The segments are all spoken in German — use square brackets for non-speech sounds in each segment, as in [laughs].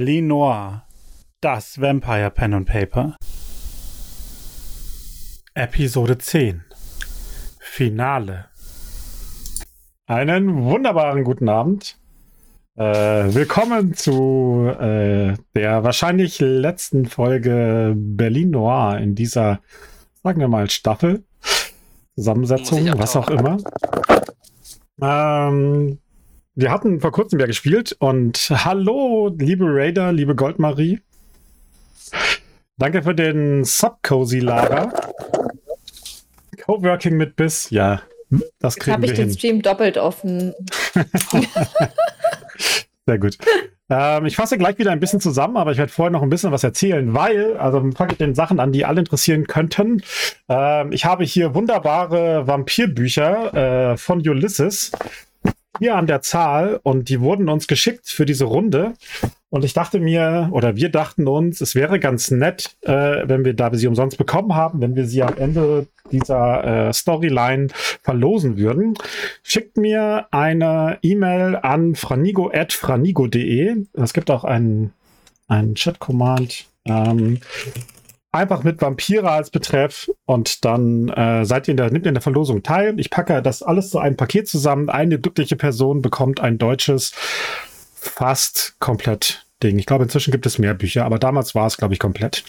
Berlin Noir, das Vampire Pen and Paper. Episode 10. Finale. Einen wunderbaren guten Abend. Äh, willkommen zu äh, der wahrscheinlich letzten Folge Berlin Noir in dieser, sagen wir mal, Staffel. Zusammensetzung, was auch immer. Ähm, wir hatten vor kurzem ja gespielt und hallo, liebe Raider, liebe Goldmarie. Danke für den Sub-Cozy-Lager. Coworking mit Biss, ja, das kriegen wir hin. Habe ich den Stream doppelt offen. [laughs] Sehr gut. Ähm, ich fasse gleich wieder ein bisschen zusammen, aber ich werde vorher noch ein bisschen was erzählen, weil, also fange ich den Sachen an, die alle interessieren könnten. Ähm, ich habe hier wunderbare Vampirbücher äh, von Ulysses hier an der Zahl und die wurden uns geschickt für diese Runde. Und ich dachte mir, oder wir dachten uns, es wäre ganz nett, äh, wenn wir, da sie umsonst bekommen haben, wenn wir sie am Ende dieser äh, Storyline verlosen würden. Schickt mir eine E-Mail an franigo.franigo.de. Es gibt auch einen, einen Chat-Command. Ähm, einfach mit Vampire als Betreff und dann äh, seid ihr in der, nimmt ihr in der Verlosung teil. Ich packe das alles zu einem Paket zusammen. Eine glückliche Person bekommt ein deutsches, fast komplett Ding. Ich glaube, inzwischen gibt es mehr Bücher, aber damals war es, glaube ich, komplett.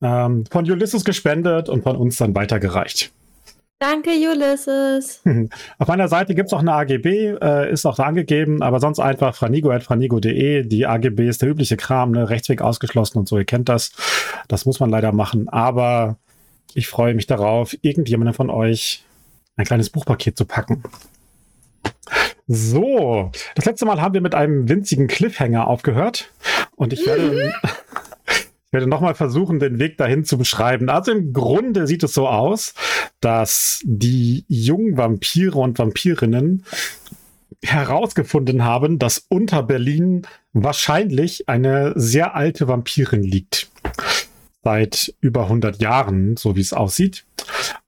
Ähm, von Ulysses gespendet und von uns dann weitergereicht. Danke, Ulysses. [laughs] Auf meiner Seite gibt es auch eine AGB, äh, ist auch da angegeben, aber sonst einfach franigo.franigo.de. Die AGB ist der übliche Kram, ne? Rechtsweg ausgeschlossen und so, ihr kennt das. Das muss man leider machen, aber ich freue mich darauf, irgendjemandem von euch ein kleines Buchpaket zu packen. So, das letzte Mal haben wir mit einem winzigen Cliffhanger aufgehört und ich werde [laughs] [laughs] Ich werde nochmal versuchen, den Weg dahin zu beschreiben. Also im Grunde sieht es so aus, dass die jungen Vampire und Vampirinnen herausgefunden haben, dass unter Berlin wahrscheinlich eine sehr alte Vampirin liegt. Seit über 100 Jahren, so wie es aussieht.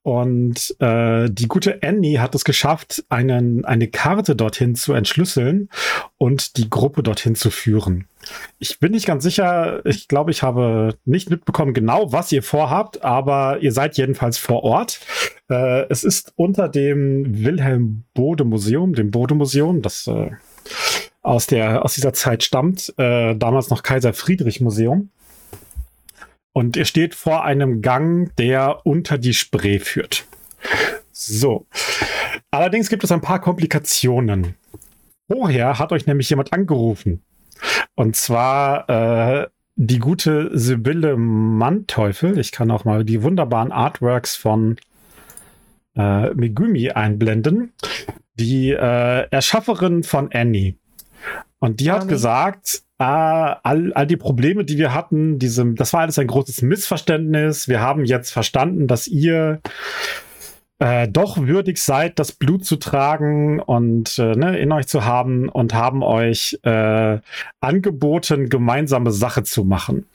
Und äh, die gute Annie hat es geschafft, einen, eine Karte dorthin zu entschlüsseln und die Gruppe dorthin zu führen. Ich bin nicht ganz sicher. Ich glaube, ich habe nicht mitbekommen genau, was ihr vorhabt, aber ihr seid jedenfalls vor Ort. Äh, es ist unter dem Wilhelm Bode Museum, dem Bode Museum, das äh, aus der aus dieser Zeit stammt, äh, damals noch Kaiser Friedrich Museum. Und ihr steht vor einem Gang, der unter die Spree führt. So. Allerdings gibt es ein paar Komplikationen. Vorher hat euch nämlich jemand angerufen. Und zwar äh, die gute Sibylle Manteuffel. Ich kann auch mal die wunderbaren Artworks von äh, Megumi einblenden. Die äh, Erschafferin von Annie. Und die hat gesagt, ah, all, all die Probleme, die wir hatten, diese, das war alles ein großes Missverständnis. Wir haben jetzt verstanden, dass ihr äh, doch würdig seid, das Blut zu tragen und äh, ne, in euch zu haben und haben euch äh, angeboten, gemeinsame Sache zu machen.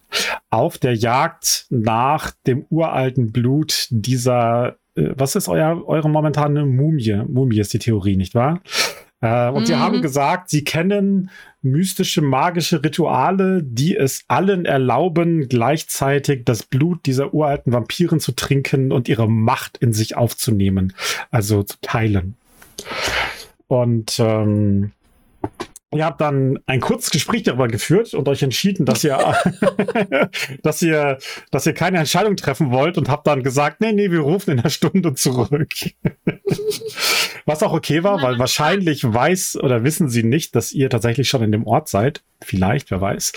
Auf der Jagd nach dem uralten Blut dieser, äh, was ist euer, eure momentane Mumie? Mumie ist die Theorie, nicht wahr? Äh, und mhm. sie haben gesagt, sie kennen mystische, magische Rituale, die es allen erlauben, gleichzeitig das Blut dieser uralten Vampiren zu trinken und ihre Macht in sich aufzunehmen, also zu teilen. Und ähm, Ihr habt dann ein kurzes Gespräch darüber geführt und euch entschieden, dass ihr, [laughs] dass ihr, dass ihr keine Entscheidung treffen wollt und habt dann gesagt, nee, nee, wir rufen in einer Stunde zurück. [laughs] Was auch okay war, weil wahrscheinlich weiß oder wissen sie nicht, dass ihr tatsächlich schon in dem Ort seid. Vielleicht, wer weiß.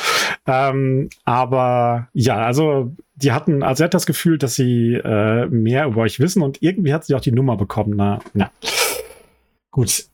Ähm, aber ja, also die hatten, also er hat das Gefühl, dass sie äh, mehr über euch wissen und irgendwie hat sie auch die Nummer bekommen. Na, ja. Gut,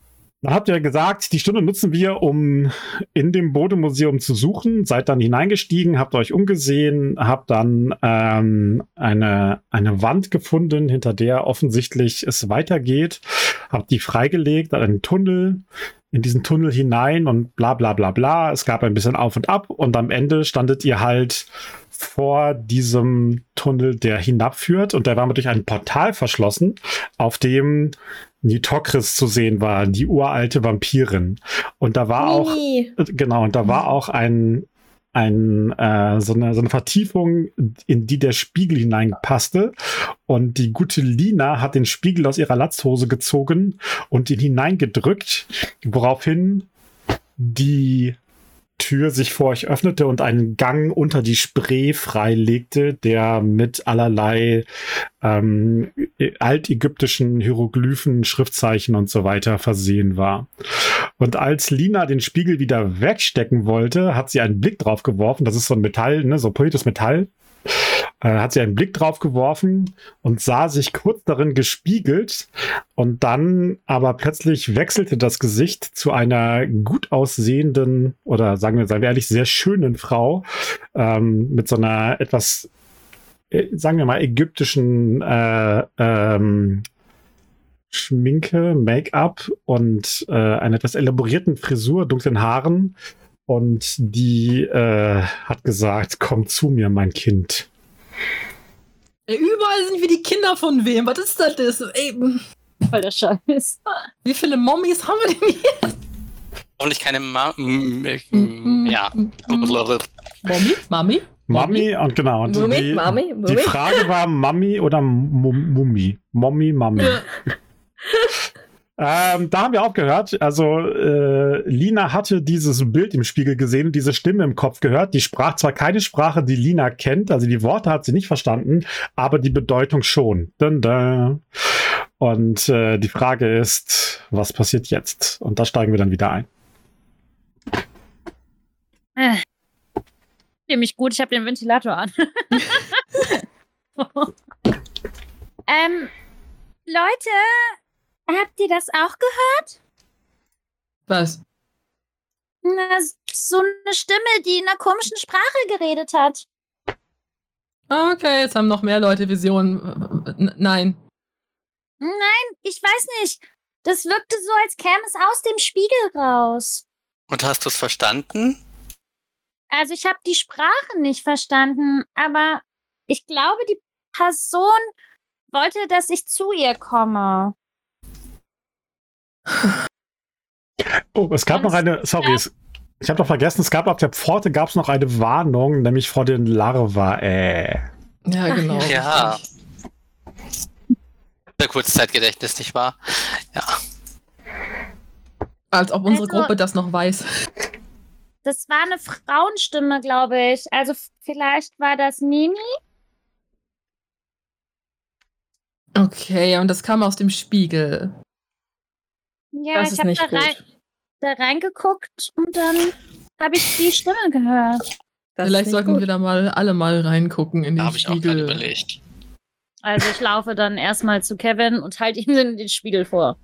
dann habt ihr gesagt, die Stunde nutzen wir, um in dem Bodemuseum zu suchen. Seid dann hineingestiegen, habt euch umgesehen, habt dann ähm, eine, eine Wand gefunden, hinter der offensichtlich es weitergeht. Habt die freigelegt, einen Tunnel, in diesen Tunnel hinein und bla bla bla bla. Es gab ein bisschen auf und ab und am Ende standet ihr halt vor diesem Tunnel, der hinabführt und der war durch ein Portal verschlossen, auf dem Nitokris zu sehen war, die uralte Vampirin. Und da war auch, Mimi. genau, und da war auch ein, ein, äh, so, eine, so eine Vertiefung, in die der Spiegel hineinpasste. Und die gute Lina hat den Spiegel aus ihrer Latzhose gezogen und ihn hineingedrückt, woraufhin die Tür sich vor euch öffnete und einen Gang unter die Spree freilegte, der mit allerlei ähm, altägyptischen Hieroglyphen, Schriftzeichen und so weiter versehen war. Und als Lina den Spiegel wieder wegstecken wollte, hat sie einen Blick drauf geworfen. Das ist so ein Metall, ne, so politisches Metall. Äh, hat sie einen Blick drauf geworfen und sah sich kurz darin gespiegelt. Und dann aber plötzlich wechselte das Gesicht zu einer gut aussehenden oder sagen wir, seien wir ehrlich, sehr schönen Frau ähm, mit so einer etwas, äh, sagen wir mal, ägyptischen äh, ähm, Schminke, Make-up und äh, einer etwas elaborierten Frisur, dunklen Haaren. Und die äh, hat gesagt, komm zu mir, mein Kind. Ey, Überall sind wir die Kinder von wem? Was ist das? das? Ey, Voll der Scheiß. wie viele Mommies haben wir denn hier? Hoffentlich keine Ma ja. Mommy? Mami? Mami und genau. Und Mummi, die, Mami, die Mummi. Frage war Mami oder Mu- Mummi? Mommi, Mami. Ja. [laughs] Ähm, da haben wir aufgehört. Also äh, Lina hatte dieses Bild im Spiegel gesehen und diese Stimme im Kopf gehört. Die sprach zwar keine Sprache, die Lina kennt, also die Worte hat sie nicht verstanden, aber die Bedeutung schon. Dun, dun. Und äh, die Frage ist, was passiert jetzt? Und da steigen wir dann wieder ein. Äh. Mich gut, ich habe den Ventilator an. [laughs] [laughs] ähm, Leute, habt ihr das auch gehört? Was? Na, so eine Stimme, die in einer komischen Sprache geredet hat. Okay, jetzt haben noch mehr Leute Visionen. N nein. Nein, ich weiß nicht. Das wirkte so, als käme es aus dem Spiegel raus. Und hast du es verstanden? Also ich habe die Sprache nicht verstanden, aber ich glaube, die Person wollte, dass ich zu ihr komme. Oh, es gab Ganz noch eine, sorry, es, ich habe doch vergessen, es gab auf der Pforte gab es noch eine Warnung, nämlich vor den Larva. Äh. Ja, Ach, genau. Ja. Der Kurzzeitgedächtnis, nicht wahr? Ja. Als ob unsere Also- Gruppe das noch weiß. Das war eine Frauenstimme, glaube ich. Also vielleicht war das Mimi. Okay, und das kam aus dem Spiegel. Ja, Das ich habe da, rein, da reingeguckt und dann habe ich die Stimme gehört. Das Vielleicht sollten gut. wir da mal alle mal reingucken in Da den habe ich auch Spiegel. überlegt. Also ich laufe dann erstmal zu Kevin und halte ihm den, den Spiegel vor.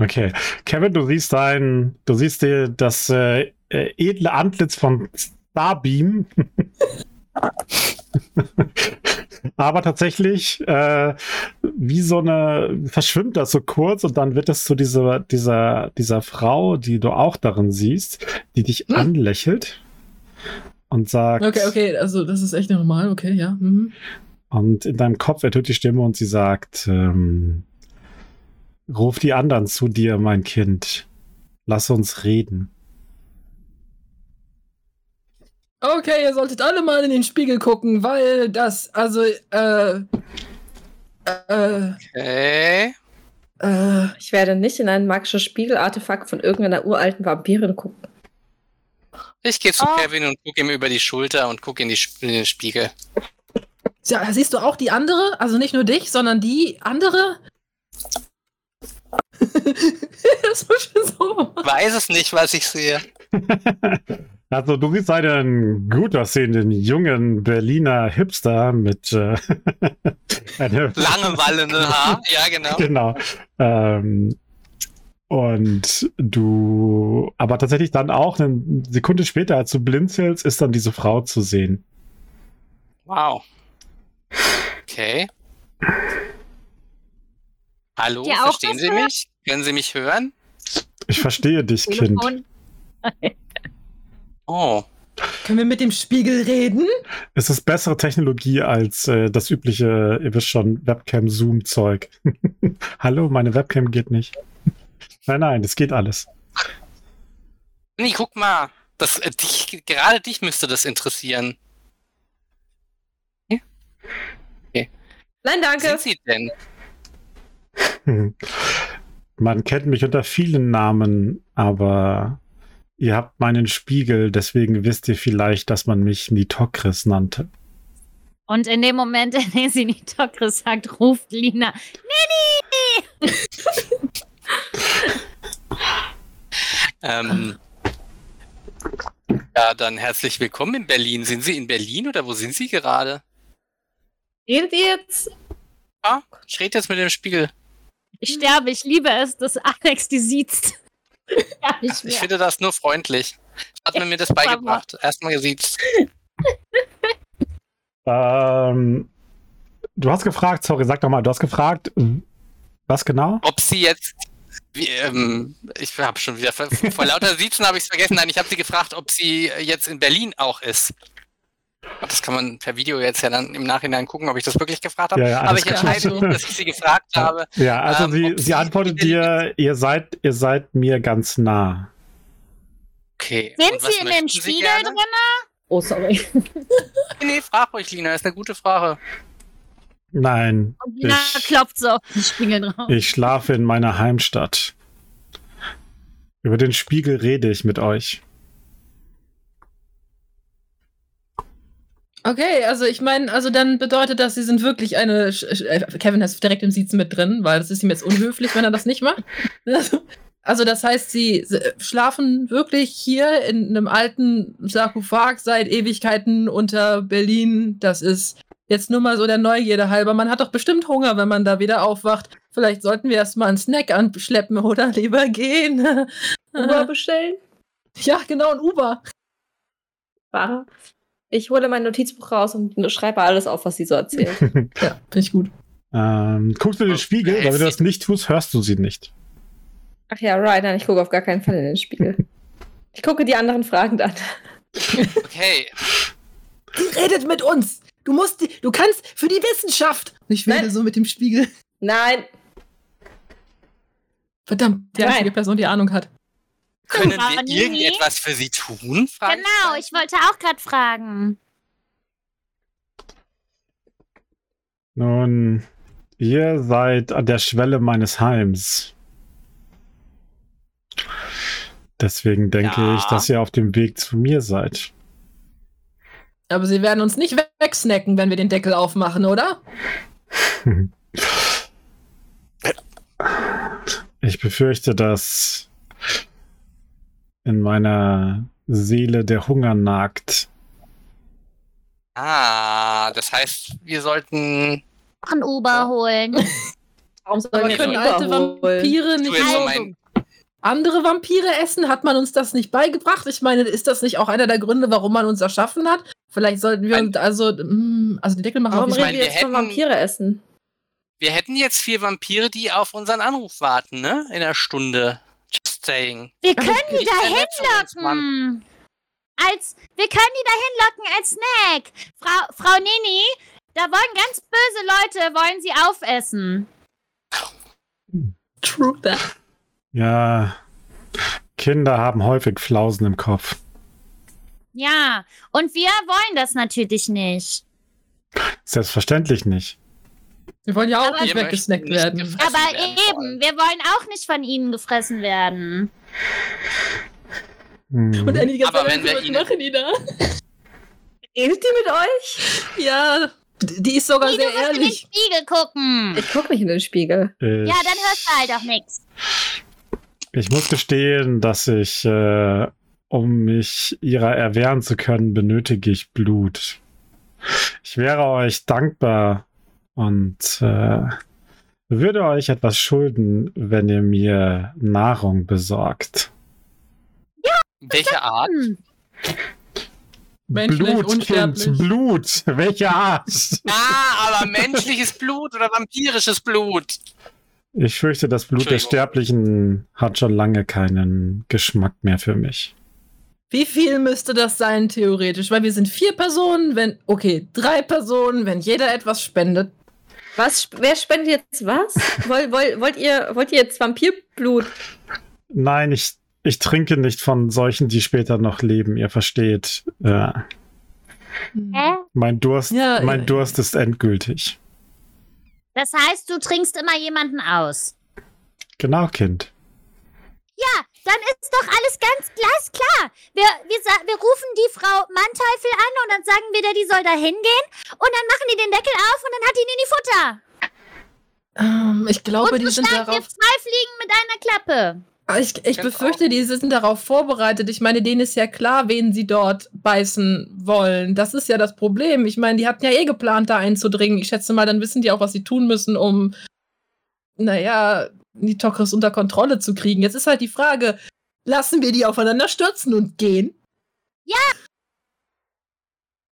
Okay. Kevin, du siehst ein, du siehst dir das äh, äh, edle Antlitz von Starbeam. [laughs] [laughs] Aber tatsächlich, äh, wie so eine, verschwimmt das so kurz und dann wird es zu dieser, dieser, dieser Frau, die du auch darin siehst, die dich Hm. anlächelt und sagt, Okay, okay, also das ist echt normal, okay, ja. Mhm. Und in deinem Kopf ertönt die Stimme und sie sagt, ähm, ruf die anderen zu dir, mein Kind. Lass uns reden. Okay, ihr solltet alle mal in den Spiegel gucken, weil das, also, äh, äh, Okay. äh, Ich werde nicht in ein magisches Spiegelartefakt von irgendeiner uralten Vampirin gucken. Ich gehe zu Oh. Kevin und gucke ihm über die Schulter und gucke in, in den Spiegel. ja, siehst du auch die andere? Also nicht nur dich, sondern die andere? [laughs] das war schon so. Weiß es nicht, was ich sehe. [laughs] Also du siehst einen gut aussehenden jungen Berliner Hipster mit äh, [laughs] eine, Langeweile, ne? Ha? Ja, genau. genau. Ähm, und du, aber tatsächlich dann auch eine Sekunde später, als du blinzelst, ist dann diese Frau zu sehen. Wow. Okay. Hallo, verstehen Sie hört? mich? Können Sie mich hören? Ich verstehe dich, Kind. [laughs] Oh. Können wir mit dem Spiegel reden? Es ist bessere Technologie als äh, das übliche, ihr wisst schon, Webcam-Zoom-Zeug. [laughs] Hallo, meine Webcam geht nicht. Nein, nein, das geht alles. Nee, guck mal. Das, äh, dich, gerade dich müsste das interessieren. Nein, Wer danke. sind sie denn? Hm. [laughs] Man kennt mich unter vielen Namen, aber ihr habt meinen Spiegel, deswegen wisst ihr vielleicht, dass man mich Nitokris nannte. Und in dem Moment, [laughs] in dem sie Nitokris sagt, ruft Lina, [laughs] Ähm, ja, dann herzlich willkommen in Berlin. Sind Sie in Berlin oder wo sind Sie gerade? Redet ihr jetzt? Ah, ich rede jetzt mit dem Spiegel. ich sterbe, ich liebe es, dass Alex die sieht. [laughs] ja, ich finde das nur freundlich. Hat man mir das beigebracht. Erstmal gesiezt. [laughs] Ähm, du hast gefragt, sorry, sag doch mal, du hast gefragt, was genau? Ob Sie jetzt. Wie, ähm, ich habe schon wieder. Vor, vor lauter Siezen habe ich es vergessen. Nein, ich habe Sie gefragt, ob sie jetzt in Berlin auch ist. Das kann man per Video jetzt ja dann im Nachhinein gucken, ob ich das wirklich gefragt habe. Ja, ja, Aber ich entscheide mich, dass ich Sie gefragt habe. Ja, also Ähm, sie, sie sie antwortet dir, ihr seid, ihr seid mir ganz nah. Okay. Sind sie in dem Spiegel drin? Oh, sorry. [laughs] Nee, nee, frag ruhig, Lina. Ist eine gute Frage. Nein, Und Lina ich, klopft so auf den Spiegel drauf. ich schlafe in meiner Heimstadt. Über den Spiegel rede ich mit euch. Okay, also ich meine, also dann bedeutet das, sie sind wirklich eine. Sch- äh, Kevin ist direkt im Siezen mit drin, weil das ist ihm jetzt unhöflich, wenn er das nicht macht. Also das heißt, sie s- schlafen wirklich hier in einem alten Sarkophag seit Ewigkeiten unter Berlin. Das ist jetzt nur mal so der Neugierde halber. Man hat doch bestimmt Hunger, wenn man da wieder aufwacht. Vielleicht sollten wir erst mal einen Snack anschleppen oder lieber gehen. Uber bestellen? ja, genau, ein Uber. Warte. Ich hole mein Notizbuch raus und schreibe alles auf, was sie so erzählt. [laughs] Ja, finde ich gut. Ähm, guckst du in den Spiegel, weil wenn du das nicht tust, hörst du sie nicht. Ach ja, right, nein, ich gucke auf gar keinen Fall in den Spiegel. Ich gucke die anderen fragend an. [laughs] Okay. Die redet mit uns. Du musst, die, du kannst für die Wissenschaft. Ich Nein. so mit dem Spiegel. Nein, Verdammt, die einzige Person, die Ahnung hat. Können wir Nini? irgendetwas für Sie tun? Frage Genau, ich wollte auch gerade fragen. Nun, ihr seid an der Schwelle meines Heims. Deswegen denke Ja. ich, dass ihr auf dem Weg zu mir seid. Aber sie werden uns nicht wegsnacken, wenn wir den Deckel aufmachen, oder? [laughs] Ich befürchte, dass in meiner Seele der Hunger nagt. Ah, das heißt, wir sollten. Ein Uber holen. [laughs] warum sollen Aber wir können alte? Vampire nicht so mein, andere Vampire essen? Hat man uns das nicht beigebracht? Ich meine, ist das nicht auch einer der Gründe, warum man uns erschaffen hat? Vielleicht sollten wir uns also, mm, also den Deckel machen Warum reden meine, wir jetzt von hätten- Vampire essen? wir hätten jetzt vier Vampire, die auf unseren Anruf warten, ne? In einer Stunde. Saying. Wir können die da hinlocken. Als, wir können die da hinlocken als Snack. Frau, Frau Nini, da wollen ganz böse Leute, wollen sie aufessen. True that. Ja, Kinder haben häufig Flausen im Kopf. Ja, und wir wollen das natürlich nicht. Selbstverständlich nicht. Wir wollen ja auch Aber nicht weggesnackt nicht werden. Aber werden eben, wollen. wir wollen auch nicht von ihnen gefressen werden. Hm. Und Annie die Aber Zeit wenn wir ihnen- machen die da? Redet die mit euch? Ja, die ist sogar du sehr musst in den ehrlich. Spiegel gucken. Ich gucke nicht in den Spiegel. Ich, Ja, dann hörst du halt auch nichts. ich muss gestehen, dass ich, äh, um mich ihrer erwehren zu können, benötige ich Blut. Ich wäre euch dankbar und äh, würde euch etwas schulden, wenn ihr mir Nahrung besorgt. Welche Art? Menschlich, Blut, Kind. Blut. Welche Art? Ah, aber menschliches Blut oder vampirisches Blut? Ich fürchte, das Blut der. Sterblichen hat schon lange keinen Geschmack mehr für mich. Wie viel müsste das sein, theoretisch? Weil wir sind vier Personen, wenn, okay, drei Personen, wenn jeder etwas spendet. Was? Wer spendet jetzt was? Woll, woll, wollt, ihr, wollt ihr jetzt Vampirblut? Nein, ich, ich trinke nicht von solchen, die später noch leben. Ihr versteht. Äh, Hä? mein Durst, Ja, mein ja. Durst ist endgültig. Das heißt, du trinkst immer jemanden aus. Genau, Kind. Ja, dann ist doch alles ganz glasklar. Wir, wir, wir rufen die Frau Manteuffel an und dann sagen wir der, die soll da hingehen. Und dann machen die den Deckel auf und dann hat die Nini Futter. Ähm, ich glaube, und die sind schlagen wir darauf. zwei Fliegen mit einer Klappe. Ich, ich Genau. befürchte, die sind darauf vorbereitet. Ich meine, denen ist ja klar, wen sie dort beißen wollen. Das ist ja das Problem. Ich meine, die hatten ja eh geplant, da einzudringen. Ich schätze mal, dann wissen die auch, was sie tun müssen, um, naja, die Tokris unter Kontrolle zu kriegen. Jetzt ist halt die Frage, lassen wir die aufeinander stürzen und gehen?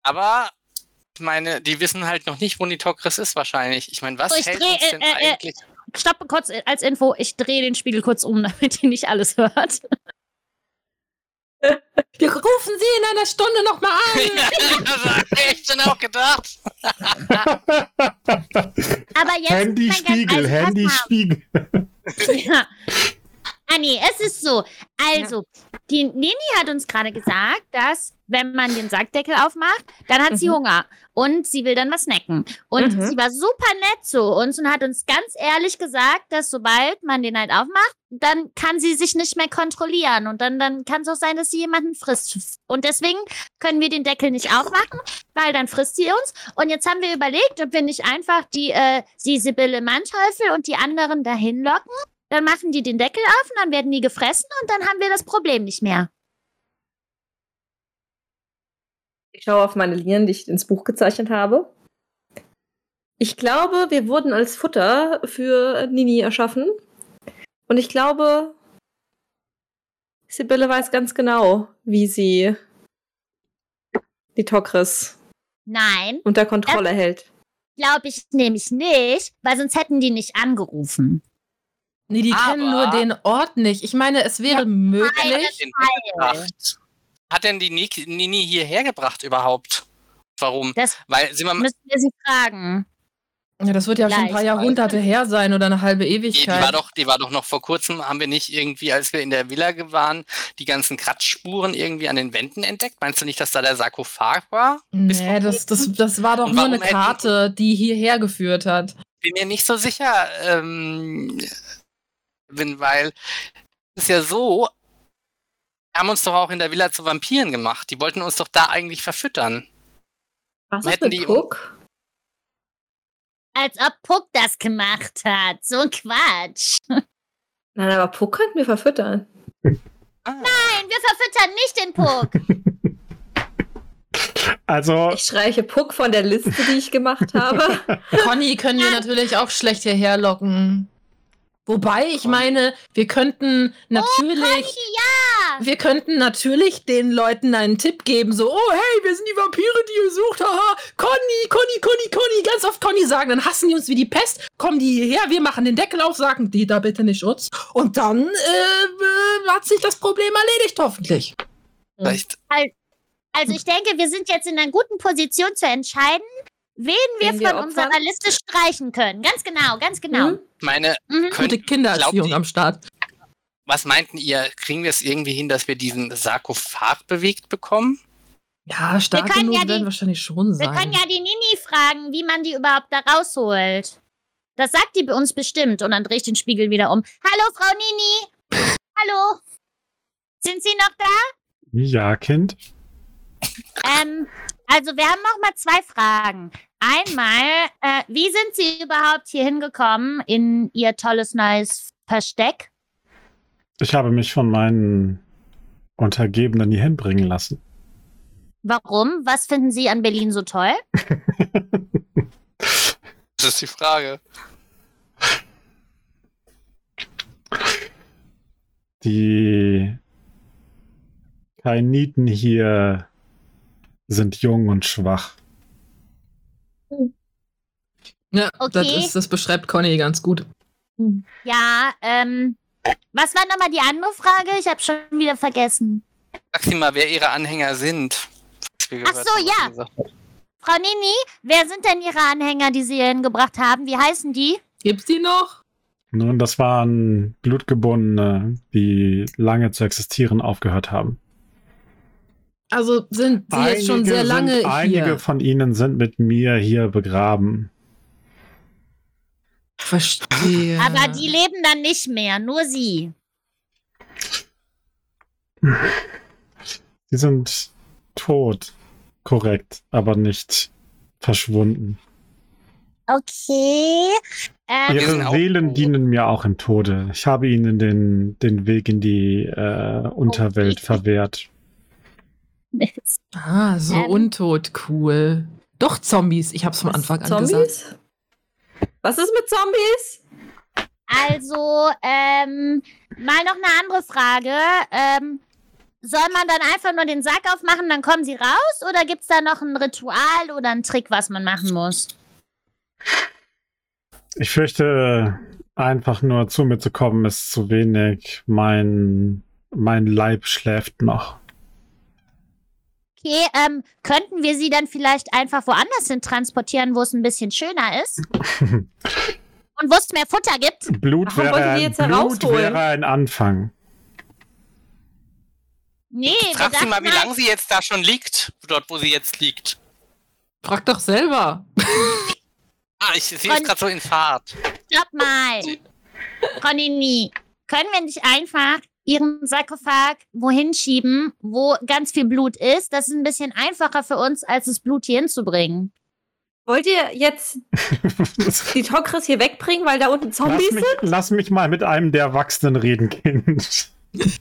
Aber ich meine, die wissen halt noch nicht, wo Nitokris ist wahrscheinlich. Ich meine, was So, ich hält dreh- uns denn äh, äh, eigentlich? Stopp kurz äh, als Info. Ich drehe den Spiegel kurz um, [laughs] damit ihr nicht alles hört. Wir rufen sie in einer Stunde nochmal an. [laughs] das hab ich schon auch gedacht. [laughs] Aber jetzt. Handy, Spiegel, also, Handy, mal. Spiegel. [laughs] Ja. Anni, es ist so. Also, die Nini hat uns gerade gesagt, dass, wenn man den Sackdeckel aufmacht, dann hat sie Mhm. Hunger und sie will dann was snacken. Und Mhm. sie war super nett zu uns und hat uns ganz ehrlich gesagt, dass sobald man den halt aufmacht, dann kann sie sich nicht mehr kontrollieren und dann, dann kann es auch sein, dass sie jemanden frisst. Und deswegen können wir den Deckel nicht aufmachen, weil dann frisst sie uns. Und jetzt haben wir überlegt, ob wir nicht einfach die, äh, die Sibylle Manteuffel und die anderen dahin locken. Dann machen die den Deckel auf und dann werden die gefressen und dann haben wir das Problem nicht mehr. Ich schaue auf meine Linien, die ich ins Buch gezeichnet habe. Ich glaube, wir wurden als Futter für Nini erschaffen. Und ich glaube, Sibylle weiß ganz genau, wie sie die Tokris Nein, unter Kontrolle hält. glaube ich nämlich nicht, weil sonst hätten die nicht angerufen. Nee, die kennen nur Aber- den Ort nicht. Ich meine, es wäre möglich. Den gebracht. Hat denn die Nini hierher gebracht überhaupt? Warum? Das Weil, wir mal, müssen wir sie fragen. Ja, das wird ja schon ein paar. Jahrhunderte her sein oder eine halbe die, die, Ewigkeit. war doch, die war doch noch vor kurzem, haben wir nicht irgendwie, als wir in der Villa waren, die ganzen Kratzspuren irgendwie an den Wänden entdeckt? Meinst du nicht, dass da der Sarkophag war? Nee, das, das, das war doch Und nur eine Karte, die hierher geführt hat. bin mir nicht so sicher, ähm, bin, weil es ist ja so, wir haben uns doch auch in der Villa zu Vampiren gemacht. Die wollten uns doch da eigentlich verfüttern. Was ist mit Puck? Als ob Puck das gemacht hat. So ein Quatsch. Nein, aber Puck könnten wir verfüttern. Ah. Nein, wir verfüttern nicht den Puck. [laughs] Also, Ich streiche Puck von der Liste, die ich gemacht habe. [laughs] Conny können wir natürlich auch schlecht hierher locken. Wobei, ich meine, wir könnten natürlich, Conny, ja! wir könnten natürlich den Leuten einen Tipp geben, so, oh hey, wir sind die Vampire, die ihr sucht, haha, Conny, Conny, Conny, Conny, ganz oft Conny sagen, dann hassen die uns wie die Pest, kommen die hierher, wir machen den Deckel auf, sagen die da bitte nicht uns und dann äh, äh, hat sich das Problem erledigt, hoffentlich. Vielleicht. Also ich denke, wir sind jetzt in einer guten Position zu entscheiden, wen wir Wen wir von opfern? unserer Liste streichen können. Ganz genau, ganz genau. Mhm. Meine, Mhm. Gute könnt, Kindererziehung am Start. was meinten ihr? Kriegen wir es irgendwie hin, dass wir diesen Sarkophag bewegt bekommen? Ja, stark können genug ja die- werden wahrscheinlich schon Wir sein. können ja die Nini fragen, wie man die überhaupt da rausholt. Das sagt die bei uns bestimmt. Und dann drehe ich den Spiegel wieder um. Hallo, Frau Nini. [laughs] Hallo. Sind Sie noch da? ja, Kind. Ähm, also wir haben noch mal zwei Fragen. Einmal, äh, wie sind Sie überhaupt hier hingekommen in Ihr tolles neues Versteck? Ich habe mich von meinen Untergebenen hier hinbringen lassen. Warum? Was finden Sie an Berlin so toll? [laughs] Das ist die Frage. Die Kainiten hier sind jung und schwach. Ja, das, Okay. ist, das beschreibt Conny ganz gut. Ja, ähm, was war nochmal die andere Frage? Ich habe schon wieder vergessen. Sag sie mal, wer ihre Anhänger sind. Ach so, ja. Frau Nini, wer sind denn Ihre Anhänger, die Sie hierhin gebracht haben? Wie heißen die? Gibt's die noch? Nun, das waren Blutgebundene, die lange zu existieren aufgehört haben. Also sind sie jetzt schon sehr lange sind, Einige hier. von ihnen sind mit mir hier begraben. Verstehe. Aber die leben dann nicht mehr, nur Sie. [laughs] Sie sind tot, korrekt, aber nicht verschwunden. Okay. Ähm, Ihre Seelen dienen mir auch im Tode. Ich habe ihnen den, den Weg in die äh, Unterwelt Okay. verwehrt. Ah, so Ähm. untot, cool. Doch Zombies, ich hab's von Anfang an gesagt. Zombies? Was ist mit Zombies? Also, ähm, mal noch eine andere Frage. Ähm, soll man dann einfach nur den Sack aufmachen, dann kommen sie raus? Oder gibt's da noch ein Ritual oder einen Trick, was man machen muss? Ich fürchte, einfach nur zu mir zu kommen, ist zu wenig. Mein, mein Leib schläft noch. Okay, ähm, könnten wir sie dann vielleicht einfach woanders hin transportieren, wo es ein bisschen schöner ist? [laughs] Und wo es mehr Futter gibt? Blut Warum wäre, wollt ihr die ein, jetzt Blut wäre ein Anfang. Nee, Frag sie mal, wie lange sie jetzt da schon liegt, dort wo sie jetzt liegt. Frag doch selber. [laughs] Ah, ich sehe es gerade so in Fahrt. Stopp mal. Frau Nini, können wir nicht einfach Ihren Sarkophag wohin schieben, wo ganz viel Blut ist? Das ist ein bisschen einfacher für uns, als das Blut hier hinzubringen. Wollt ihr jetzt [laughs] die Tokris hier wegbringen, weil da unten lass, Zombies mich, sind? lass mich mal mit einem der Erwachsenen reden, Kind. [laughs]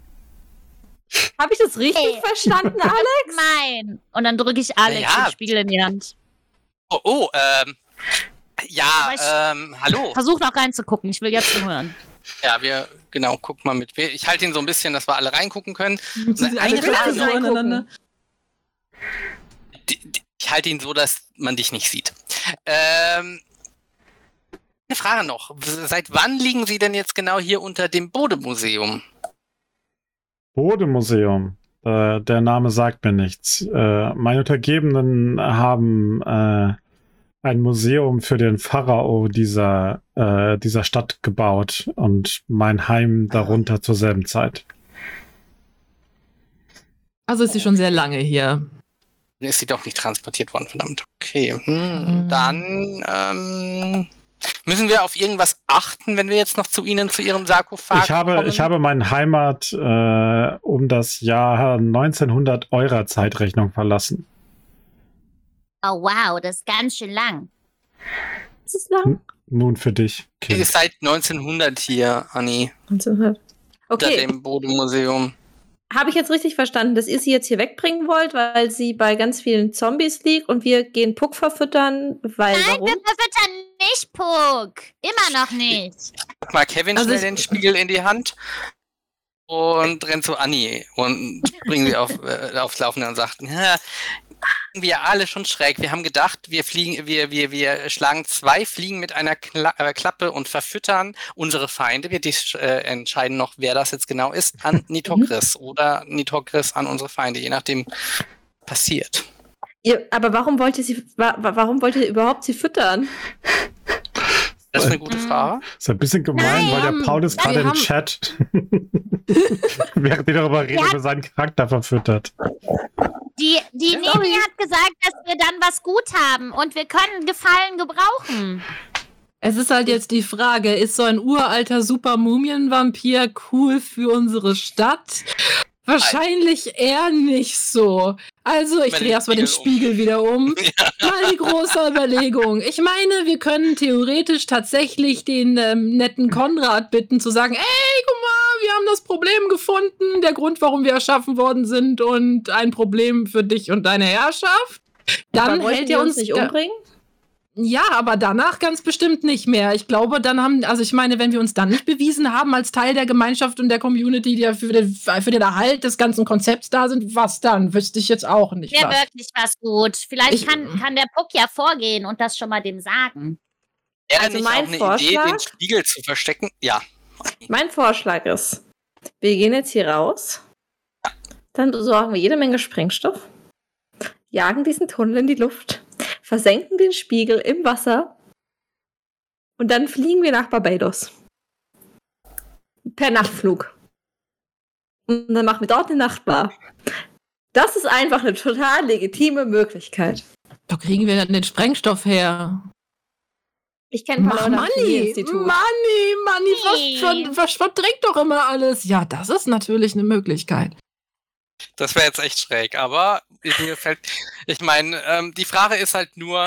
Habe ich das richtig Ey. verstanden, [laughs] Alex? Nein. Und dann drücke ich Alex Ja. den Spiegel in die Hand. Oh, oh, ähm. Ja, ähm, hallo. Versuch noch reinzugucken, ich will jetzt hören. Ja, wir, genau, guck mal mit. Ich halte ihn so ein bisschen, dass wir alle reingucken können. Sie eine Frage so aneinander. Ich halte ihn so, dass man dich nicht sieht. Ähm, eine Frage noch. Seit wann liegen Sie denn jetzt genau hier unter dem Bodemuseum? Bodemuseum. Äh, der Name sagt mir nichts. Äh, meine Untergebenen haben äh, ein Museum für den Pharao dieser, äh, dieser Stadt gebaut und mein Heim darunter zur selben Zeit. Also ist sie schon sehr lange hier. Dann ist sie doch nicht transportiert worden, verdammt. Okay, hm, Mhm. dann ähm, müssen wir auf irgendwas achten, wenn wir jetzt noch zu Ihnen, zu Ihrem Sarkophag Ich habe, kommen? ich habe meine Heimat äh, um das Jahr 1900 eurer Zeitrechnung verlassen. Oh wow, das ist ganz schön lang. Das ist lang. Nun für dich, Ihr Kind. seid 1900 hier, Anni, 1900. unter Okay, dem Bodemuseum. habe ich jetzt richtig verstanden, dass ihr sie jetzt hier wegbringen wollt, weil sie bei ganz vielen Zombies liegt und wir gehen Puck verfüttern, weil Nein, warum? wir verfüttern nicht Puck. Immer noch nicht. Mal Kevin Also schnell den Spiegel in die Hand und rennt zu Anni und bringt sie auf, äh, aufs Laufende und sagt, ja, wir alle schon schräg. Wir haben gedacht, wir fliegen, wir, wir, wir schlagen zwei Fliegen mit einer Kla äh, Klappe und verfüttern unsere Feinde. Wir äh, entscheiden noch, wer das jetzt genau ist, an Nitokris oder Nitokris an unsere Feinde, je nachdem passiert. Ihr, aber warum wollt ihr sie, wa wa- warum wollt ihr überhaupt sie füttern? Das ist eine gute Frage. Ist ein bisschen gemein, Nein, weil der Paul ist gerade im Chat, [laughs] während die darüber reden, über seinen Charakter verfüttert. Die, die sorry. hat gesagt, dass wir dann was gut haben und wir können Gefallen gebrauchen. Es ist halt jetzt die Frage, ist so ein uralter Super-Mumien-Vampir cool für unsere Stadt? Wahrscheinlich eher nicht so. Also, ich drehe erstmal den Spiegel Spiegel wieder um. [laughs] Mal die große Überlegung. Ich meine, wir können theoretisch tatsächlich den ähm, netten Konrad bitten zu sagen, ey, guck mal, wir haben das Problem gefunden, der Grund, warum wir erschaffen worden sind und ein Problem für dich und deine Herrschaft. Dann hält er uns nicht umbringen? Ja, aber danach ganz bestimmt nicht mehr. Ich glaube, dann haben, also ich meine, wenn wir uns dann nicht bewiesen haben als Teil der Gemeinschaft und der Community, die ja für den, für den Erhalt des ganzen Konzepts da sind, was dann? Wüsste ich jetzt auch nicht. Wäre Was. wirklich was gut. Vielleicht Ich- kann, kann der Puck ja vorgehen und das schon mal dem sagen. Wäre Also nicht mein auch eine Vorschlag- Idee, den Spiegel zu verstecken? Ja. Mein Vorschlag ist, wir gehen jetzt hier raus, Dann besorgen wir jede Menge Sprengstoff, jagen diesen Tunnel in die Luft, versenken den Spiegel im Wasser und dann fliegen wir nach Barbados. Per Nachtflug. Und dann machen wir dort eine Nachtbar. Das ist einfach eine total legitime Möglichkeit. Da kriegen wir dann den Sprengstoff her. Ich kenne Mach Money. Money, Money, was verdrängt doch immer alles. Ja, das ist natürlich eine Möglichkeit. Das wäre jetzt echt schräg, aber mir fällt. Ich meine, ähm, die Frage ist halt nur,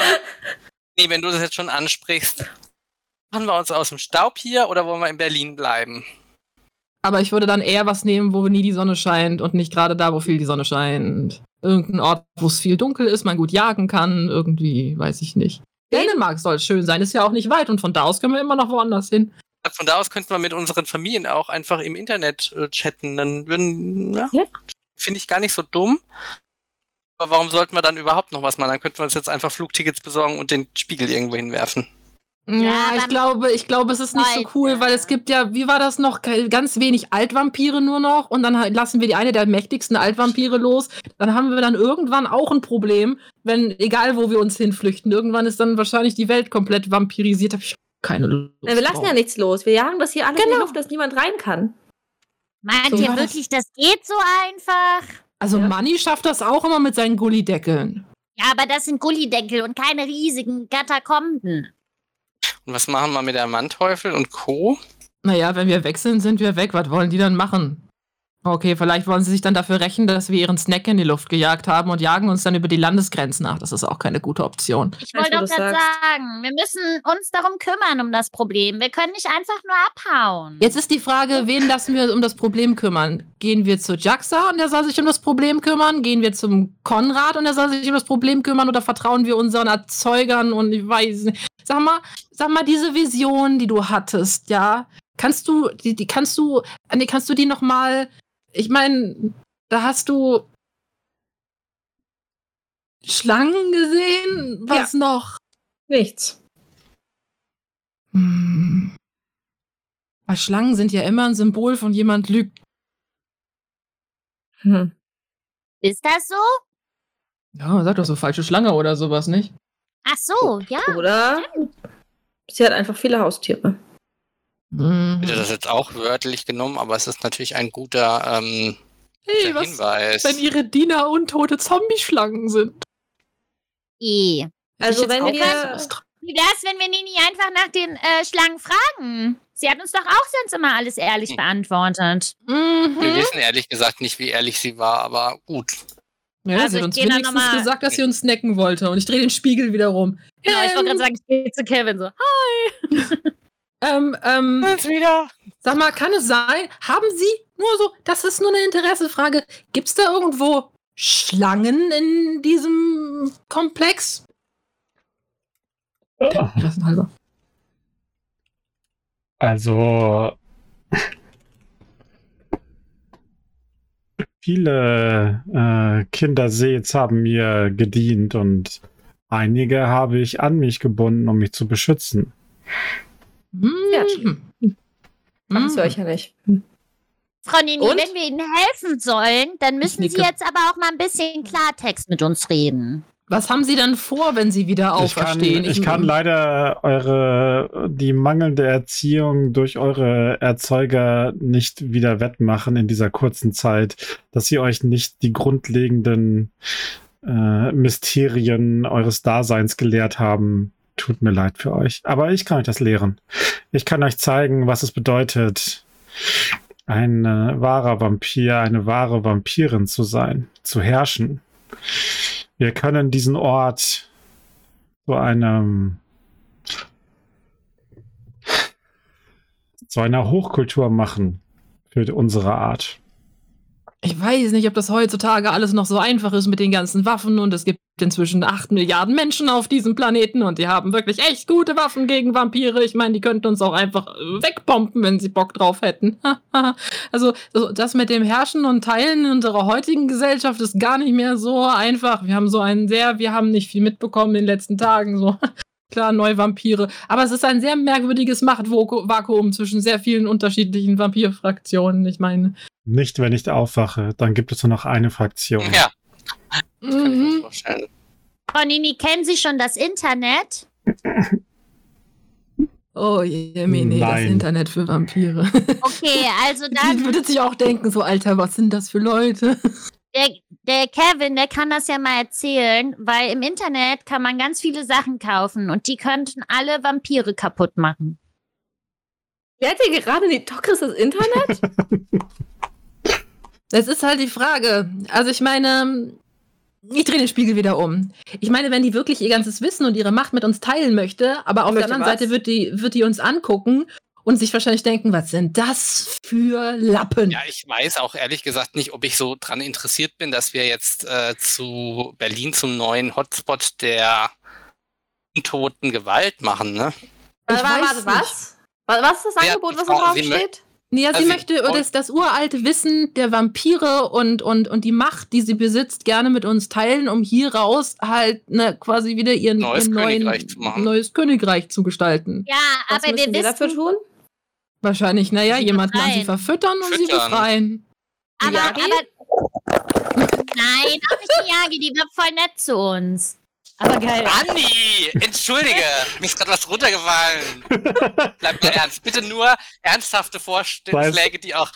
[laughs] nee, wenn du das jetzt schon ansprichst, machen wir uns aus dem Staub hier oder wollen wir in Berlin bleiben? Aber ich würde dann eher was nehmen, wo nie die Sonne scheint und nicht gerade da, wo viel die Sonne scheint. Irgendein Ort, wo es viel dunkel ist, man gut jagen kann, irgendwie, weiß ich nicht. Dänemark soll schön sein, ist ja auch nicht weit und von da aus können wir immer noch woanders hin. Von da aus könnten wir mit unseren Familien auch einfach im Internet äh, chatten. Dann würden, ja, Ja. Finde ich gar nicht so dumm. Aber warum sollten wir dann überhaupt noch was machen? Dann könnten wir uns jetzt einfach Flugtickets besorgen und den Spiegel irgendwo hinwerfen. Ja, ich glaube, ich glaube, es ist nicht so cool, weil es gibt ja, wie war das noch, ganz wenig Altvampire nur noch und dann halt lassen wir die eine der mächtigsten Altvampire los. Dann haben wir dann irgendwann auch ein Problem, wenn, egal wo wir uns hinflüchten, irgendwann ist dann wahrscheinlich die Welt komplett vampirisiert. Hab ich keine Lust. Na, wir lassen drauf. ja nichts los. Wir jagen das hier alles in Genau. die Luft, dass niemand rein kann. Meint So ihr war das. wirklich, das geht so einfach? Also Ja. Manni schafft das auch immer mit seinen Gullideckeln. Ja, aber das sind Gullideckel und keine riesigen Katakomben. Und was machen wir mit der Manteuffel und Co.? Naja, wenn wir sind, sind wir weg. Was wollen die dann machen? Okay, vielleicht wollen sie sich dann dafür rächen, dass wir ihren Snack in die Luft gejagt haben und jagen uns dann über die Landesgrenzen nach. Das ist auch keine gute Option. Ich wollte doch gerade sagen, wir müssen uns darum kümmern, um das Problem. Wir können nicht einfach nur abhauen. Jetzt ist die Frage, wen lassen wir um das Problem kümmern? Gehen wir zu Jaxa und der soll sich um das Problem kümmern? Gehen wir zum Konrad und der soll sich um das Problem kümmern? Oder vertrauen wir unseren Erzeugern und ich weiß nicht. Sag mal, sag mal, diese Vision, die du hattest, ja, kannst du, die, die kannst du, nee, kannst du die noch mal, ich meine, da hast du Schlangen gesehen? Was noch? Nichts. Hm. Weil Schlangen sind ja immer ein Symbol von jemand lügt. Hm. Ist das so? Ja, sag doch so falsche Schlange oder sowas, nicht? Ach so, ja. Oder sie hat einfach viele Haustiere. Mhm. Ich hätte das jetzt auch wörtlich genommen, aber es ist natürlich ein guter, ähm, Hey, guter was, Hinweis. wenn ihre Diener untote Zombie-Schlangen sind? Eh. Also wenn wir-. Wie wär's, wenn wir Nini einfach nach den äh, Schlangen fragen? Sie hat uns doch auch sonst immer alles ehrlich Hm. beantwortet. Mhm. Wir wissen ehrlich gesagt nicht, wie ehrlich sie war, aber gut. Ja, Also sie ich hat uns geh dann wenigstens gesagt, dass sie uns snacken wollte. Und ich drehe den Spiegel wieder rum. Genau, ich wollte Ähm, gerade sagen, ich gehe zu Kevin so. [laughs] Ähm, ähm, Jetzt wieder. sag mal, kann es sein, haben Sie, nur so, das ist nur eine Interessefrage, gibt es da irgendwo Schlangen in diesem Komplex? Interessenhalber. Also viele äh, Kinderseets haben mir gedient und einige habe ich an mich gebunden, um mich zu beschützen. Ja, Mhm. Das höre ich Mhm. ja nicht. Hm. Frau Nini, Und? wenn wir Ihnen helfen sollen, dann müssen Sie jetzt aber auch mal ein bisschen Klartext mit uns reden. Was haben Sie denn vor, wenn Sie wieder Ich kann, auferstehen? ich kann leider eure die mangelnde Erziehung durch eure Erzeuger nicht wieder wettmachen in dieser kurzen Zeit, dass sie euch nicht die grundlegenden äh, Mysterien eures Daseins gelehrt haben. Tut mir leid für euch. Aber ich kann euch das lehren. Ich kann euch zeigen, was es bedeutet, ein wahrer Vampir, eine wahre Vampirin zu sein, zu herrschen. Wir können diesen Ort zu einem zu einer Hochkultur machen für unsere Art. Ich weiß nicht, ob das heutzutage alles noch so einfach ist mit den ganzen Waffen und es gibt inzwischen 8 Milliarden Menschen auf diesem Planeten und die haben wirklich echt gute Waffen gegen Vampire. Ich meine, die könnten uns auch einfach äh, wegpompen, wenn sie Bock drauf hätten. [laughs] also so das mit dem Herrschen und Teilen in unserer heutigen Gesellschaft ist gar nicht mehr so einfach. Wir haben so einen sehr, wir haben nicht viel mitbekommen in den letzten Tagen. So. [laughs] klar, neue Vampire. Aber es ist ein sehr merkwürdiges Machtvakuum zwischen sehr vielen unterschiedlichen Vampirfraktionen. Ich meine. Nicht, wenn ich aufwache, dann gibt es nur noch eine Fraktion. Ja, kann ich mir Mhm. vorstellen. Frau Nini, kennen Sie schon das Internet? Oh je, nee, das. Internet für Vampire. [laughs] Okay, also Die dann, würde sich auch denken, so, Alter, was sind das für Leute? der, der Kevin, der kann das ja mal erzählen, weil im Internet kann man ganz viele Sachen kaufen und die könnten alle Vampire kaputt machen. Wer hat dir gerade in die Tokris das Internet? [laughs] Das ist halt die Frage. Also ich meine, ich drehe den Spiegel wieder um. Ich meine, wenn die wirklich ihr ganzes Wissen und ihre Macht mit uns teilen möchte, aber auf Möchte der anderen was? Seite wird die, wird die uns angucken und sich wahrscheinlich denken, was sind das für Lappen? Ja, ich weiß auch ehrlich gesagt nicht, ob ich so dran interessiert bin, dass wir jetzt äh, zu Berlin zum neuen Hotspot der untoten Gewalt machen, ne? Ich warte, weiß warte, was? Was was ist das Ja, Angebot, was Frau, da Sie drauf mö- steht? Ja, sie Also, möchte das, das uralte Wissen der Vampire und, und, und die Macht, die sie besitzt, gerne mit uns teilen, um hier raus halt ne, quasi wieder ihren, Neues ihren neuen, Königreich zu machen. neues Königreich zu gestalten. Ja, Was aber wir müssen wir dafür wissen, tun? Wahrscheinlich, naja, Sie jemanden an sie verfüttern und sie Füttern. befreien. aber, Miyagi? aber, nein, auch nicht Miyagi, die war voll nett zu uns. Aber geil. Anni! Entschuldige! [laughs] Mir ist gerade was runtergefallen. Bleib mal ernst. Bitte nur ernsthafte Vorschläge, die auch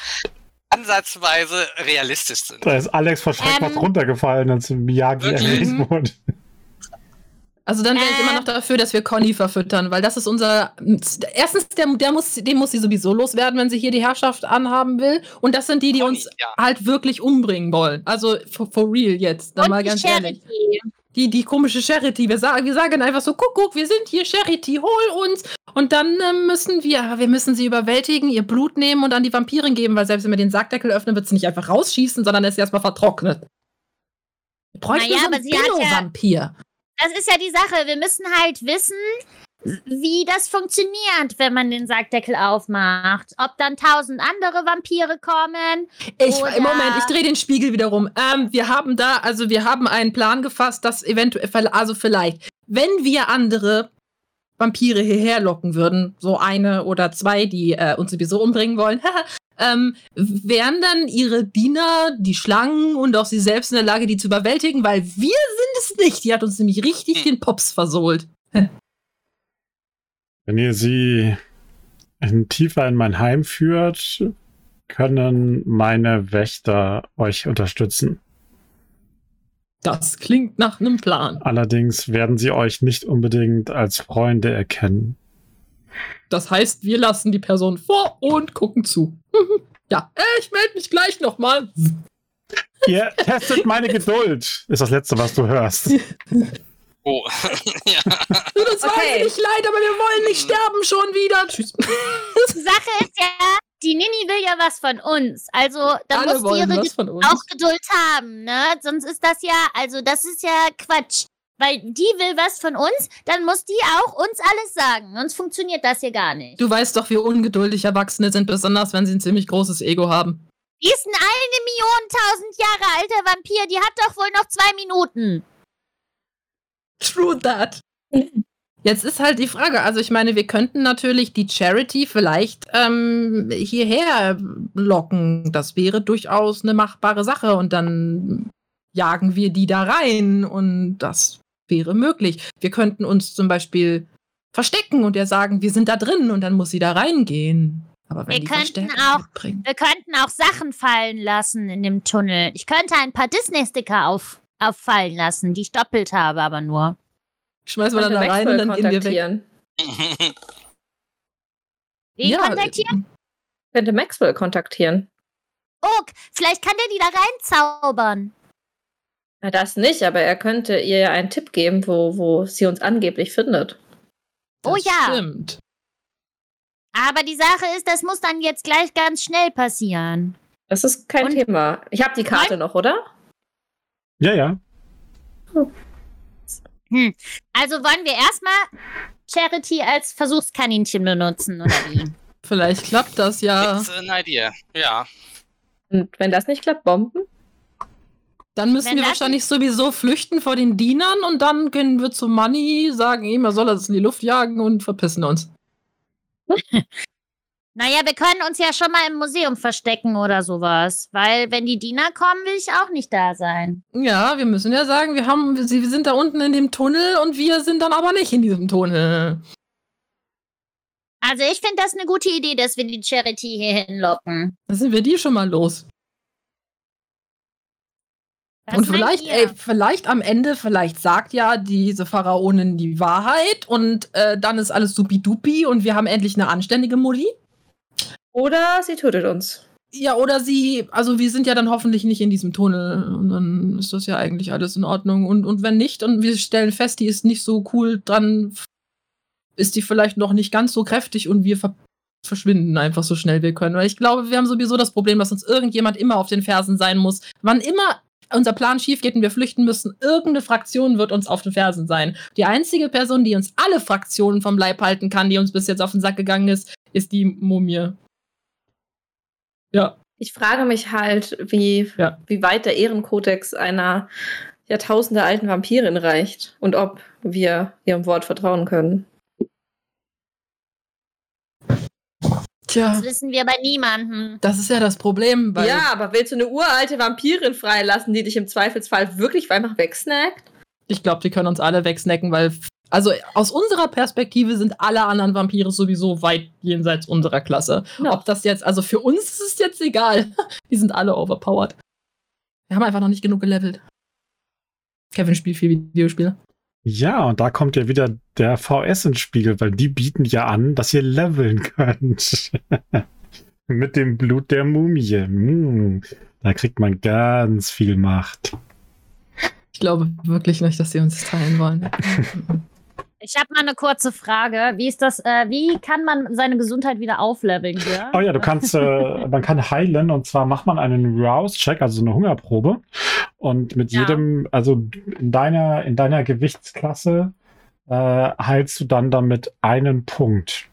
ansatzweise realistisch sind. Da ist Alex vor Schreck Ähm. was runtergefallen, als Miyagi erwähnt wurde. Also dann wäre ich Äh. immer noch dafür, dass wir Conny verfüttern, weil das ist unser. Erstens, der, der muss, den muss sie sowieso loswerden, wenn sie hier die Herrschaft anhaben will. Und das sind die, die Conny, uns ja. halt wirklich umbringen wollen. Also for, for real jetzt, dann Und mal ganz ehrlich. Die, die komische Charity. Wir sagen, wir sagen einfach so, guck, guck, wir sind hier, Charity, hol uns. Und dann ähm, müssen wir, wir müssen sie überwältigen, ihr Blut nehmen und an die Vampirin geben, weil selbst wenn wir den Sargdeckel öffnen, wird sie nicht einfach rausschießen, sondern ist erstmal vertrocknet. Wir bräuchten Naja, so aber einen sie hat ja-. Das ist ja die Sache. Wir müssen halt wissen, wie das funktioniert, wenn man den Sargdeckel aufmacht. Ob dann tausend andere Vampire kommen. Ich, Oder- Im Moment, ich drehe den Spiegel wieder rum. Ähm, wir haben da, also wir haben einen Plan gefasst, dass eventuell, also vielleicht, wenn wir andere Vampire hierher locken würden, so eine oder zwei, die äh, uns sowieso umbringen wollen, [laughs] ähm, wären dann ihre Diener, die Schlangen und auch sie selbst in der Lage, die zu überwältigen, weil wir sind es nicht. Die hat uns nämlich richtig den Pops versohlt. [laughs] Wenn ihr sie in, tiefer in mein Heim führt, können meine Wächter euch unterstützen. Das klingt nach einem Plan. Allerdings werden sie euch nicht unbedingt als Freunde erkennen. Das heißt, wir lassen die Person vor und gucken zu. [laughs] ja, ich melde mich gleich nochmal. Ihr testet meine Geduld, ist das Letzte, was du hörst. [laughs] Oh. [laughs] ja. Das war Okay. nicht leid, aber wir wollen nicht sterben schon wieder. Tschüss. Die Sache ist ja, die Nini will ja was von uns. Also da Alle muss die ihre was von uns. auch Geduld haben, ne? Sonst ist das ja, also das ist ja Quatsch. Weil die will was von uns, dann muss die auch uns alles sagen. Sonst funktioniert das hier gar nicht. Du weißt doch, wie ungeduldig Erwachsene sind, besonders wenn sie ein ziemlich großes Ego haben. Die ist ein eine Million tausend Jahre alter Vampir, die hat doch wohl noch zwei Minuten. True that. Jetzt ist halt die Frage, also ich meine, wir könnten natürlich die Charity vielleicht ähm, hierher locken. Das wäre durchaus eine machbare Sache und dann jagen wir die da rein und das wäre möglich. Wir könnten uns zum Beispiel verstecken und ihr sagen, wir sind da drin und dann muss sie da reingehen. Aber wenn Wir die könnten auch- mitbringen. Wir könnten auch Sachen fallen lassen in dem Tunnel. Ich könnte ein paar Disney-Sticker auf, auffallen lassen, die ich doppelt habe, aber nur. Schmeißen wir dann da rein und dann gehen wir weg. Wen Ja, kontaktieren? Könnte Maxwell kontaktieren. Oh, vielleicht kann der die da reinzaubern. Na, das nicht, aber er könnte ihr einen Tipp geben, wo, wo sie uns angeblich findet. Oh das ja. Stimmt. Aber die Sache ist, das muss dann jetzt gleich ganz schnell passieren. Das ist kein Und- Thema. Ich habe die Karte noch, oder? Ja, ja. Also wollen wir erstmal Charity als Versuchskaninchen benutzen, oder wie? [laughs] Vielleicht klappt das ja. It's an idea. Ja. Und wenn das nicht klappt, Bomben? Dann müssen Wenn wir wahrscheinlich sowieso flüchten vor den Dienern und dann gehen wir zu Money, sagen ihm, er soll das in die Luft jagen und verpissen uns. [laughs] Naja, wir können uns ja schon mal im Museum verstecken oder sowas. Weil, wenn die Diener kommen, will ich auch nicht da sein. Ja, wir müssen ja sagen, wir haben, wir sind da unten in dem Tunnel und wir sind dann aber nicht in diesem Tunnel. Also, ich finde das eine gute Idee, dass wir die Charity hier hinlocken. Da sind wir die schon mal los. Was und vielleicht, ey, vielleicht am Ende, vielleicht sagt ja diese Pharaonin die Wahrheit und äh, dann ist alles supidupi und wir haben endlich eine anständige Mutti. Oder sie tötet uns. Ja, oder sie, also wir sind ja dann hoffentlich nicht in diesem Tunnel und dann ist das ja eigentlich alles in Ordnung. Und, und wenn nicht und wir stellen fest, die ist nicht so cool dran, ist die vielleicht noch nicht ganz so kräftig und wir ver verschwinden einfach so schnell wir können. Weil ich glaube, wir haben sowieso das Problem, dass uns irgendjemand immer auf den Fersen sein muss. Wann immer unser Plan schief geht und wir flüchten müssen, irgendeine Fraktion wird uns auf den Fersen sein. Die einzige Person, die uns alle Fraktionen vom Leib halten kann, die uns bis jetzt auf den Sack gegangen ist, ist die Mumie. Ja. Ich frage mich halt, wie, Ja. wie weit der Ehrenkodex einer Jahrtausende alten Vampirin reicht und ob wir ihrem Wort vertrauen können. Tja. Das wissen wir bei niemandem. Das ist ja das Problem, weil ja, aber willst du eine uralte Vampirin freilassen, die dich im Zweifelsfall wirklich einfach wegsnackt? ich glaube, die können uns alle wegsnacken, weil also aus unserer Perspektive sind alle anderen Vampire sowieso weit jenseits unserer Klasse. Ja. Ob das jetzt, also für uns ist es jetzt egal. [laughs] Die sind alle overpowered. Wir haben einfach noch nicht genug gelevelt. Kevin spielt viel Videospiele. Ja, und da kommt ja wieder der VS ins Spiel, weil die bieten ja an, dass ihr leveln könnt. [laughs] Mit dem Blut der Mumie. Hm, da kriegt man ganz viel Macht. Ich glaube wirklich nicht, dass sie uns das teilen wollen. [laughs] Ich habe mal eine kurze Frage. Wie ist das, äh, wie kann man seine Gesundheit wieder aufleveln hier? Oh ja, du kannst, äh, [laughs] man kann heilen und zwar macht man einen Rouse-Check, also eine Hungerprobe. Und mit Ja. jedem, also in deiner, in deiner Gewichtsklasse äh, heilst du dann damit einen Punkt.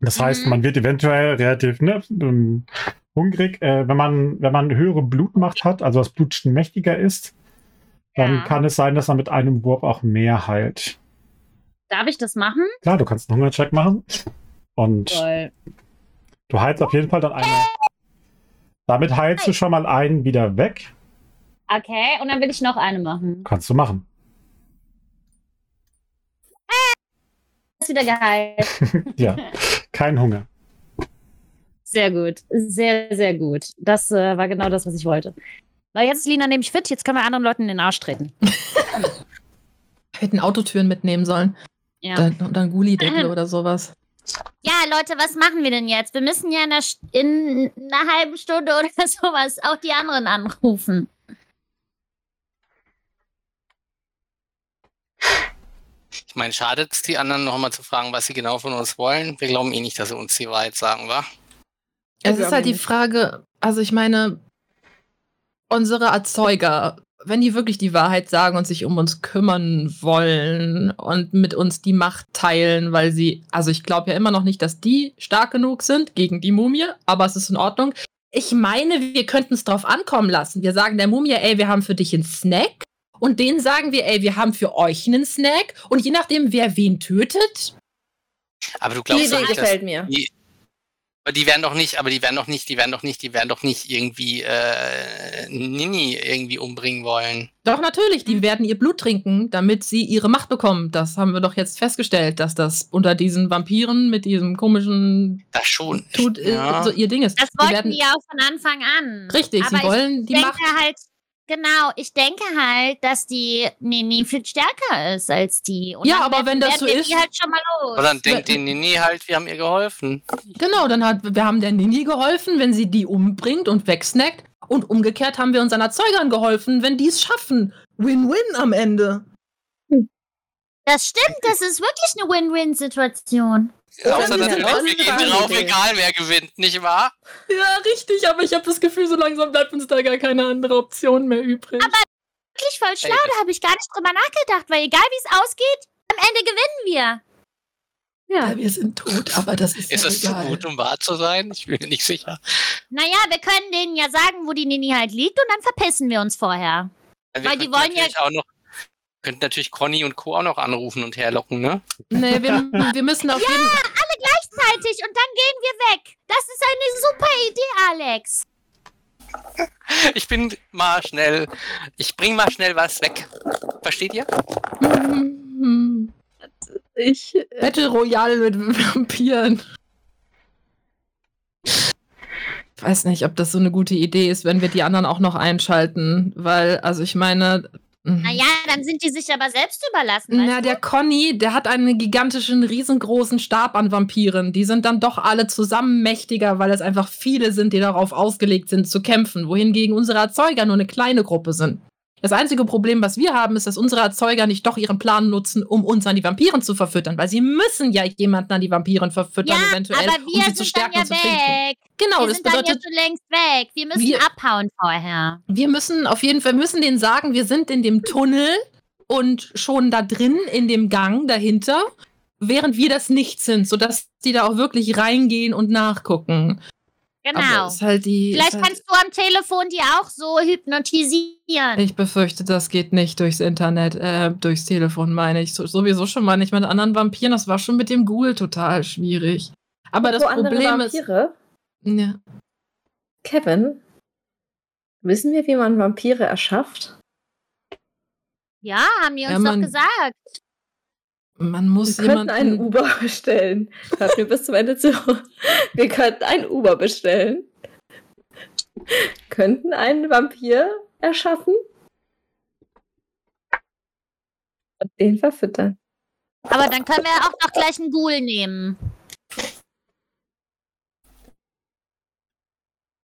Das heißt, Mhm. man wird eventuell relativ ne, ähm, hungrig, äh, wenn man, wenn man höhere Blutmacht hat, also das Blut mächtiger ist, dann Ja. kann es sein, dass man mit einem Wurf auch mehr heilt. Darf ich das machen? Klar, du kannst einen Hungercheck machen. Und Toll. Du heilst auf jeden Fall dann eine. Damit heilst du schon mal einen wieder weg. Okay, und dann will ich noch eine machen. Kannst du machen. Ist wieder geheilt. [laughs] Ja. Kein Hunger. Sehr gut. Sehr, sehr gut. Das äh, war genau das, was ich wollte. Weil jetzt ist Lina nämlich fit, jetzt können wir anderen Leuten in den Arsch treten. [laughs] Hätten Autotüren mitnehmen sollen. Ja. Dann, dann Gulli-Deckel [laughs] oder sowas. Ja, Leute, was machen wir denn jetzt? Wir müssen ja in einer, in einer halben Stunde oder [laughs] sowas auch die anderen anrufen. Ich meine, schadet es die anderen noch mal zu fragen, was sie genau von uns wollen? Wir glauben eh nicht, dass sie uns die Wahrheit sagen, wa? Es ist halt die nicht. Frage, also ich meine, unsere Erzeuger, wenn die wirklich die Wahrheit sagen und sich um uns kümmern wollen und mit uns die Macht teilen, weil sie, also ich glaube ja immer noch nicht, dass die stark genug sind gegen die Mumie, aber es ist in Ordnung. Ich meine, wir könnten es drauf ankommen lassen. Wir sagen der Mumie, ey, wir haben für dich einen Snack. Und denen sagen wir, ey, wir haben für euch einen Snack. Und je nachdem, wer wen tötet, Aber du Die glaubst doch Idee nicht, dass gefällt mir. die, aber die werden doch nicht, aber die werden doch nicht, die werden doch nicht, die werden doch nicht irgendwie äh, Nini irgendwie umbringen wollen. Doch, natürlich, die werden ihr Blut trinken, damit sie ihre Macht bekommen. Das haben wir doch jetzt festgestellt, dass das unter diesen Vampiren mit diesem komischen Das schon. Tut äh, Ja. so ihr Ding ist. Das Die wollten werden- die ja auch von Anfang an. Richtig, Aber sie wollen die ich denke Macht. halt, genau, ich denke halt, dass die Nini viel stärker ist als die. Und Ja, aber wenn das so wir ist- halt schon mal los. Und dann denkt die Nini halt, wir haben ihr geholfen. Genau, dann hat wir haben der Nini geholfen, wenn sie die umbringt und wegsnackt. Und umgekehrt haben wir unseren Erzeugern geholfen, wenn die es schaffen. Win-win am Ende. das stimmt, das ist wirklich eine Win-Win-Situation. Außer natürlich, wir gehen drauf, Idee. egal wer gewinnt, nicht wahr? Ja, richtig, aber ich habe das Gefühl, so langsam bleibt uns da gar keine andere Option mehr übrig. Wirklich voll schlau, da habe ich gar nicht drüber nachgedacht, weil egal wie es ausgeht, am Ende gewinnen wir. Ja. wir sind tot, aber das ist, Ist ja das zu gut, um wahr zu sein? Ich bin mir nicht sicher. Naja, wir können denen ja sagen, wo die Nini halt liegt und dann verpissen wir uns vorher. Wir Weil die wollen ja- auch noch könnten natürlich Conny und Co. auch noch anrufen und herlocken, ne? Nee, wir, wir müssen auf jeden Gleichzeitig und dann gehen wir weg. Das ist eine super Idee, Alex. [laughs] Ich bin mal schnell. Ich bring mal schnell was weg. Versteht ihr? [laughs] Ich. äh, Battle Royale mit Vampiren. Ich weiß nicht, ob das so eine gute Idee ist, wenn wir die anderen auch noch einschalten, weil, also ich meine. Hm. Naja, dann sind die sich aber selbst überlassen. Na, der Conny, der hat einen gigantischen, riesengroßen Stab an Vampiren. Die sind dann doch alle zusammen mächtiger, weil es einfach viele sind, die darauf ausgelegt sind zu kämpfen. Wohingegen unsere Erzeuger nur eine kleine Gruppe sind. Das einzige Problem, was wir haben, ist, dass unsere Erzeuger nicht doch ihren Plan nutzen, um uns an die Vampiren zu verfüttern, weil sie müssen ja jemanden an die Vampiren verfüttern, Ja, eventuell, aber um wir sie zu stärken ja und zu trinken. weg. Genau, wir das sind dann ja bedeutet, längst weg. Wir müssen Wir- abhauen vorher. wir müssen auf jeden Fall, wir müssen denen sagen, wir sind in dem Tunnel und schon da drin in dem Gang dahinter, während wir das nicht sind, sodass die da auch wirklich reingehen und nachgucken. Genau. ist halt die, Vielleicht ist halt, kannst du am Telefon die auch so hypnotisieren. ich befürchte, das geht nicht durchs Internet, äh, durchs Telefon meine ich. So, sowieso schon mal nicht mit anderen Vampiren. Das war schon mit dem Ghoul total schwierig. Aber das wo andere Problem ist. Vampire? Ja. Kevin, wissen wir, wie man Vampire erschafft? Ja, haben die uns Ja, man- doch gesagt. Man muss Wir könnten einen jemanden. Uber [laughs] bestellen. Hört mir bis zum Ende zu. Wir könnten einen Uber bestellen. Könnten einen Vampir erschaffen. Und den verfüttern. Aber dann können wir auch noch gleich einen Ghoul nehmen.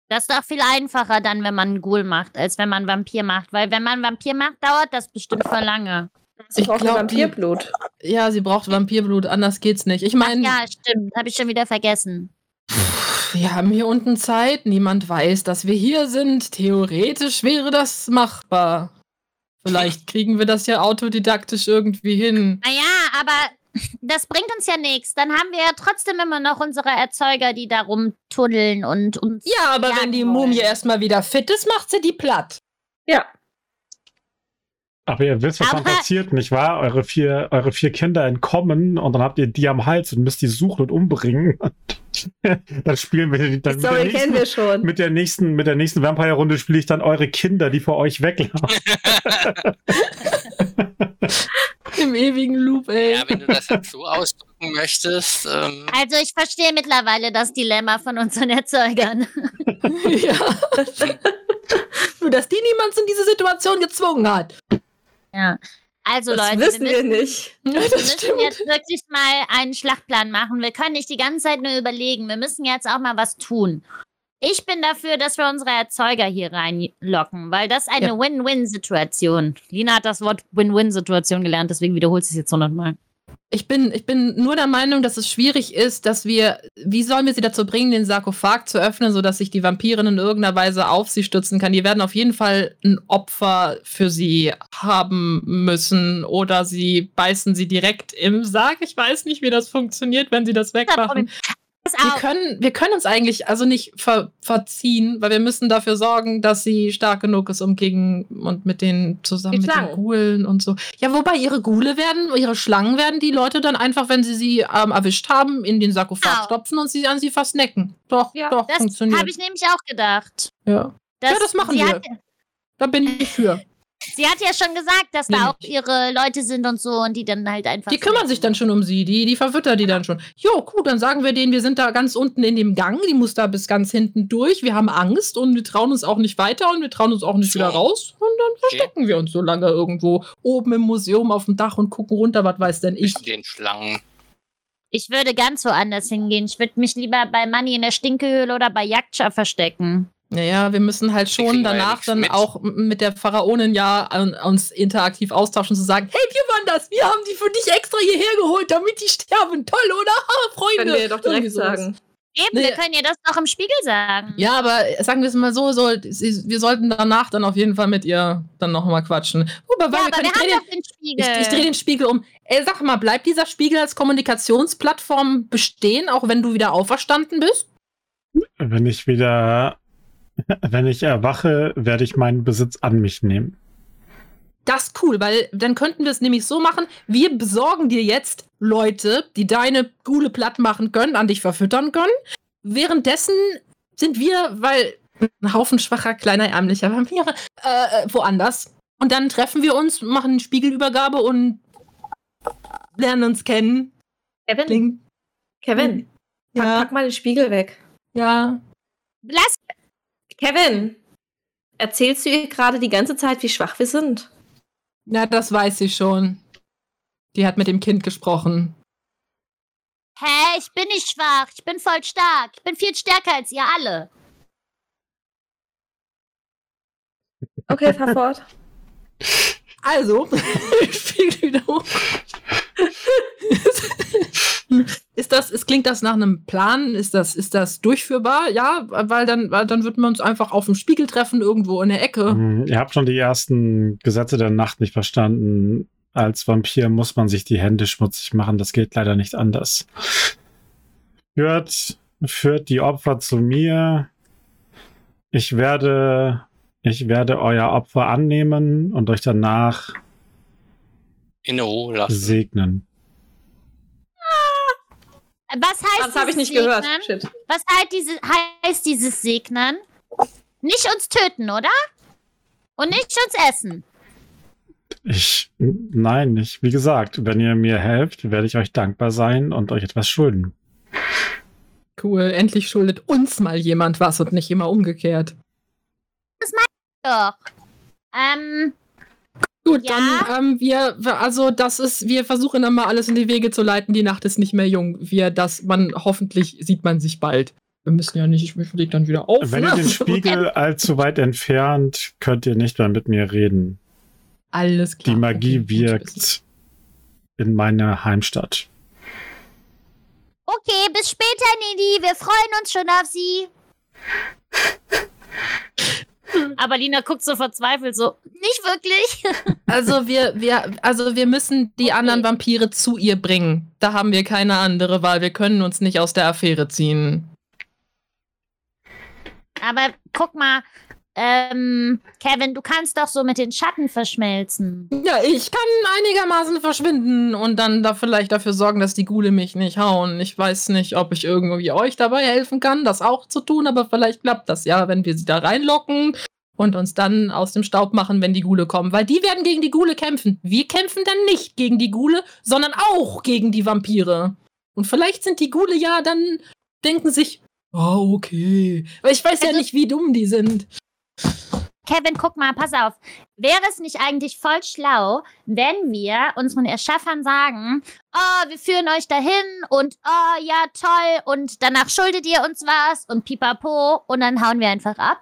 Das ist doch viel einfacher dann, wenn man einen Ghoul macht, als wenn man einen Vampir macht. Weil wenn man einen Vampir macht, dauert das bestimmt voll lange. Sie Ich brauchen glaub, die- Vampirblut. Ja, sie braucht Vampirblut, anders geht's nicht. Ich meine, Ja, stimmt. Habe ich schon wieder vergessen. Wir haben hier unten Zeit, niemand weiß, dass wir hier sind. Theoretisch wäre das machbar. Vielleicht [laughs] kriegen wir das ja autodidaktisch irgendwie hin. Naja, aber [laughs] das bringt uns ja nichts. Dann haben wir ja trotzdem immer noch unsere Erzeuger, die da rumtunneln und uns. Ja, aber wenn die wollen. Mumie erstmal wieder fit ist, macht sie die platt. Ja. Aber ihr wisst, was dann passiert, nicht wahr? Eure vier, eure vier Kinder entkommen und dann habt ihr die am Hals und müsst die suchen und umbringen. [laughs] dann spielen wir dann mit der, Story kennen wir nächsten, schon. mit der nächsten, mit der nächsten Vampire-Runde spiele ich dann eure Kinder, die vor euch weglaufen. [laughs] [laughs] Im ewigen Loop, ey. Ja, wenn du das jetzt so ausdrücken möchtest. Ähm, Also ich verstehe mittlerweile das Dilemma von unseren Erzeugern. ja. Nur, dass die niemand in diese Situation gezwungen hat. Ja. Also Das Leute, wissen wir wir müssen, nicht. [laughs] Ja, wir müssen stimmt. jetzt wirklich mal einen Schlachtplan machen. Wir können nicht die ganze Zeit nur überlegen. Wir müssen jetzt auch mal was tun. Ich bin dafür, dass wir unsere Erzeuger hier reinlocken, weil das eine Ja. Win-Win-Situation. Lina hat das Wort Win-Win-Situation gelernt, deswegen wiederholt sie es jetzt hundertmal. Ich bin, ich bin nur der Meinung, dass es schwierig ist, dass wir, wie sollen wir sie dazu bringen, den Sarkophag zu öffnen, sodass sich die Vampirin in irgendeiner Weise auf sie stützen kann. Die werden auf jeden Fall ein Opfer für sie haben müssen oder sie beißen sie direkt im Sarg. Ich weiß nicht, wie das funktioniert, wenn sie das wegmachen. Wir können, wir können uns eigentlich also nicht ver verziehen, weil wir müssen dafür sorgen, dass sie stark genug ist, um gegen und mit denen zusammen mit den. Gulen und so. Ja, wobei ihre Gule werden, ihre Schlangen werden die Leute dann einfach, wenn sie sie ähm, erwischt haben, in den Sarkophag Au. stopfen und sie an sie versnacken. Doch, Ja, doch, Das funktioniert. habe ich nämlich auch gedacht. ja. Ja, das machen wir. Da bin ich für. Sie hat ja schon gesagt, dass Nee, da auch ihre Leute sind und so und die dann halt einfach. Die kümmern sich dann schon um sie, die, die verfüttern die dann schon. Jo, gut, dann sagen wir denen, wir sind da ganz unten in dem Gang, die muss da bis ganz hinten durch. Wir haben Angst und wir trauen uns auch nicht weiter und wir trauen uns auch nicht wieder raus. Und dann verstecken wir uns so lange irgendwo oben im Museum auf dem Dach und gucken runter, was weiß denn ich. zwischen den Schlangen. Ich würde ganz woanders hingehen. Ich würde mich lieber bei Manni in der Stinkehöhle oder bei Jagdschar verstecken. Naja, wir müssen halt schon ja danach nichts dann mit. auch mit der Pharaonin ja an, uns interaktiv austauschen, zu sagen, hey, wir waren das, wir haben die für dich extra hierher geholt, damit die sterben. Toll, oder? Ha, Freunde. Können wir doch direkt sagen. Eben, Nee. wir können ihr das doch im Spiegel sagen. Ja, aber sagen wir es mal so, so wir sollten danach dann auf jeden Fall mit ihr dann nochmal quatschen. Aber, weil Ja, wir aber können, wir ich haben drehe doch den den, Spiegel. ich, ich dreh den Spiegel um. Ey, sag mal, bleibt dieser Spiegel als Kommunikationsplattform bestehen, auch wenn du wieder auferstanden bist? Wenn ich wieder, wenn ich erwache, werde ich meinen Besitz an mich nehmen. Das ist cool, weil dann könnten wir es nämlich so machen, wir besorgen dir jetzt Leute, die deine Gule platt machen können, an dich verfüttern können. Währenddessen sind wir, weil ein Haufen schwacher, kleiner, ärmlicher Vampire, äh, woanders. Und dann treffen wir uns, machen eine Spiegelübergabe und lernen uns kennen. Kevin, Kling. Kevin, pack, Ja, pack mal den Spiegel weg. ja. Lass, Kevin, erzählst du ihr gerade die ganze Zeit, wie schwach wir sind? Ja, das weiß sie schon. Die hat mit dem Kind gesprochen. hä, ich bin nicht schwach. Ich bin voll stark. Ich bin viel stärker als ihr alle. Okay, fahr fort. [laughs] Also, [laughs] Spiegel wieder hoch. [laughs] ist das, es klingt das nach einem Plan? Ist das, ist das durchführbar? Ja, weil dann, weil dann würden wir uns einfach auf dem Spiegel treffen, irgendwo in der Ecke. Hm, Ihr habt schon die ersten Gesetze der Nacht nicht verstanden. Als Vampir muss man sich die Hände schmutzig machen. Das geht leider nicht anders. Führt, führt die Opfer zu mir. Ich werde, ich werde euer Opfer annehmen und euch danach In Ruhe lassen. segnen. Was heißt Das habe ich dieses nicht gehört. Segnen? Shit. Was heißt, diese, heißt dieses Segnen? Nicht uns töten, oder? Und nicht uns essen. Ich, nein, nicht. Wie gesagt, wenn ihr mir helft, werde ich euch dankbar sein und euch etwas schulden. Cool, endlich schuldet uns mal jemand was und nicht immer umgekehrt. Doch. Ähm, Gut, Ja. dann ähm, wir, also das ist, wir versuchen dann mal alles in die Wege zu leiten. Die Nacht ist nicht mehr jung. Wir, das, man, hoffentlich sieht man sich bald. Wir müssen ja nicht, ich leg dann wieder auf. Wenn ne? ihr den [laughs] Spiegel allzu weit entfernt, könnt ihr nicht mehr mit mir reden. Alles klar. Die Magie okay, wirkt in meiner Heimstadt. okay, bis später, Nidi. Wir freuen uns schon auf Sie. [laughs] [laughs] Aber Lina guckt so verzweifelt, so, nicht wirklich. [laughs] Also wir, wir, also wir müssen die Okay. anderen Vampire zu ihr bringen. Da haben wir keine andere Wahl. Wir können uns nicht aus der Affäre ziehen. Aber guck mal, ähm, Kevin, du kannst doch so mit den Schatten verschmelzen. Ja, ich kann einigermaßen verschwinden und dann da vielleicht dafür sorgen, dass die Gule mich nicht hauen. Ich weiß nicht, ob ich irgendwie euch dabei helfen kann, das auch zu tun, aber vielleicht klappt das ja, wenn wir sie da reinlocken und uns dann aus dem Staub machen, wenn die Gule kommen. Weil die werden gegen die Gule kämpfen. Wir kämpfen dann nicht gegen die Gule, sondern auch gegen die Vampire. Und vielleicht sind die Gule ja dann, denken sich, oh, okay. Aber ich weiß ja Also- nicht, wie dumm die sind. Kevin, guck mal, pass auf. Wäre es nicht eigentlich voll schlau, wenn wir unseren Erschaffern sagen, oh, wir führen euch dahin und oh, ja, toll und danach schuldet ihr uns was und pipapo und dann hauen wir einfach ab?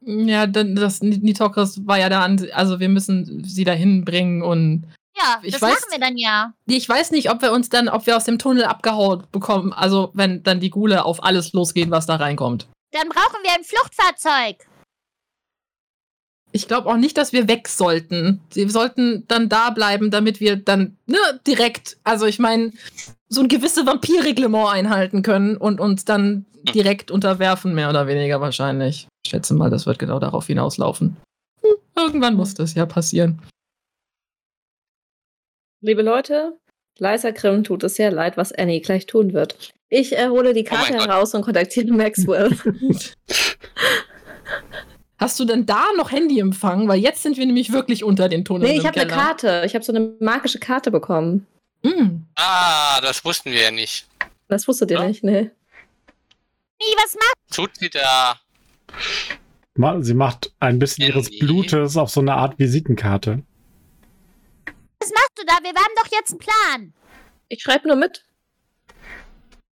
Ja, dann das Nitokris war ja da an, also wir müssen sie dahin bringen und Ja, Ich das weiß- machen wir dann ja. ich weiß nicht, ob wir uns dann, ob wir aus dem Tunnel abgehauen bekommen, also wenn dann die Gule auf alles losgehen, was da reinkommt. Dann brauchen wir ein Fluchtfahrzeug. Ich glaube auch nicht, dass wir weg sollten. Sie sollten dann da bleiben, damit wir dann ne, direkt, also ich meine, so ein gewisses Vampirreglement einhalten können und uns dann direkt unterwerfen, mehr oder weniger wahrscheinlich. Ich schätze mal, das wird genau darauf hinauslaufen. Hm, irgendwann muss das ja passieren. Liebe Leute, Leiser Grimm tut es sehr leid, was Annie gleich tun wird. Ich äh, hole die Oh Karte Gott. heraus und kontaktiere Maxwell. [laughs] [laughs] Hast du denn da noch Handyempfang? Weil jetzt sind wir nämlich wirklich unter den Tunneln. nee, ich habe eine. Karte. Ich habe so eine magische Karte bekommen. Mm. Ah, das wussten wir ja nicht. Das wusstet ihr Ja. nicht, ne? Nee, was macht Tut sie da. Sie macht ein bisschen ihres Handy. Blutes auf so eine Art Visitenkarte. was machst du da? Wir haben doch jetzt einen Plan. Ich schreibe nur mit.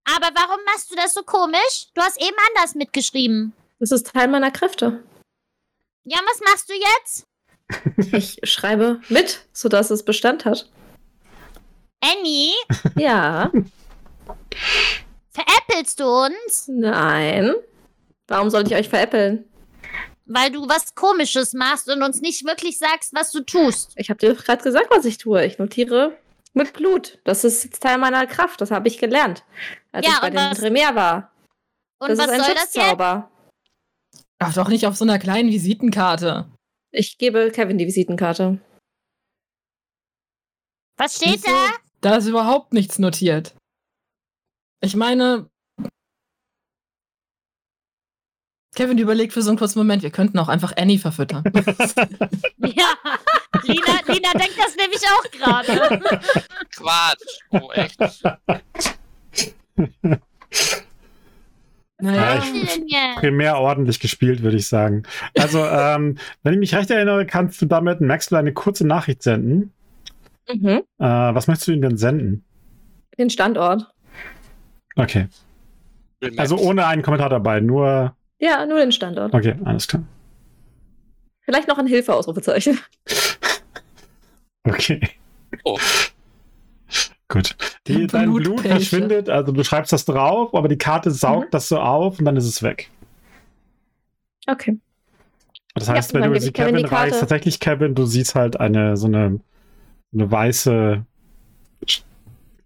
Aber warum machst du das so komisch? Du hast eben anders mitgeschrieben. Das ist Teil meiner Kräfte. Ja, was machst du jetzt? [laughs] Ich schreibe mit, sodass es Bestand hat. Annie, [laughs] Ja. Veräppelst du uns? Nein. Warum soll ich euch veräppeln? Weil du was Komisches machst und uns nicht wirklich sagst, was du tust. Ich habe dir gerade gesagt, was ich tue. Ich notiere mit Blut. Das ist jetzt Teil meiner Kraft. Das habe ich gelernt, als Ja, ich bei den was- Tremere war. Und das was ist ein soll das jetzt? Ach, doch nicht auf so einer kleinen Visitenkarte. Ich gebe Kevin die Visitenkarte. Was steht Wieso? da? Da ist überhaupt nichts notiert. Ich meine. Kevin überlegt für so einen kurzen Moment, wir könnten auch einfach Annie verfüttern. [laughs] Ja, Lina, Lina denkt das nämlich auch gerade. Quatsch. Oh, echt? [laughs] naja, ich-? Primär ordentlich gespielt, würde ich sagen. Also, [laughs] ähm, wenn ich mich recht erinnere, kannst du damit Maxwell eine kurze Nachricht senden. Mhm. Äh, was möchtest du ihm denn senden? Den Standort. Okay. Also ohne einen Kommentar dabei, nur. Ja, nur den Standort. Okay, alles klar. Vielleicht noch ein Hilfe-Ausrufezeichen. [laughs] Okay. Oh. Gut. Die, dein Blut Blutpelche. verschwindet, also du schreibst das drauf, aber die Karte saugt Mhm. das so auf und dann ist es weg. Okay. Das Ja, heißt, wenn dann du sie Kevin Kevin die Karte. reichst, tatsächlich Kevin, du siehst halt eine so eine, eine weiße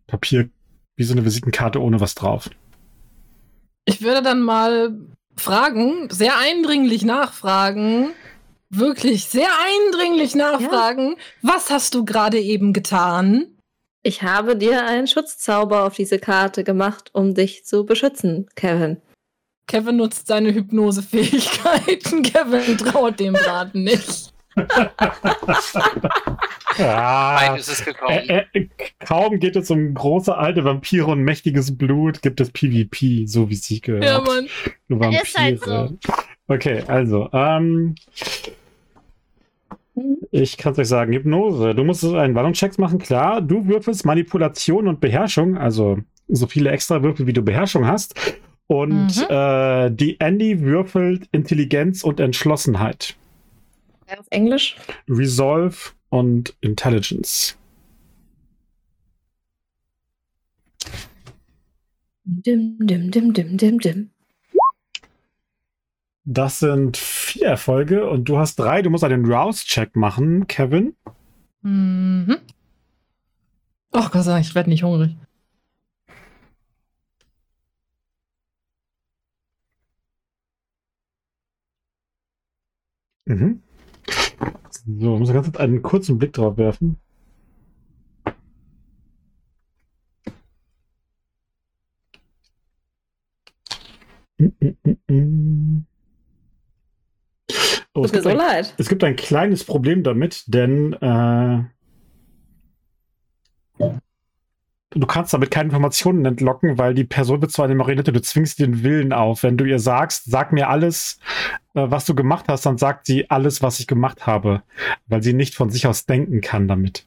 Papier, wie so eine Visitenkarte ohne was drauf. ich würde dann mal fragen, sehr eindringlich nachfragen, wirklich sehr eindringlich nachfragen, was hast du gerade eben getan? Ich habe dir einen Schutzzauber auf diese Karte gemacht, um dich zu beschützen, Kevin. Kevin nutzt seine Hypnosefähigkeiten. [laughs] Kevin traut dem Braten nicht. Ah, ist es gekommen. äh, äh, kaum geht es um große alte Vampire und mächtiges Blut, gibt es PvP, so wie es sich gehört. Ja, Mann. Vampire. Ist halt so. Okay, also, ähm, ich kann es euch sagen, Hypnose. Du musst einen Wandlungschecks machen, klar. Du würfelst Manipulation und Beherrschung, also so viele extra Würfel, wie du Beherrschung hast. Und Mhm. äh, die Andy würfelt Intelligenz und Entschlossenheit. Auf Englisch? Resolve und Intelligence. Dim, dim, dim, dim, dim, dim. Das sind vier Erfolge und du hast drei. Du musst einen Rouse-Check machen, Kevin. Mhm. Ach Gott sei Dank, ich werde nicht hungrig. Mhm. So, ich muss ganz kurz einen kurzen Blick drauf werfen. Mm, mm, mm. Oh, es, Tut mir gibt so ein, leid. es gibt ein kleines Problem damit, denn äh, du kannst damit keine Informationen entlocken, weil die Person wird zwar eine Marionette, du zwingst den Willen auf. Wenn du ihr sagst, sag mir alles, äh, was du gemacht hast, dann sagt sie alles, was ich gemacht habe, weil sie nicht von sich aus denken kann damit.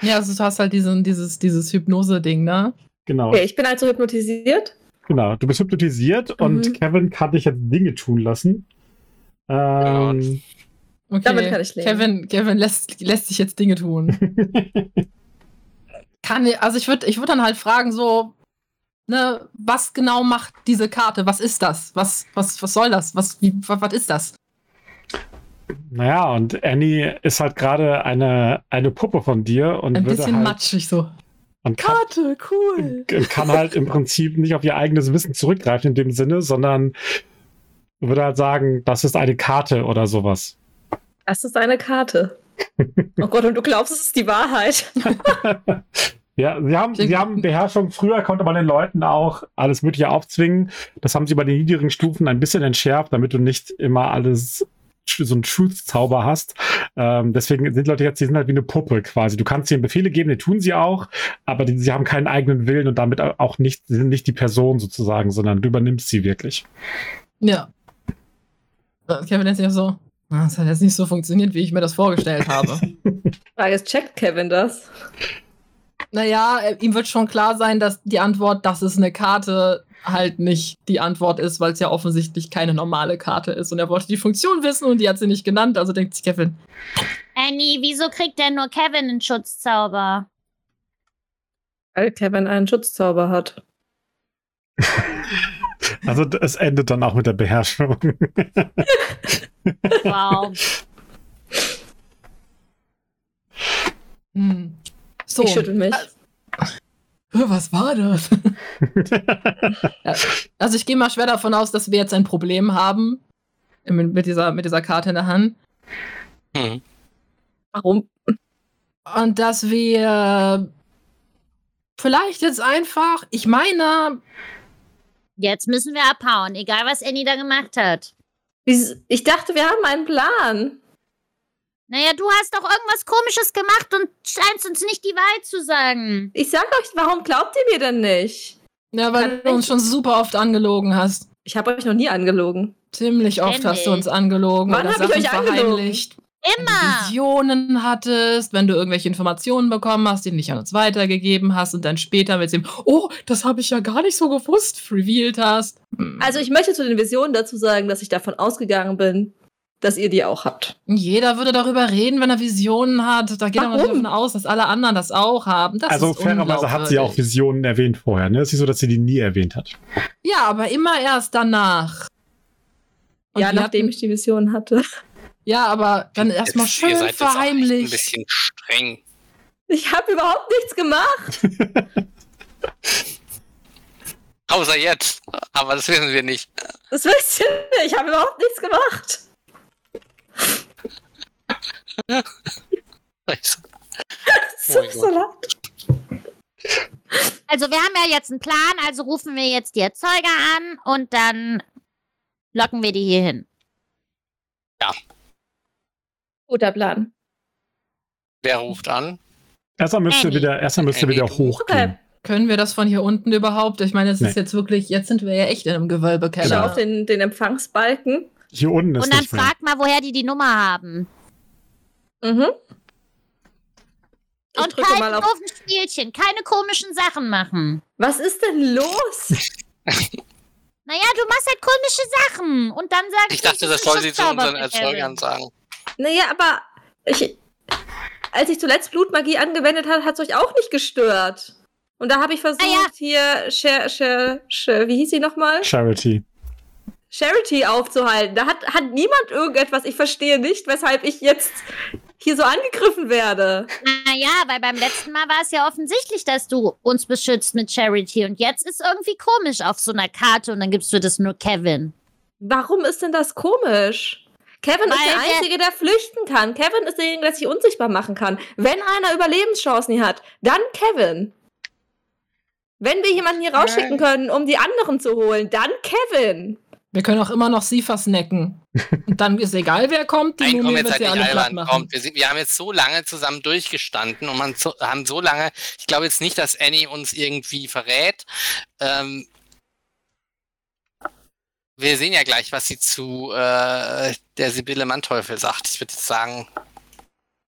Ja, also du hast halt diesen, dieses, dieses Hypnose-Ding, ne? Genau, Okay, ich bin also hypnotisiert. genau. Du bist hypnotisiert und Mhm. Kevin kann dich jetzt Dinge tun lassen. Ähm, Okay. Damit kann ich leben. Kevin, Kevin lässt, lässt sich jetzt Dinge tun. [laughs] Kann, ich- also ich würde ich würd dann halt fragen, so, ne, was genau macht diese Karte? Was ist das? Was, was, was soll das? Was, wie, was, was ist das? naja, und Annie ist halt gerade eine, eine Puppe von dir und Ein bisschen halt, matschig so. und kann, Karte, cool. kann halt im Prinzip nicht auf ihr eigenes Wissen zurückgreifen in dem Sinne, sondern würde halt sagen, das ist eine Karte oder sowas. Das ist eine Karte. Oh Gott, und du glaubst, es ist die Wahrheit. [laughs] Ja, sie haben, sie haben Beherrschung. Früher konnte man den Leuten auch alles Mögliche aufzwingen. Das haben sie bei den niedrigen Stufen ein bisschen entschärft, damit du nicht immer alles so einen Truth-Zauber hast. Ähm, deswegen sind Leute jetzt, die sind halt wie eine Puppe quasi. Du kannst ihnen Befehle geben, die tun sie auch, aber die, sie haben keinen eigenen Willen und damit auch nicht, sie sind nicht die Person sozusagen, sondern du übernimmst sie wirklich. Ja. Kevin ist ja so, "Ah, das hat jetzt nicht so funktioniert, wie ich mir das vorgestellt habe. [laughs] Frage ist, checkt Kevin das? naja, äh, ihm wird schon klar sein, dass die Antwort, das ist eine Karte, halt nicht die Antwort ist, weil es ja offensichtlich keine normale Karte ist. Und er wollte die Funktion wissen und die hat sie nicht genannt, also denkt sich Kevin. Annie, wieso kriegt denn nur Kevin einen Schutzzauber? Weil Kevin einen Schutzzauber hat. [laughs] Also es endet dann auch mit der Beherrschung. [laughs] Wow. Hm. So. Ich schüttel mich. Äh, Was war das? [laughs] Ja, also ich gehe mal schwer davon aus, dass wir jetzt ein Problem haben mit, mit, dieser, mit dieser Karte in der Hand. Hm. Warum? Und dass wir vielleicht jetzt einfach, ich meine, Jetzt müssen wir abhauen, egal was Annie da gemacht hat. Ich dachte, wir haben einen Plan. Naja, du hast doch irgendwas Komisches gemacht und scheinst uns nicht die Wahrheit zu sagen. Ich sag euch, warum glaubt ihr mir denn nicht? ja, weil Kann du uns schon super oft angelogen hast. Ich habe euch noch nie angelogen. Ziemlich oft hast du uns angelogen Wann oder hab ich euch angelogen? Verheimlicht. Wenn du Immer. Visionen hattest, wenn du irgendwelche Informationen bekommen hast, die du nicht an uns weitergegeben hast und dann später mit dem, oh, das habe ich ja gar nicht so gewusst, revealed hast. Hm. Also ich möchte zu den Visionen dazu sagen, dass ich davon ausgegangen bin, dass ihr die auch habt. Jeder würde darüber reden, wenn er Visionen hat. Da geht er Warum? natürlich davon aus, dass alle anderen das auch haben. Das also fairerweise hat sie auch. Visionen erwähnt vorher. Ne? Es ist nicht so, dass sie die nie erwähnt hat. Ja, aber immer erst danach. Und ja, nachdem hatten- ich die Vision hatte. Ja, aber dann erstmal schön seid jetzt auch echt Ein verheimlicht. bisschen streng. Ich habe überhaupt nichts gemacht. [laughs] Außer jetzt. Aber das wissen wir nicht. Das wisst ihr nicht. Ich habe überhaupt nichts gemacht. Das [laughs] Oh so laut. Also wir haben ja jetzt einen Plan, also rufen wir jetzt die Erzeuger an und dann locken wir die hier hin. Guter Plan. Wer ruft an? Erstmal müsst ihr wieder, erstmal müsst ihr wieder hochgehen. Können wir das von hier unten überhaupt? Ich meine, es ist Nee. jetzt wirklich, jetzt sind wir ja echt in einem Ich schaue Gewölbekeller. auf den, den Empfangsbalken. Hier unten ist Und dann frag mal, woher die die Nummer haben. Mhm. Ich und auf. doofen Spielchen, keine komischen Sachen machen. Was ist denn los? [laughs] Naja, du machst halt komische Sachen. Und dann sagst Ich dachte, das ist soll sie zu unseren Erzeugern sagen. Naja, aber ich, als ich zuletzt Blutmagie angewendet habe, hat es euch auch nicht gestört. Und da habe ich versucht, Ah ja. hier, Cher, Cher, Cher, wie hieß sie nochmal? Charity. Charity aufzuhalten. Da hat, hat niemand irgendetwas. Ich verstehe nicht, weshalb ich jetzt hier so angegriffen werde. Naja, weil beim letzten Mal war es ja offensichtlich, dass du uns beschützt mit Charity. Und jetzt ist irgendwie komisch auf so einer Karte und dann gibst du das nur Kevin. Warum ist denn das komisch? Kevin ist Weil der der- Einzige, der flüchten kann. Kevin ist derjenige, der sich unsichtbar machen kann. Wenn einer Überlebenschancen hier hat, dann Kevin. Wenn wir jemanden hier rausschicken können, um die anderen zu holen, dann Kevin. Wir können auch immer noch sie versnacken. [laughs] Und dann ist egal, wer kommt, die Nein, komm jetzt halt alle albern. machen. Kommt, wir, sind, wir haben jetzt so lange zusammen durchgestanden und man so, haben so lange, ich glaube jetzt nicht, dass Annie uns irgendwie verrät. Ähm, wir sehen ja gleich, was sie zu äh, der Sibylle Manteuffel sagt. Ich würde jetzt sagen,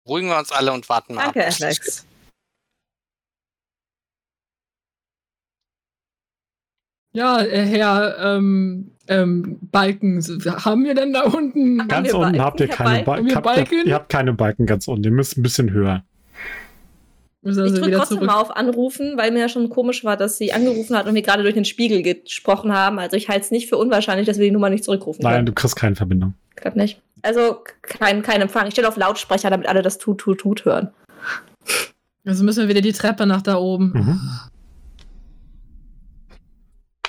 ruhigen wir uns alle und warten mal Danke, ab. Alex. Ja, äh, Herr ähm, ähm, Balken, haben wir denn da unten? Ganz unten Balken? habt ihr keine Balken? Balken. Habt, Balken? ihr habt keine Balken ganz unten. Ihr müsst ein bisschen höher. Müssen Ich drücke trotzdem zurück. mal auf Anrufen, weil mir ja schon komisch war, dass sie angerufen hat und wir gerade durch den Spiegel gesprochen haben. Also ich halte es nicht für unwahrscheinlich, dass wir die Nummer nicht zurückrufen Nein, können. du kriegst keine Verbindung. Klappt nicht. Also kein, kein Empfang. Ich stelle auf Lautsprecher, damit alle das Tut, Tut, Tut hören. Also müssen wir wieder die Treppe nach da oben. Mhm.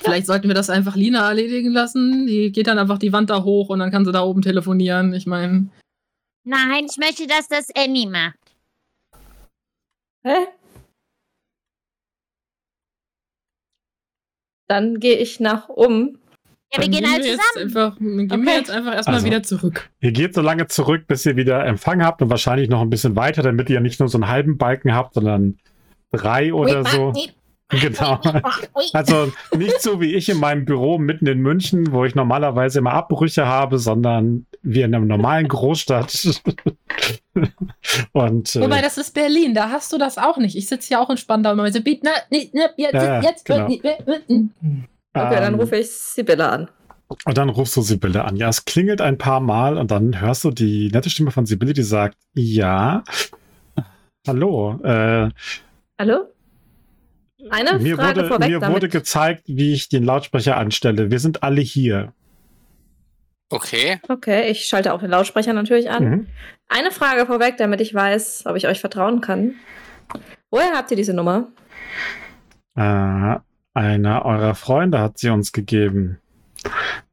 Vielleicht sollten wir das einfach Lina erledigen lassen. Die geht dann einfach die Wand da hoch und dann kann sie da oben telefonieren. Ich meine, Nein, ich möchte, dass das Annie macht. Hä? Dann gehe ich nach um. Ja, wir dann gehen halt jetzt zusammen. einfach, gehen wir Okay. jetzt einfach erstmal Also. wieder zurück. Ihr geht so lange zurück, bis ihr wieder Empfang habt und wahrscheinlich noch ein bisschen weiter, damit ihr nicht nur so einen halben Balken habt, sondern drei oder so. [laughs] Genau. Also nicht so wie ich in meinem Büro mitten in München, wo ich normalerweise immer Abbrüche habe, sondern wie in einer normalen Großstadt. [laughs] Und Wobei, äh, das ist Berlin, da hast du das auch nicht. Ich sitze ja auch in Spandau immer so, na, ni- na, jetzt, Ja, ja, jetzt, genau. ni- ni- ni- Okay, dann ähm, rufe ich Sibylle an. Und dann rufst du Sibylle an. Ja, es klingelt ein paar Mal und dann hörst du die nette Stimme von Sibylle, die sagt, ja, hallo, äh, Hallo? Eine mir Frage wurde, vorweg mir damit. wurde gezeigt, wie ich den Lautsprecher anstelle. Wir sind alle hier. Okay. Okay, ich schalte auch den Lautsprecher natürlich an. Mhm. Eine Frage vorweg, damit ich weiß, ob ich euch vertrauen kann. Woher habt ihr diese Nummer? Äh, einer eurer Freunde hat sie uns gegeben.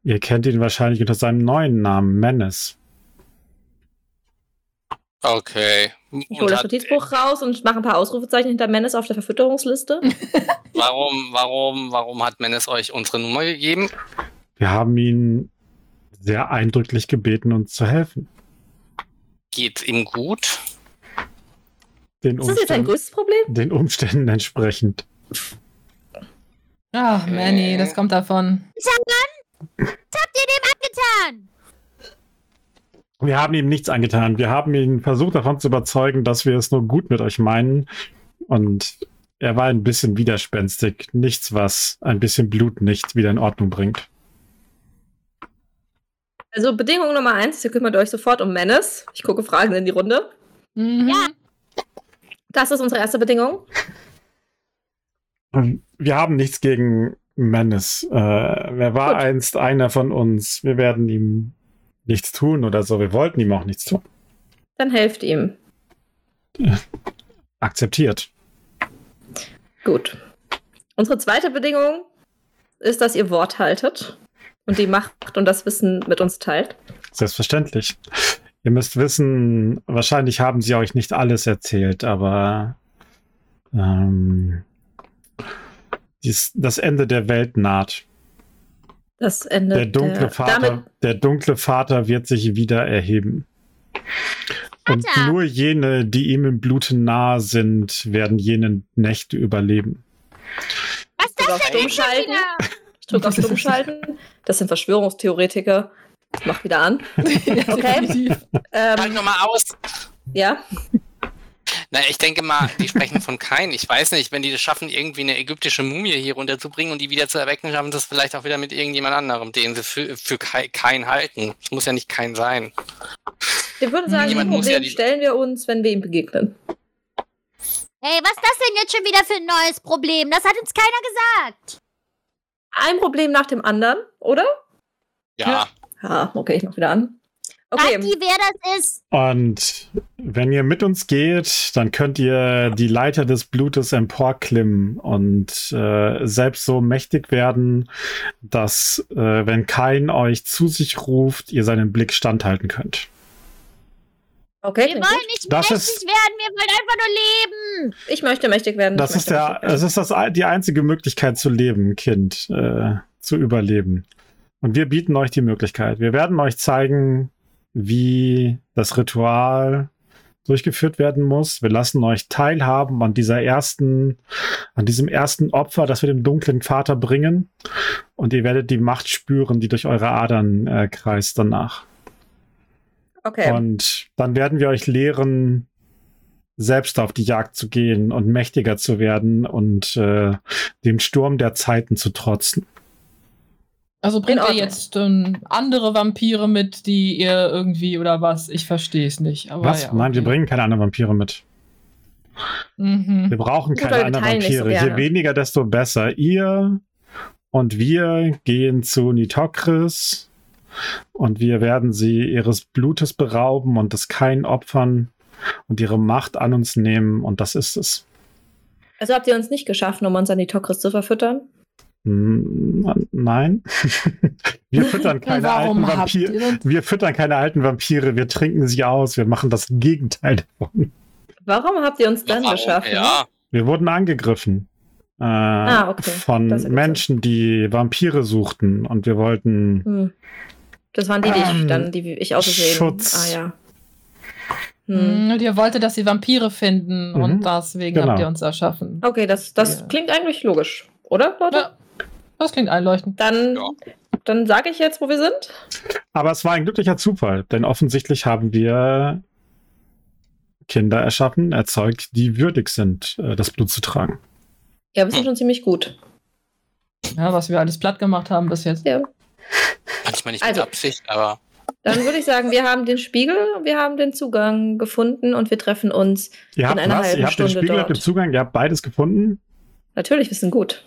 Ihr kennt ihn wahrscheinlich unter seinem neuen Namen, Menace. Okay. Ich Und hole das hat- Notizbuch raus und mache ein paar Ausrufezeichen hinter Menace auf der Verfütterungsliste. [laughs] Warum, warum, warum hat Menes euch unsere Nummer gegeben? Wir haben ihn sehr eindrücklich gebeten, uns zu helfen. Geht ihm gut? Den, Ist das jetzt ein Umständen, größtes Problem? den Umständen entsprechend. Ach, Manny, das kommt davon. Was habt ihr dem angetan? Wir haben ihm nichts angetan. Wir haben ihn versucht davon zu überzeugen, dass wir es nur gut mit euch meinen. Und er war ein bisschen widerspenstig. Nichts, was ein bisschen Blut nicht wieder in Ordnung bringt. Also Bedingung Nummer eins, ihr kümmert euch sofort um Menace. Ich gucke Fragen in die Runde. Mhm. Ja. Das ist unsere erste Bedingung. Wir haben nichts gegen Menace. Äh, wer war Gut. einst einer von uns? Wir werden ihm nichts tun oder so. Wir wollten ihm auch nichts tun. Dann helft ihm. [laughs] Akzeptiert. Gut. Unsere zweite Bedingung ist, dass ihr Wort haltet und die Macht und das Wissen mit uns teilt. Selbstverständlich. Ihr müsst wissen, wahrscheinlich haben sie euch nicht alles erzählt, aber ähm, dies, das Ende der Welt naht. Das Ende Der dunkle, der, Vater, der dunkle Vater wird sich wieder erheben. Und Vater! nur jene, die ihm im Blute nahe sind, werden jene Nächte überleben. Was ist das denn Stummschalten. Ich drücke auf [laughs] Stummschalten. Das sind Verschwörungstheoretiker. Ich mach wieder an. [laughs] Definitiv. Ähm, Halt nochmal aus. ja, Na, ich denke mal, die sprechen von Kain. Ich weiß nicht, wenn die das schaffen, irgendwie eine ägyptische Mumie hier runterzubringen und die wieder zu erwecken, schaffen sie das vielleicht auch wieder mit irgendjemand anderem, den sie für, für Kain halten. Es muss ja nicht Kain sein. ich würde sagen, Jemand das muss ja Problem stellen wir uns, wenn wir ihm begegnen. Hey, was ist das denn jetzt schon wieder für ein neues Problem? Das hat uns keiner gesagt. Ein Problem nach dem anderen, oder? Ja. Ja, okay, ich mach wieder an. Okay, Sagt die, wer das ist? Und wenn ihr mit uns geht, dann könnt ihr die Leiter des Blutes emporklimmen und äh, selbst so mächtig werden, dass, äh, wenn kein euch zu sich ruft, ihr seinen Blick standhalten könnt. Okay, Wir wollen nicht Das mächtig ist- werden, wir wollen einfach nur leben. Ich möchte mächtig werden. Das ist der, mächtig werden. es ist das, die einzige Möglichkeit zu leben, Kind, äh, zu überleben. Und wir bieten euch die Möglichkeit. Wir werden euch zeigen, wie das Ritual durchgeführt werden muss. Wir lassen euch teilhaben an dieser ersten, an diesem ersten Opfer, das wir dem dunklen Vater bringen. Und ihr werdet die Macht spüren, die durch eure Adern äh, kreist danach. Okay. Und dann werden wir euch lehren, selbst auf die Jagd zu gehen und mächtiger zu werden und äh, dem Sturm der Zeiten zu trotzen. Also bringt ihr jetzt ähm, andere Vampire mit, die ihr irgendwie oder was? Ich verstehe es nicht. Aber Was? Ja, Nein, wir okay. bringen keine anderen Vampire mit. Mhm. Wir brauchen Gut, keine wir anderen nicht so Vampire. Je weniger, desto besser. Ihr und wir gehen zu Nitokris und wir werden sie ihres Blutes berauben und es kein opfern und ihre Macht an uns nehmen und das ist es. Also habt ihr uns nicht geschaffen, um uns an die Tokris zu verfüttern? Hm, Nein. [laughs] wir füttern keine alten Warum Vampire. das? Wir füttern keine alten Vampire, wir trinken sie aus, wir machen das Gegenteil davon. Warum habt ihr uns dann Warum? geschaffen? Ja. Wir wurden angegriffen. Äh, Ah, okay. Von Das Menschen, die Vampire suchten und wir wollten Hm. Das waren die, die ich Ähm, dann, die ich ausgesehen. Schutz. Ah ja. Hm. Mhm, Und ihr wolltet, dass sie Vampire finden Mhm. und deswegen Genau. habt ihr uns erschaffen. Okay, das, das Ja. klingt eigentlich logisch, oder, Leute? Ja, das klingt einleuchtend. Dann, Ja. dann sage ich jetzt, wo wir sind. Aber es war ein glücklicher Zufall, denn offensichtlich haben wir Kinder erschaffen, erzeugt, die würdig sind, äh, das Blut zu tragen. Ja, wir sind schon ziemlich gut. Ja, was wir alles platt gemacht haben bis jetzt. Ja. Manchmal nicht Also. mit Absicht, aber Dann würde ich sagen, wir haben den Spiegel, wir haben den Zugang gefunden und wir treffen uns. Ihr habt einer was? halben Ihr habt den Stunde Spiegel, habt den dort. Zugang, ihr habt beides gefunden? Natürlich, wir sind gut.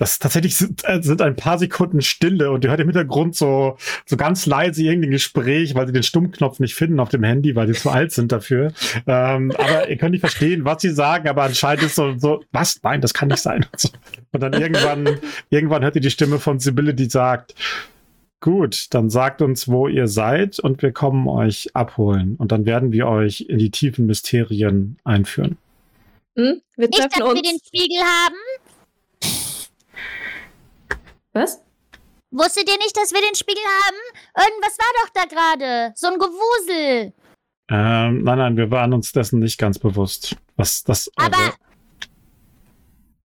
Das tatsächlich sind, äh, sind ein paar Sekunden Stille und ihr hört im Hintergrund so, so ganz leise irgendein Gespräch, weil sie den Stummknopf nicht finden auf dem Handy, weil sie zu alt sind dafür. Ähm, aber ihr könnt nicht verstehen, was sie sagen, aber anscheinend ist so, so was? Nein, das kann nicht sein. Und, so. und dann irgendwann, irgendwann hört ihr die Stimme von Sibylle, die sagt, gut, dann sagt uns, wo ihr seid und wir kommen euch abholen. Und dann werden wir euch in die tiefen Mysterien einführen. Hm? Wir Nicht, dass treffen wir uns. den Spiegel haben. Was? Wusstet ihr nicht, dass wir den Spiegel haben? Irgendwas war doch da gerade. So ein Gewusel. Ähm, nein, nein, wir waren uns dessen nicht ganz bewusst. Was das. Aber- also-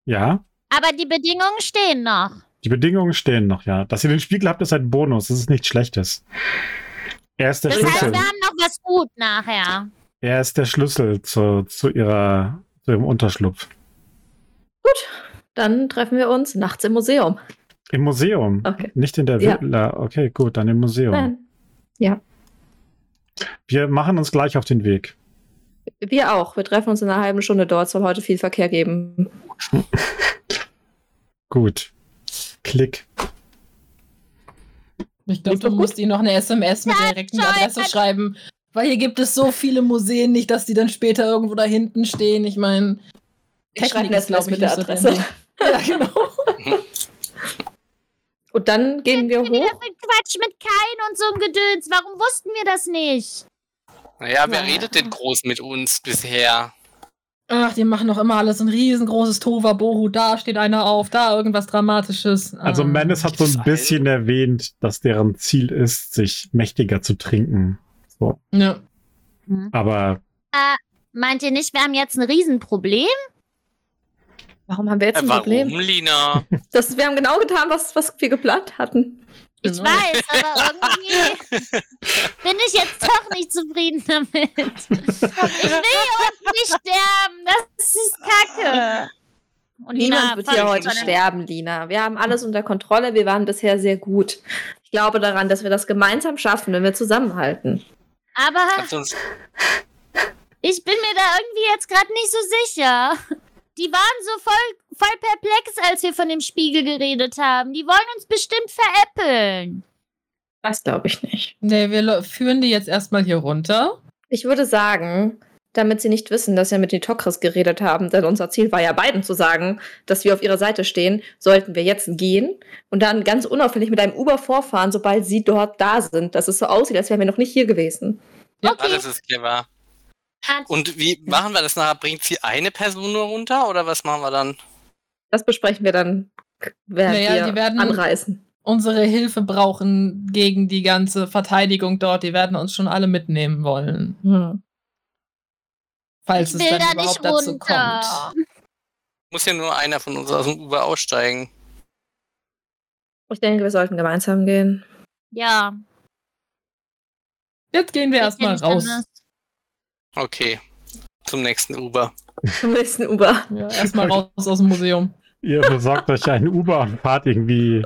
ja, Aber die Bedingungen stehen noch. die Bedingungen stehen noch, ja. Dass ihr den Spiegel habt, ist ein Bonus. Das ist nichts Schlechtes. Er ist der Das heißt, Schlüssel. wir haben noch was gut nachher. Er ist der Schlüssel zu, zu ihrer zu ihrem Unterschlupf. Dann treffen wir uns nachts im Museum. Im Museum. Okay. Nicht in der Ja. Villa. Okay, gut, dann im Museum. Nein. Wir machen uns gleich auf den Weg. Wir auch. Wir treffen uns in einer halben Stunde dort. Es soll heute viel Verkehr geben. [laughs] Gut. Klick. Ich glaube, du musst ihnen noch eine SMS mit der direkten. Adresse schreiben. Weil hier gibt es so viele Museen, nicht, dass die dann später irgendwo da hinten stehen. Ich meine, Ich schreibe eine SMS mit der so Adresse. Ja, genau. Und dann gehen wir wieder hoch. Quatsch mit Kain und so ein Gedöns. Warum wussten wir das nicht? Naja, wer Ja. redet denn groß mit uns bisher? Ach, die machen doch immer alles ein riesengroßes Tohuwabohu. Da steht einer auf, da irgendwas Dramatisches. Also Ah. Menace hat so ein bisschen erwähnt, dass deren Ziel ist, sich mächtiger zu trinken. So. Ja. Aber Meint ihr nicht, wir haben jetzt ein Riesenproblem? Warum haben wir jetzt Äh, ein warum, Problem? Lina? [laughs] Das, wir haben genau getan, was, was wir geplant hatten. Ich Genau. weiß, aber irgendwie [laughs] bin ich jetzt doch nicht zufrieden damit. Ich will unten nicht sterben. Das ist Kacke. Und Niemand wird hier heute sterben, Lina. Wir haben alles unter Kontrolle. Wir waren bisher sehr gut. Ich glaube daran, dass wir das gemeinsam schaffen, wenn wir zusammenhalten. Aber ich bin mir da irgendwie jetzt gerade nicht so sicher. Die waren so voll, voll perplex, als wir von dem Spiegel geredet haben. Die wollen uns bestimmt veräppeln. Das glaube ich nicht. Nee, wir führen die jetzt erstmal hier runter. Ich würde sagen, damit sie nicht wissen, dass wir mit den Tokris geredet haben, denn unser Ziel war ja beiden zu sagen, dass wir auf ihrer Seite stehen, sollten wir jetzt gehen und dann ganz unauffällig mit einem Uber vorfahren, sobald sie dort da sind, dass es so aussieht, als wären wir noch nicht hier gewesen. ah, Okay. das ist clever. Hat- Und wie machen wir das nachher? Bringt sie eine Person nur runter oder was machen wir dann? Das besprechen wir dann, während Naja, wir die werden- anreisen. Unsere Hilfe brauchen gegen die ganze Verteidigung dort. Die werden uns schon alle mitnehmen wollen. Hm. Falls Ich es will dann da überhaupt nicht dazu runter. kommt. Muss ja nur einer von uns aus dem Uber aussteigen. Ich denke, wir sollten gemeinsam gehen. Ja. Jetzt gehen wir erstmal raus. anders. Okay. Zum nächsten Uber. Zum nächsten Uber. Ja, erstmal raus aus dem Museum. ihr besorgt euch einen Uber und fahrt irgendwie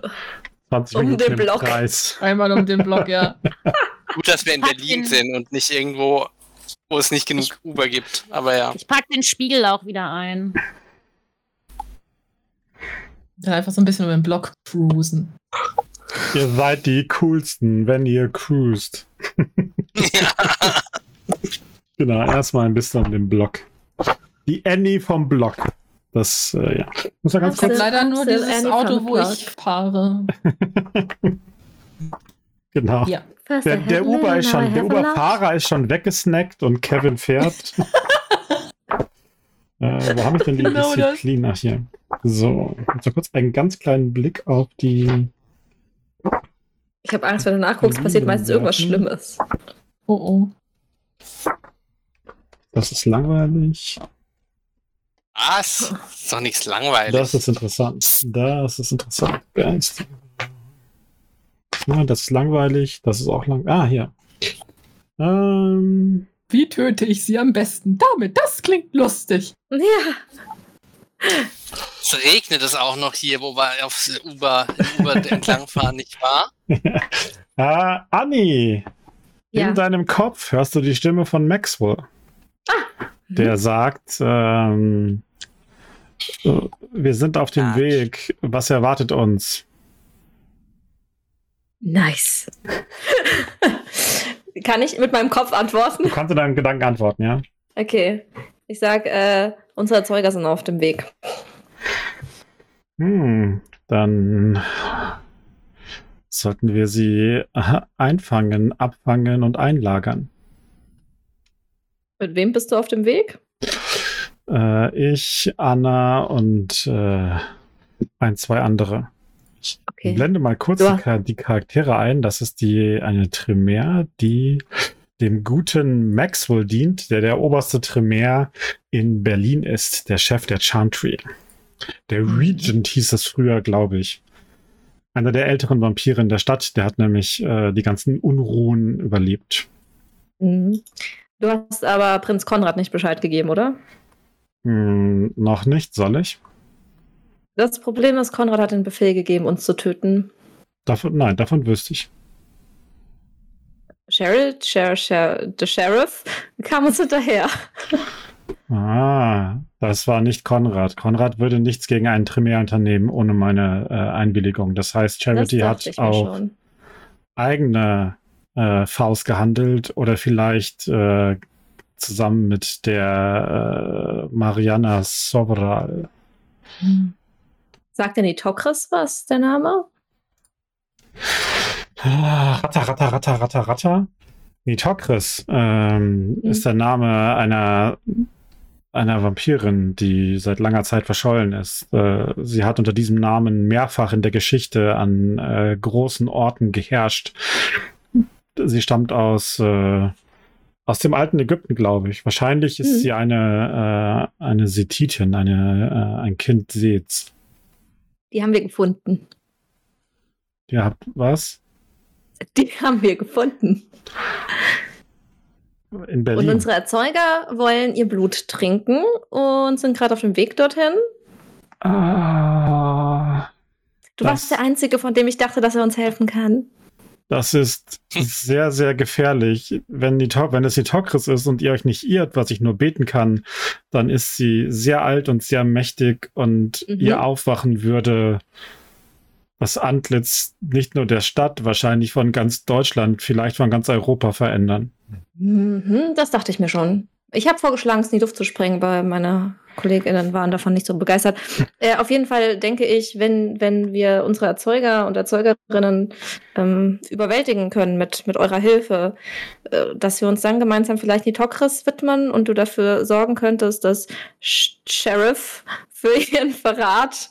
20 Um Minuten den Block. Kreis. Einmal um den Block, ja. [laughs] Gut, dass wir in Berlin sind und nicht irgendwo, wo es nicht genug Uber gibt. Aber ja. Ich pack den Spiegel auch wieder ein. ja. Einfach so ein bisschen um den Block cruisen. Ihr seid die coolsten, wenn ihr cruist. [laughs] [laughs] Genau, erstmal ein bisschen um den Block. Die Annie vom Block. Das, äh, ja. Muss ja ganz Ich habe kurz. Leider nur dieses Annie Auto, wo Block. ich fahre. [laughs] Genau. Ja. Der, der Uber ist schon, der Uberfahrer ist schon weggesnackt und Kevin fährt. [laughs] äh, wo habe ich denn die Genau. Disziplin? Ach hier. So, so kurz einen ganz kleinen Blick auf die. Ich habe Angst, wenn du nachguckst, passiert meistens irgendwas Schlimmes. Oh oh. Das ist langweilig. Was? Ist doch nichts langweilig. Das ist interessant. Das ist interessant. Geist. Ja, das ist langweilig. Das ist auch lang. Ah, hier. Ähm, Wie töte ich sie am besten? Damit, das klingt lustig. Ja, Es regnet es auch noch hier, wo wir aufs Uber, Uber [laughs] entlangfahren, nicht wahr? [laughs] ah, Annie. ja. In deinem Kopf hörst du die Stimme von Maxwell. [laughs] der sagt, ähm, äh, wir sind auf dem Ja. Weg. Was erwartet uns? Nice. [laughs] Kann ich mit meinem Kopf Du antworten? kannst in deinem Gedanken antworten, ja? Okay. Ich sag, äh, unsere Erzeuger sind auf dem Weg. Hm, dann sollten wir sie einfangen, abfangen und einlagern. Mit wem bist du auf dem Weg? Äh, ich, Anna und äh, ein, zwei andere. Ich Okay. blende mal kurz die, die Charaktere ein. Das ist die eine Tremere, die dem guten Maxwell dient, der der oberste Tremere in Berlin ist, der Chef der Chantry. Der Mhm. Regent hieß es früher, glaube ich. Einer der älteren Vampire in der Stadt, der hat nämlich äh, die ganzen Unruhen überlebt. Mhm. Du hast aber Prinz Konrad nicht Bescheid gegeben, oder? Hm, noch nicht, soll ich? Das Problem ist, Konrad hat den Befehl gegeben, uns zu töten. Davon, nein, davon wüsste ich. Cheryl, Cher, Cher, der Sheriff kam uns hinterher. Ah, das war nicht Konrad. Konrad würde nichts gegen einen Tremere unternehmen ohne meine äh, Einwilligung. Das heißt, Charity das hat auf schon. eigene äh, Faust gehandelt oder vielleicht äh, zusammen mit der äh, Mariana Sobral. Sagt denn die Tokris was, der Name? Ah, Ratter, Ratter, Ratter, Ratter, Ratter. Nitokris ähm, Mhm. ist der Name einer, einer Vampirin, die seit langer Zeit verschollen ist. Äh, sie hat unter diesem Namen mehrfach in der Geschichte an äh, großen Orten geherrscht. Sie stammt aus, äh, aus dem alten Ägypten, glaube ich. Wahrscheinlich ist Mhm. sie eine, äh, eine Setitin, eine, äh, ein Kind Seths. Die haben wir gefunden. Ihr habt was? Die haben wir gefunden. In Berlin. Und unsere Erzeuger wollen ihr Blut trinken und sind gerade auf dem Weg dorthin. Ah, Du warst der Einzige, von dem ich dachte, dass er uns helfen kann. Das ist sehr, sehr gefährlich. Wenn, die, wenn es die Tokris ist und ihr euch nicht irrt, was ich nur beten kann, dann ist sie sehr alt und sehr mächtig und Mhm. ihr Aufwachen würde das Antlitz nicht nur der Stadt, wahrscheinlich von ganz Deutschland, vielleicht von ganz Europa verändern. Mhm, das dachte ich mir schon. Ich habe vorgeschlagen, es in die Luft zu sprengen, weil meine KollegInnen waren davon nicht so begeistert. [laughs] Äh, auf jeden Fall denke ich, wenn, wenn wir unsere Erzeuger und Erzeugerinnen ähm, überwältigen können mit, mit eurer Hilfe, äh, dass wir uns dann gemeinsam vielleicht die Tokris widmen und du dafür sorgen könntest, dass Sh Sheriff für ihren Verrat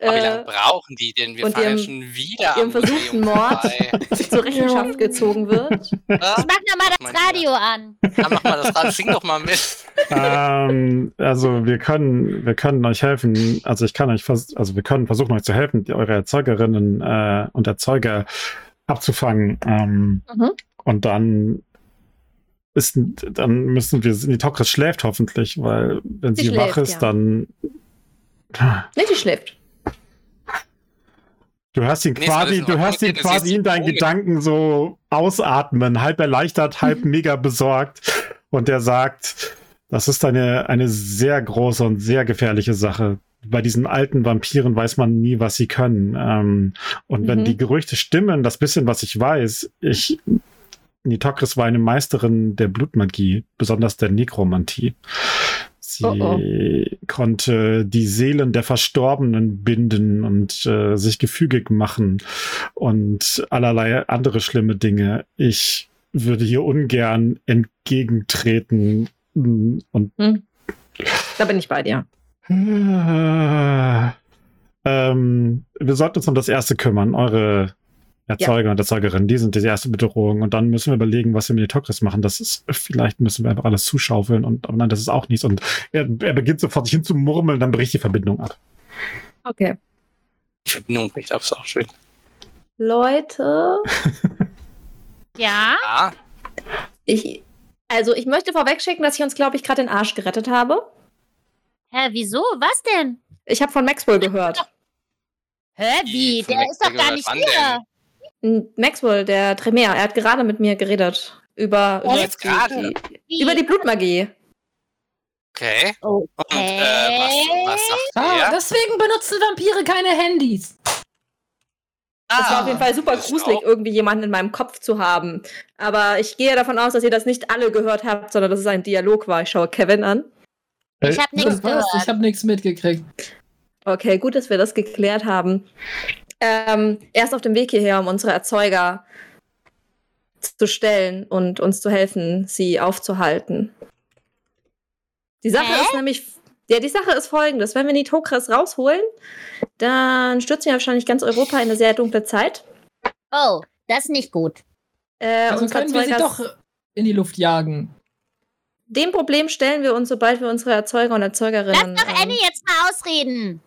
Aber wie lange äh, brauchen die denn? Wir und ihrem- schon wieder ihrem versuchten Mord. [laughs] zur Rechenschaft gezogen wird. [laughs] Ja, Ich mach nochmal das Radio an. ja, mach mal das Radio, sing doch mal mit. ähm, also wir können, wir können euch helfen. Also ich kann euch vers also wir können versuchen euch zu helfen, eure Erzeugerinnen äh, und Erzeuger abzufangen. Ähm, Mhm. Und dann ist, dann müssen wir, die Tokris schläft hoffentlich, weil wenn Sie sie, wach schläft, ist, ja. dann Nee, die schläft. du hörst ihn Nee, quasi, in du hörst ihn quasi in deinen. Gedanken so ausatmen, halb erleichtert, halb [laughs] mega besorgt. Und der sagt, das ist eine, eine sehr große und sehr gefährliche Sache. Bei diesen alten Vampiren weiß man nie, was sie können. Ähm, und wenn Mhm. die Gerüchte stimmen, das bisschen, was ich weiß, ich, Nitokris war eine Meisterin der Blutmagie, besonders der Nekromantie. Sie Oh, konnte die Seelen der Verstorbenen binden und äh, sich gefügig machen und allerlei andere schlimme Dinge. Ich würde hier ungern entgegentreten mm, und Da bin ich bei dir. äh, [laughs] ähm, wir sollten uns um das erste kümmern. Eure Erzeuger und Erzeugerinnen, die sind die erste Bedrohung. Und dann müssen wir überlegen, was wir mit Tokris machen. Das ist, vielleicht müssen wir einfach alles zuschaufeln und aber nein, das ist auch nichts. Und er, er beginnt sofort sich hinzumurmeln, dann bricht die Verbindung ab. Okay. Die Verbindung bricht ab, ist auch schön. Leute, [laughs] Ja? Ja, ich, also ich möchte vorwegschicken, dass ich uns, glaube ich, gerade den Arsch gerettet habe. Hä, wieso? Was denn? Ich habe von Maxwell gehört. Hä, Wie? Der ist doch gar nicht hier. Maxwell, der Tremere, er hat gerade mit mir geredet. Über, über, jetzt gerade? die, über die Blutmagie. Okay. Und Okay. äh, was, was sagt Ah, er? deswegen benutzen Vampire keine Handys. Das war Ah, auf jeden Fall super gruselig, irgendwie jemanden in meinem Kopf zu haben. Aber ich gehe davon aus, dass ihr das nicht alle gehört habt, sondern dass es ein Dialog war. Ich schaue Kevin an. Ich habe nichts Was? gehört. Ich habe nichts mitgekriegt. Okay, gut, dass wir das geklärt haben. Ähm, er ist auf dem Weg hierher, um unsere Erzeuger zu stellen und uns zu helfen, sie aufzuhalten. Die Sache Hä? ist nämlich, ja, die Sache ist folgendes: Wenn wir Nitokris rausholen, dann stürzen wir wahrscheinlich ganz Europa in eine sehr dunkle Zeit. Oh, das ist nicht gut. Äh, Also können wir sie doch in die Luft jagen. Dem Problem stellen wir uns, sobald wir unsere Erzeuger und Lass Erzeugerinnen doch ähm, Annie jetzt mal ausreden.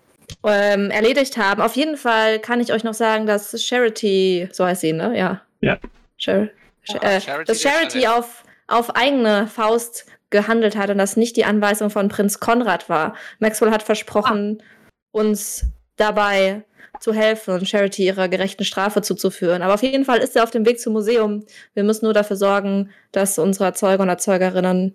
Ähm, erledigt haben. Auf jeden Fall kann ich euch noch sagen, dass Charity, so heißt sie, ne? Ja. Ja. Char Ch Ah, äh, Charity dass Charity auf, auf eigene Faust gehandelt hat und das nicht die Anweisung von Prinz Konrad war. Maxwell hat versprochen, uns dabei zu helfen und Charity ihrer gerechten Strafe zuzuführen. Aber auf jeden Fall ist er auf dem Weg zum Museum. Wir müssen nur dafür sorgen, dass unsere Erzeuger und Erzeugerinnen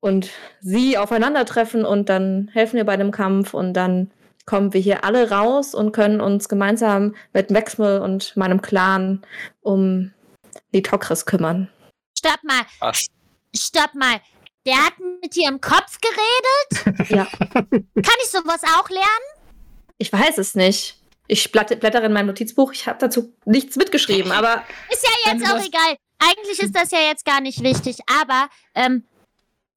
und sie aufeinandertreffen und dann helfen wir bei dem Kampf und dann kommen wir hier alle raus und können uns gemeinsam mit Maxwell und meinem Clan um die Tokris kümmern. Stopp mal, Was? stopp mal. Der hat mit dir im Kopf geredet? [laughs] Ja. Kann ich sowas auch lernen? Ich weiß es nicht. Ich blättere in meinem Notizbuch. Ich habe dazu nichts mitgeschrieben, aber Ist ja jetzt auch egal. Eigentlich ist das ja jetzt gar nicht wichtig, aber, ähm,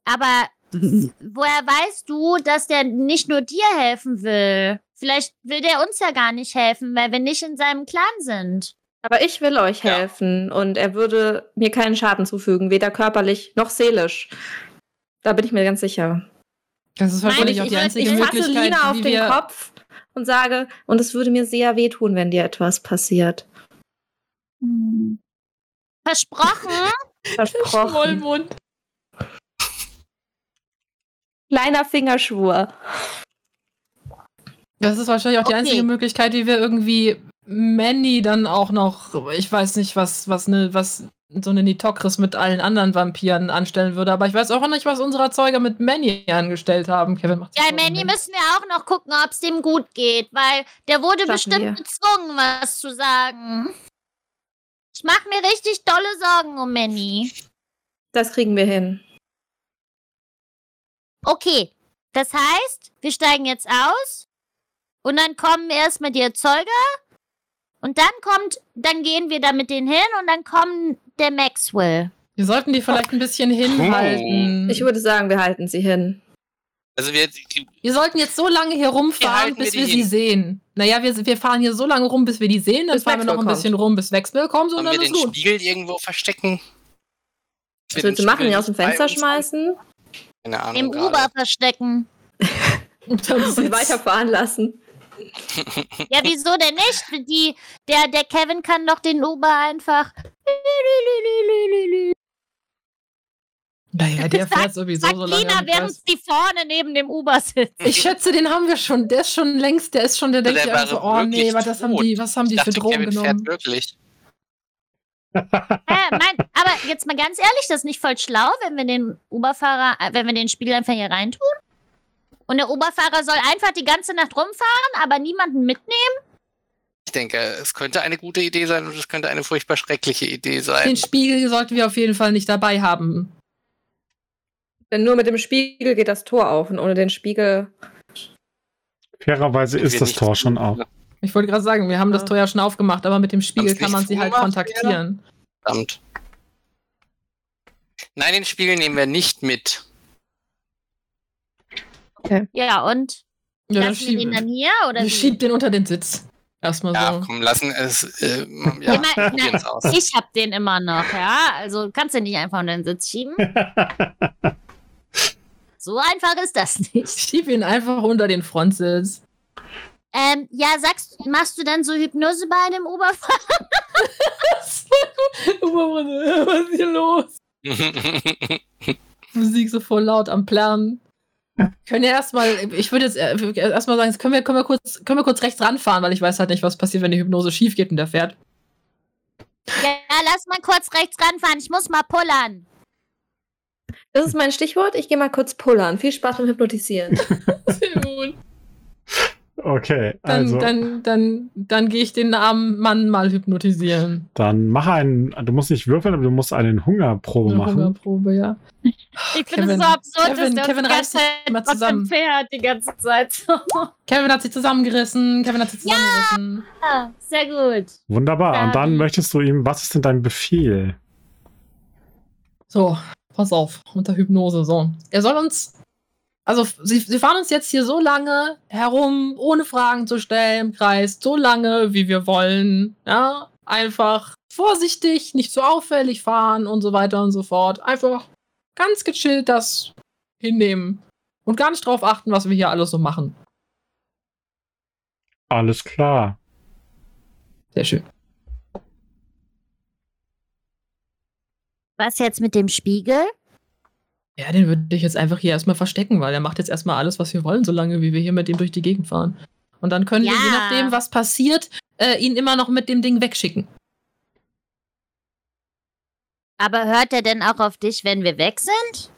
aber [laughs] woher weißt du, dass der nicht nur dir helfen will? Vielleicht will der uns ja gar nicht helfen, weil wir nicht in seinem Clan sind. Aber ich will euch Ja. helfen und er würde mir keinen Schaden zufügen, weder körperlich noch seelisch. Da bin ich mir ganz sicher. Das ist wahrscheinlich ich- auch die ich- einzige Ich fasse Möglichkeit, Lina auf den. Kopf und sage, und es würde mir sehr wehtun, wenn dir etwas passiert. Versprochen? Versprochen. Schmollmund. Kleiner Fingerschwur. Das ist wahrscheinlich auch die Okay. einzige Möglichkeit, wie wir irgendwie Manny dann auch noch, ich weiß nicht, was, was ne, was so eine Nitokris mit allen anderen Vampiren anstellen würde, aber ich weiß auch nicht, was unsere Erzeuger mit Manny angestellt haben. Kevin macht Ja, Manny müssen wir auch noch gucken, ob es dem gut geht, weil der wurde Schaffen bestimmt wir. gezwungen, was zu sagen. Ich mache mir richtig dolle Sorgen um Manny. Das kriegen wir hin. Okay, das heißt, wir steigen jetzt aus und dann kommen erstmal die Erzeuger und dann kommt, dann gehen wir da mit denen hin und dann kommt der Maxwell. Wir sollten die vielleicht ein bisschen hinhalten. Ich würde sagen, wir halten sie hin. Also wir, wir sollten jetzt so lange hier rumfahren, wir bis die wir sie hin? sehen. Naja, wir, wir fahren hier so lange rum, bis wir die sehen, dann Bis fahren wir noch Maxwell ein bisschen rum, bis Wechsel kommt und sollen wir dann den ist gut. Spiegel irgendwo verstecken? Was wir willst du machen? Ihn aus dem Fenster uns haben? Keine Ahnung. Im gerade. Uber verstecken. [laughs] Und sitzt- [laughs] weiterfahren lassen? Ja, wieso denn nicht? Die, der, der Kevin kann doch den Uber einfach. Naja, der fährt sowieso so lange. Lina, während sie vorne neben dem Uber sitzt. Ich schätze, den haben wir schon. Der ist schon längst, der ist schon, der denkt der ja wäre so, oh nee, was, haben die, was haben die für Drogen Kevin genommen? fährt wirklich. Äh, mein, aber jetzt mal ganz ehrlich, das ist nicht voll schlau, wenn wir den Uberfahrer, äh, wenn wir den Spiegel einfach hier reintun. Und der Uberfahrer soll einfach die ganze Nacht rumfahren, aber niemanden mitnehmen. Ich denke, es könnte eine gute Idee sein und es könnte eine furchtbar schreckliche Idee sein. Den Spiegel sollten wir auf jeden Fall nicht dabei haben. Denn nur mit dem Spiegel geht das Tor auf und ohne den Spiegel. Fairerweise ist das Tor schon auf. Ich wollte gerade sagen, wir haben das Ja. Tor ja schon aufgemacht, aber mit dem Spiegel kann man sie halt kontaktieren. Verdammt. Nein, den Spiegel nehmen wir nicht mit. Ja, und? Ja, Lassen wir den schieb, dann hier? Oder wir wie? schiebt den unter den Sitz. Erstmal Ja, so. komm, lassen es. Äh, ja, Immer- na. Ich hab den immer noch, ja. Also kannst du nicht einfach unter den Sitz schieben. [laughs] So einfach ist das nicht. Schieb ihn einfach unter den Frontsitz. Ähm, ja, sagst, machst du dann so Hypnose bei dem Oberfahrer? [laughs] Was ist hier los? [laughs] Musik so voll laut am Plan. Können ja erstmal, ich würde jetzt äh, erstmal sagen, können wir, können, wir kurz, können wir kurz rechts ranfahren, weil ich weiß halt nicht, was passiert, wenn die Hypnose schief geht und der fährt. Ja, lass mal kurz rechts ranfahren. Ich muss mal pullern. Das ist mein Stichwort. Ich gehe mal kurz pullern. Viel Spaß beim Hypnotisieren. [laughs] Sehr gut. Okay, Dann, also dann, dann, dann gehe ich den armen Mann mal hypnotisieren. dann mach einen, du musst nicht würfeln, aber du musst eine Hungerprobe Eine machen. Hungerprobe, ja. Ich finde es so absurd, Kevin- dass der Kevin reißt ganze sich dem zusammen. Pferd die ganze Zeit. [laughs] Kevin hat sich zusammengerissen. Kevin hat sich zusammengerissen. ja, sehr gut. Wunderbar. Und dann möchtest du ihm, was ist denn dein Befehl? So, pass auf, unter Hypnose, so. Er soll uns. Also, sie, sie fahren uns jetzt hier so lange herum, ohne Fragen zu stellen, im Kreis, so lange, wie wir wollen. Ja, einfach vorsichtig, nicht zu auffällig fahren und so weiter und so fort. Einfach ganz gechillt das hinnehmen und gar nicht drauf achten, was wir hier alles so machen. Alles klar. Sehr schön. Was jetzt mit dem Spiegel? Ja, den würde ich jetzt einfach hier erstmal verstecken, weil er macht jetzt erstmal alles, was wir wollen, solange wie wir hier mit ihm durch die Gegend fahren. Und dann können wir, je Ja. nachdem, was passiert, äh, ihn immer noch mit dem Ding wegschicken. Aber hört er denn auch auf dich, wenn wir weg sind?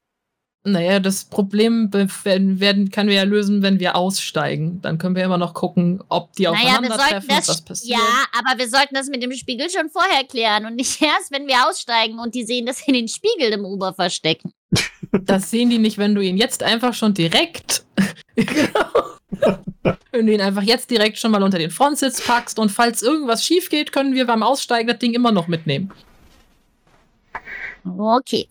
Naja, das Problem werden, werden, können wir ja lösen, wenn wir aussteigen. Dann können wir immer noch gucken, ob die Naja, aufeinandertreffen, das. was passiert. Ja, aber wir sollten das mit dem Spiegel schon vorher klären und nicht [laughs] erst, wenn wir aussteigen und die sehen, dass wir den Spiegel im Uber verstecken. [laughs] Das sehen die nicht, wenn du ihn jetzt einfach schon direkt. genau. [laughs] Wenn du ihn einfach jetzt direkt schon mal unter den Frontsitz packst und falls irgendwas schief geht, können wir beim Aussteigen das Ding immer noch mitnehmen. Okay.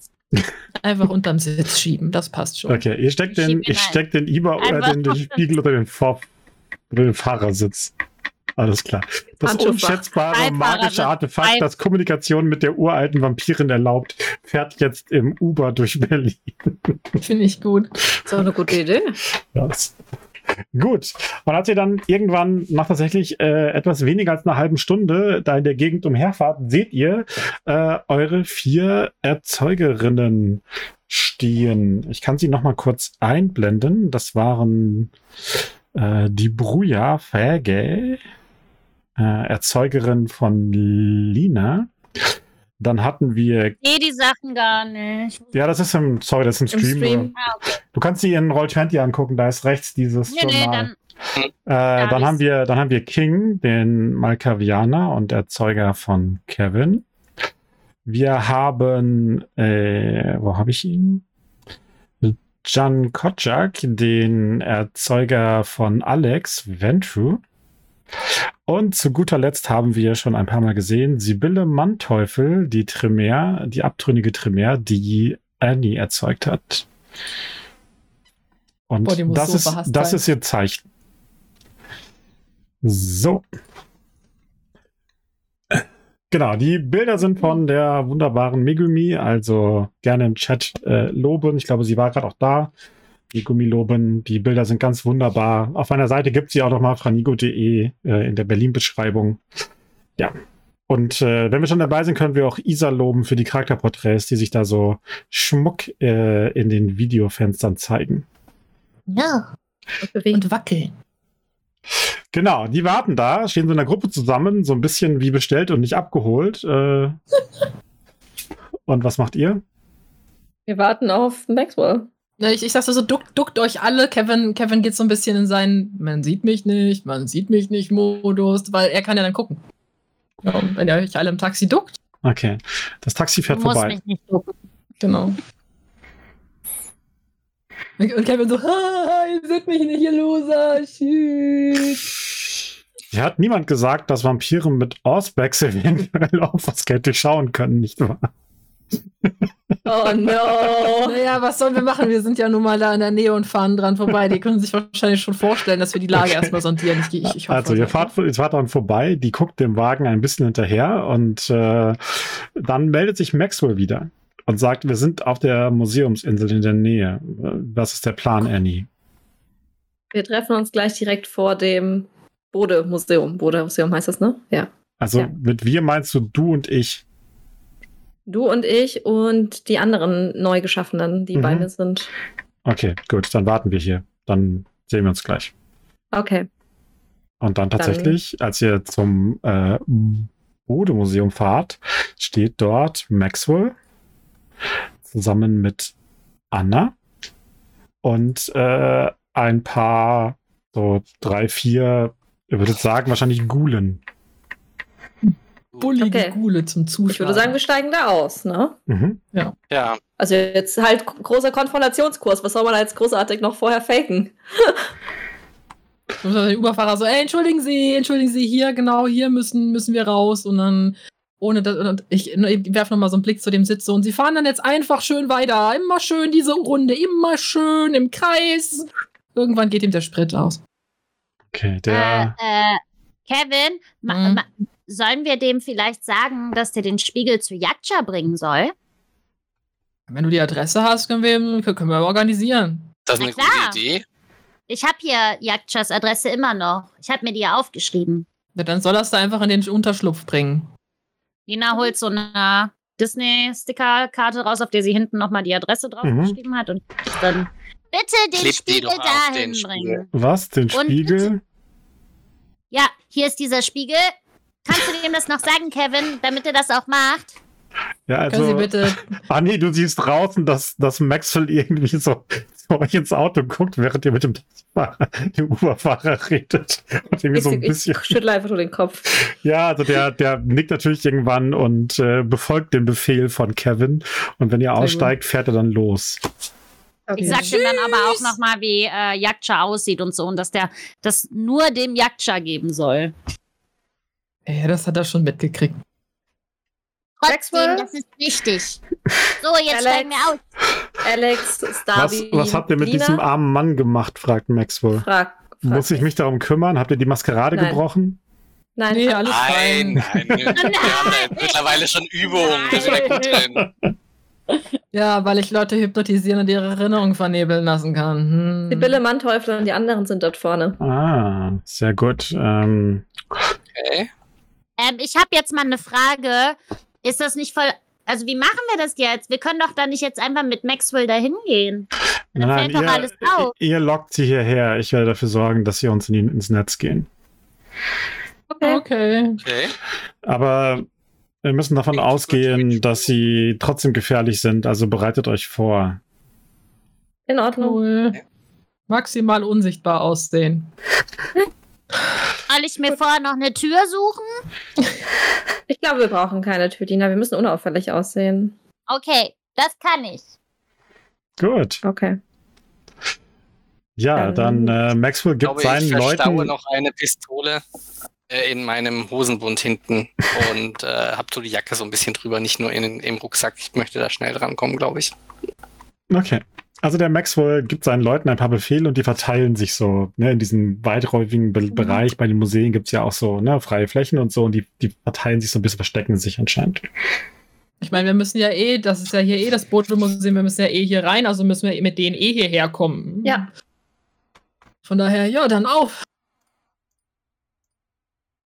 Einfach unterm Sitz schieben, das passt schon. Okay, ihr steckt Ich den, ich steck den, Iber, äh, den, den Spiegel unter den, Vor unter den Fahrersitz. Alles klar. Das unschätzbare magische Fahrersitz. Artefakt, das Kommunikation mit der uralten Vampirin erlaubt, fährt jetzt im Uber durch Berlin. Finde ich gut. [laughs] ist auch eine gute Idee. Das. Gut. Und als ihr dann irgendwann nach tatsächlich äh, etwas weniger als einer halben Stunde da in der Gegend umherfahrt, seht ihr äh, eure vier Erzeugerinnen stehen. Ich kann sie noch mal kurz einblenden. Das waren äh, die Bruja Fäge, äh, Erzeugerin von Lina. Dann hatten wir, Nee, die Sachen gar nicht. ja, das ist im, sorry, das ist im Im Stream. Stream. Ah, okay. Du kannst sie in Roll20 angucken, da ist rechts dieses Nee, nee, Journal. dann. Äh, dann, haben wir, dann haben wir King, den Malkavianer und Erzeuger von Kevin. Wir haben, äh, wo habe ich ihn? Jan Kotschak, den Erzeuger von Alex, Ventru. Und zu guter Letzt haben wir schon ein paar Mal gesehen, Sibylle Manteuffel, die Tremere, die abtrünnige Tremere, die Annie erzeugt hat. Und Boah, das, ist, das sein. ist ihr Zeichen. So. Genau, die Bilder sind von der wunderbaren Megumi, also gerne im Chat äh, loben. Ich glaube, sie war gerade auch da. Megumi loben. Die Bilder sind ganz wunderbar. Auf meiner Seite gibt sie auch noch mal franigo.de äh, in der Berlin-Beschreibung. Ja. Und äh, wenn wir schon dabei sind, können wir auch Isa loben für die Charakterporträts, die sich da so schmuck äh, in den Videofenstern zeigen. Ja. Und wackeln. Genau, die warten da, stehen so in einer Gruppe zusammen, so ein bisschen wie bestellt und nicht abgeholt. Äh, [laughs] und was macht ihr? Wir warten auf Maxwell. Na, Ich, ich sagte so, duckt, duckt euch alle. Kevin, Kevin geht so ein bisschen in seinen Man sieht mich nicht, man sieht mich nicht Modus, weil er kann ja dann gucken. Ja, und wenn ihr euch alle im Taxi duckt, Okay, das Taxi Du fährt musst vorbei. mich nicht ducken. genau. Und Kevin so, "Ha, ihr seht mich nicht, ihr Loser, shit. Hier hat niemand gesagt, dass Vampire mit Ausbacks [laughs] eventuell auch was Geld durchschauen können, nicht wahr? Oh no. [laughs] Naja, was sollen wir machen? Wir sind ja nun mal da in der Nähe und fahren dran vorbei. Die können sich wahrscheinlich schon vorstellen, dass wir die Lage Okay. erstmal sondieren. Ich, ich, ich hoffe, also, ihr fahrt, ihr fahrt dann vorbei, die guckt dem Wagen ein bisschen hinterher und äh, dann meldet sich Maxwell wieder und sagt, wir sind auf der Museumsinsel in der Nähe. Was ist der Plan, Annie? Wir treffen uns gleich direkt vor dem Bode-Museum. Bode-Museum heißt das, ne? Ja. Also, Ja. mit wir meinst du du und ich? Du und ich und die anderen neu geschaffenen, die Mhm. bei mir sind. Okay, gut, dann warten wir hier. Dann sehen wir uns gleich. Okay. Und dann tatsächlich, als ihr zum äh, Bode-Museum fahrt, steht dort Maxwell zusammen mit Anna und äh, ein paar, so drei, vier, ihr würdet sagen, wahrscheinlich Gulen. Bullige Okay. Gule zum Zuschlagen. Ich würde sagen, wir steigen da aus, ne? Mhm. Ja, Also jetzt halt großer Konfrontationskurs. Was soll man da jetzt großartig noch vorher faken? [laughs] Der Überfahrer so, ey, entschuldigen Sie, entschuldigen Sie, hier, genau, hier müssen, müssen wir raus. Und dann, ohne das, und ich, ich werfe nochmal so einen Blick zu dem Sitz so, und Sie fahren dann jetzt einfach schön weiter. Immer schön diese Runde, immer schön im Kreis. Irgendwann geht ihm der Sprit aus. Okay, der. Äh, äh, Kevin, ma, Mhm. ma, sollen wir dem vielleicht sagen, dass der den Spiegel zu Yaksha bringen soll? Wenn du die Adresse hast, können wir, können wir organisieren. das ist eine klar. gute Idee. Ich habe hier Yakshas Adresse immer noch. Ich habe mir die ja aufgeschrieben. Ja, dann soll er es da einfach in den Unterschlupf bringen. Nina holt so eine Disney-Sticker-Karte raus, auf der sie hinten nochmal die Adresse draufgeschrieben hat und dann bitte den Klebt die Spiegel dahin den bringen. was? Den Und- Spiegel? Ja, hier ist dieser Spiegel. Kannst du dem das noch sagen, Kevin, damit er das auch macht? Ja, Können Sie also. bitte. [laughs] Anni, du siehst draußen, dass, dass Maxwell irgendwie so zu euch ins Auto guckt, während ihr mit dem dem Uberfahrer redet. Und irgendwie Ich, so ein ich bisschen. schüttle einfach nur den Kopf. [laughs] Ja, also der, der nickt natürlich irgendwann und äh, befolgt den Befehl von Kevin. Und wenn ihr aussteigt, fährt er dann los. Ich sag ihm dann aber auch nochmal, wie äh, Yaksha aussieht und so und dass der das nur dem Yaksha geben soll. Ja, das hat er schon mitgekriegt. Trotzdem, Maxwell? das ist wichtig. So, jetzt Alex? steigen wir aus. Alex, Was, Starby, was habt ihr mit Lina? diesem armen Mann gemacht, fragt Maxwell. Frag, frag Muss ich mich darum kümmern? Habt ihr die Maskerade Nein. gebrochen? Nein, Nee, alles Nein, fein. nein, wir, haben [laughs] mittlerweile schon Übungen. Wir sind da gut drin. Ja, weil ich Leute hypnotisieren und ihre Erinnerung vernebeln lassen kann. Hm. Sibylle Manteufel und die anderen sind dort vorne. Ah, sehr gut. Ähm, Okay. Ähm, ich habe jetzt mal eine Frage. Ist das nicht voll. Also, wie machen wir das jetzt? Wir können doch da nicht jetzt einfach mit Maxwell dahin gehen. Dann nein, fällt doch ihr, alles auf. ihr lockt sie hierher. Ich werde dafür sorgen, dass sie uns in die, ins Netz gehen. Okay. Okay. Okay. Aber wir müssen davon gut. ausgehen, dass sie trotzdem gefährlich sind. Also bereitet euch vor. In Ordnung. Cool. Maximal unsichtbar aussehen. [laughs] Soll ich mir vorher noch eine Tür suchen? Ich glaube, wir brauchen keine Tütina. Wir müssen unauffällig aussehen. Okay, das kann ich. Gut. Okay. Ja, dann Dann- äh, Maxwell Ich gibt glaube, seinen ich verstaue Leuten. noch eine Pistole äh, in meinem Hosenbund hinten und äh, habe so die Jacke so ein bisschen drüber, nicht nur in, im Rucksack. Ich möchte da schnell drankommen, glaube ich. Okay. Also der Maxwell gibt seinen Leuten ein paar Befehle und die verteilen sich so. Ne, in diesem weiträumigen Be Mhm. Bereich bei den Museen gibt es ja auch so ne, freie Flächen und so und die, die verteilen sich so ein bisschen, verstecken sich anscheinend. Ich meine, wir müssen ja eh, das ist ja hier eh das Bodo-Museum, wir müssen ja eh hier rein, also müssen wir mit denen eh hierher kommen. Ja. Von daher, ja, dann auf.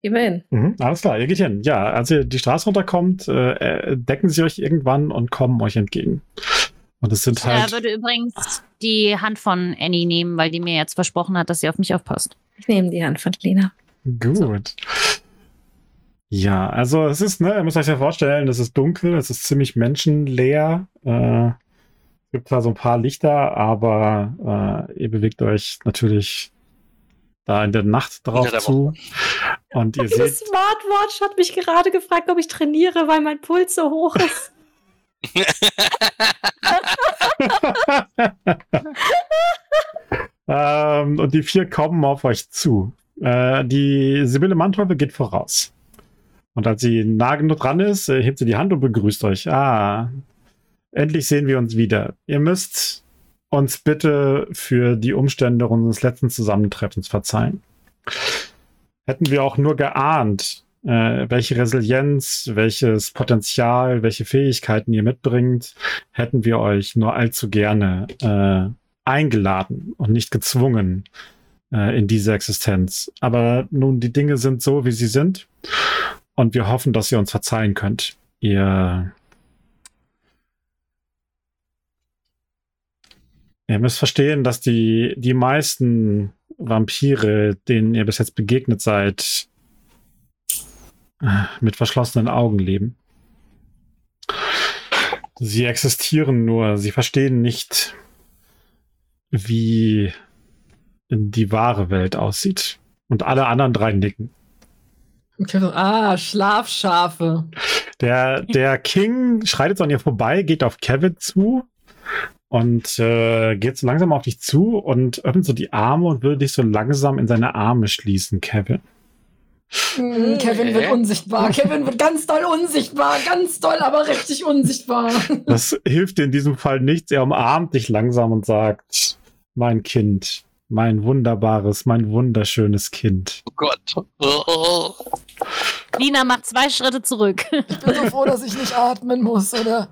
Gehen wir hin. Mhm, alles klar, ihr geht hin. Ja, als ihr die Straße runterkommt, äh, äh, decken sie euch irgendwann und kommen euch entgegen. Und es sind Ich halt. äh, würde übrigens die Hand von Annie nehmen, weil die mir jetzt versprochen hat, dass sie auf mich aufpasst. Ich nehme die Hand von Lena. Gut. Ja, also es ist, ne, ihr müsst euch ja vorstellen, es ist dunkel, es ist ziemlich menschenleer. Äh, es gibt zwar so ein paar Lichter, aber äh, ihr bewegt euch natürlich da in der Nacht drauf der zu. Und ihr Die seht, Smartwatch hat mich gerade gefragt, ob ich trainiere, weil mein Puls so hoch ist. Ähm, und die vier kommen auf euch zu. Äh, die Sibylle Manteuffel geht voraus. Und als sie nah genug dran ist, äh, hebt sie die Hand und begrüßt euch. Ah, endlich sehen wir uns wieder. Ihr müsst uns bitte für die Umstände unseres letzten Zusammentreffens verzeihen. Hätten wir auch nur geahnt, äh, welche Resilienz, welches Potenzial, welche Fähigkeiten ihr mitbringt, hätten wir euch nur allzu gerne äh, eingeladen und nicht gezwungen äh, in diese Existenz. Aber nun, die Dinge sind so, wie sie sind. Und wir hoffen, dass ihr uns verzeihen könnt. Ihr. Ihr müsst verstehen, dass die, die meisten Vampire, denen ihr bis jetzt begegnet seid, mit verschlossenen Augen leben. Sie existieren nur, sie verstehen nicht, wie die wahre Welt aussieht. Und alle anderen drei nicken. Okay, ah, Schlafschafe. Der, der [laughs] King schreitet so an ihr vorbei, geht auf Kevin zu und äh, geht so langsam auf dich zu und öffnet so die Arme und will dich so langsam in seine Arme schließen, Kevin. Hm, Kevin wird Hä? unsichtbar. Kevin wird ganz doll unsichtbar. Ganz doll, aber richtig unsichtbar. [laughs] Das hilft dir in diesem Fall nichts. Er umarmt dich langsam und sagt, mein Kind, mein wunderbares, mein wunderschönes Kind. Oh Gott. Oh. Lina macht zwei Schritte zurück. Ich bin so froh, dass ich nicht atmen muss, oder?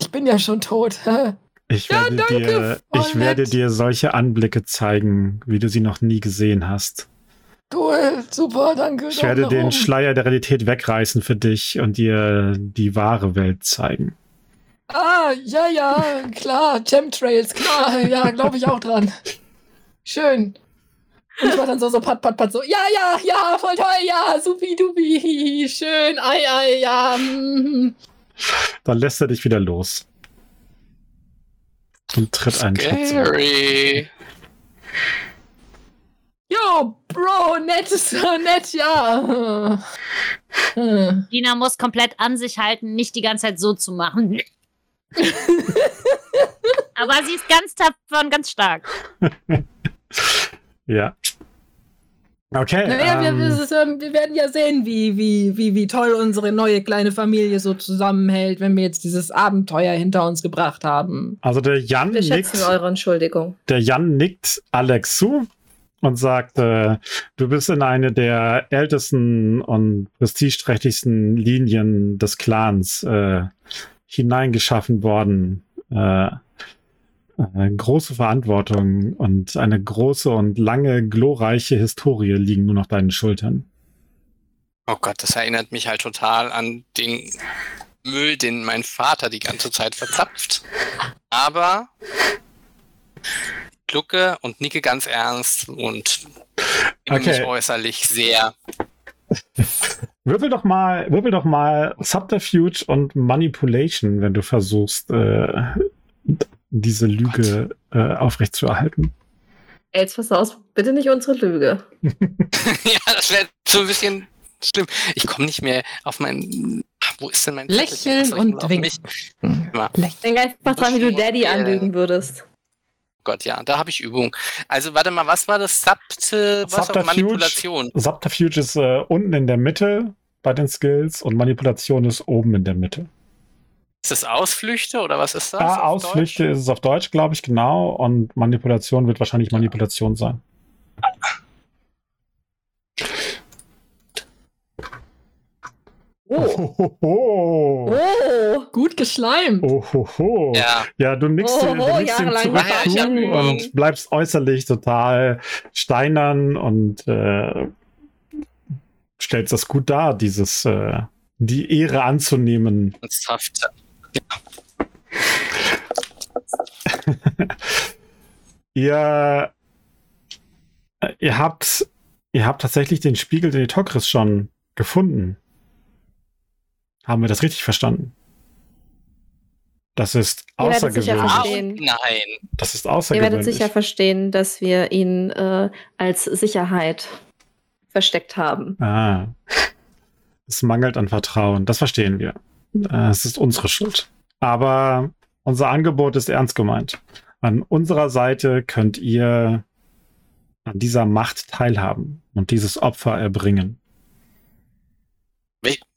Ich bin ja schon tot. [laughs] Ich Ja, werde, danke, dir, ich werde dir solche Anblicke zeigen, wie du sie noch nie gesehen hast. Cool, super, danke. Ich werde den oben. Schleier der Realität wegreißen für dich und dir die wahre Welt zeigen. Ah, ja, ja, klar, Chemtrails, klar, ja, glaube ich auch dran. Schön. Und ich war dann so, so pat, pat, pat, so, ja, ja, ja, voll toll, ja, supi, dupi, schön, ei, ei, ja, mm. Dann lässt er dich wieder los. Und tritt einen Schritt zurück. Jo, Bro, nett, [laughs] ist nett, ja. Hm. Lina muss komplett an sich halten, nicht die ganze Zeit so zu machen. [laughs] Aber sie ist ganz tapfer und ganz stark. [laughs] Ja. Okay. Naja, wir, ähm, es ist, ähm, wir werden ja sehen, wie, wie, wie, wie toll unsere neue kleine Familie so zusammenhält, wenn wir jetzt dieses Abenteuer hinter uns gebracht haben. also der Jan Wir nickt, schätzen eure Entschuldigung. der Jan nickt Alex zu und sagt, äh, du bist in eine der ältesten und prestigeträchtigsten Linien des Clans äh, hineingeschaffen worden. Äh, große Verantwortung und eine große und lange glorreiche Historie liegen nur noch deinen Schultern. Oh Gott, das erinnert mich halt total an den Müll, den mein Vater die ganze Zeit verzapft. Aber glucke und nicke ganz ernst und bin Okay. mich äußerlich sehr. [laughs] Würfel doch mal, würfel doch mal Subterfuge und Manipulation, wenn du versuchst, äh, diese Lüge äh, aufrechtzuerhalten. Jetzt pass aus, bitte nicht unsere Lüge. [laughs] ja, das wäre so ein bisschen schlimm. Ich komme nicht mehr auf mein. Wo ist denn mein? Lächeln und auf winken. Immer. Denk einfach dran, wie du Daddy anlügen würdest. Gott, ja, da habe ich Übung. Also warte mal, was war das? Sabt, äh, was Subterfuge. Manipulation? Subterfuge ist äh, unten in der Mitte bei den Skills und Manipulation ist oben in der Mitte. Ist das Ausflüchte oder was ist das? Ah, auf Ausflüchte ist es auf Deutsch, glaube ich, genau. Und Manipulation wird wahrscheinlich Manipulation sein. Oh. Ohoho. Oh. Gut geschleimt. Ohoho. Ja, Ja, du nickst, Oho, du nickst ihm zurück ja, und bleibst äußerlich total steinern und äh, stellst das gut dar, dieses äh, die Ehre anzunehmen. ernsthaft. [laughs] Ihr, äh, ihr habt, ihr habt tatsächlich den Spiegel den Tokris schon gefunden. Haben wir das richtig verstanden? Das ist außergewöhnlich. Verstehen. nein. Das ist Ihr werdet außergewöhnlich. sicher verstehen, dass wir ihn äh, als Sicherheit versteckt haben. Ah. Es mangelt an Vertrauen. Das verstehen wir. Äh, Es ist unsere Schuld. Aber unser Angebot ist ernst gemeint. An unserer Seite könnt ihr an dieser Macht teilhaben und dieses Opfer erbringen.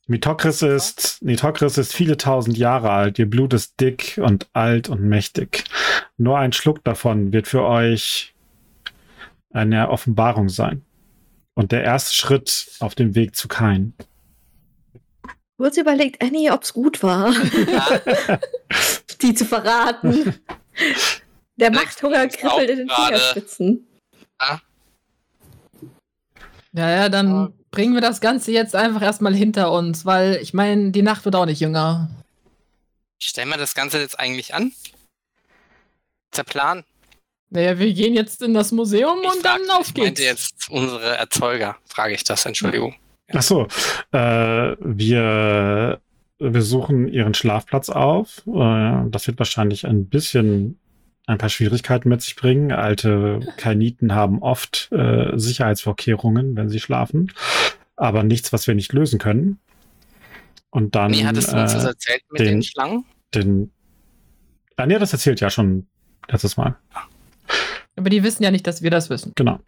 Mitokris ist, Mitokris ist viele tausend Jahre alt. Ihr Blut ist dick und alt und mächtig. Nur ein Schluck davon wird für euch eine Offenbarung sein. Und der erste Schritt auf dem Weg zu Kain. Kurz überlegt Annie, ob es gut war, [laughs] die zu verraten. [laughs] Der Alex, Machthunger kribbelt in den Fingerspitzen. Ja, ja, dann bringen wir das Ganze jetzt einfach erstmal hinter uns, weil ich meine, die Nacht wird auch nicht jünger. Stellen wir das Ganze jetzt eigentlich an? Ist der Plan? Naja, wir gehen jetzt in das Museum Ich und dann frag- auf ich geht's. jetzt unsere Erzeuger, frage ich das, Entschuldigung. Ach so, äh, wir wir suchen ihren Schlafplatz auf. Äh, das wird wahrscheinlich ein bisschen ein paar Schwierigkeiten mit sich bringen. Alte Kainiten haben oft äh, Sicherheitsvorkehrungen, wenn sie schlafen, aber nichts, was wir nicht lösen können. Und dann. Nee, hattest du uns das äh, erzählt mit den- den Schlangen? den. Ah, nee, das erzählt ja schon letztes Mal. Aber die wissen ja nicht, dass wir das wissen. Genau.